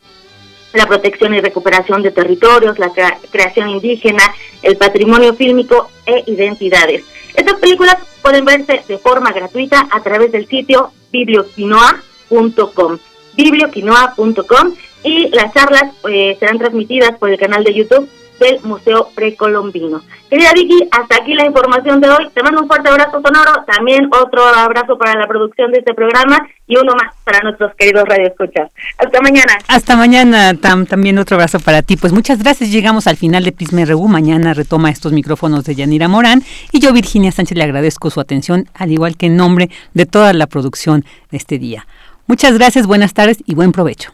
la protección y recuperación de territorios, la creación indígena, el patrimonio fílmico e identidades. Estas películas pueden verse de forma gratuita a través del sitio biblioquinoa.com biblioquinoa.com y las charlas eh, serán transmitidas por el canal de YouTube del Museo Precolombino. Querida Vicky, hasta aquí la información de hoy. Te mando un fuerte abrazo sonoro, también otro abrazo para la producción de este programa y uno más para nuestros queridos radioescuchas. Hasta mañana. Hasta mañana, Tam, también otro abrazo para ti. Pues muchas gracias. Llegamos al final de Prisma RU. Mañana retoma estos micrófonos de Yanira Morán y yo, Virginia Sánchez, le agradezco su atención, al igual que en nombre de toda la producción de este día. Muchas gracias, buenas tardes y buen provecho.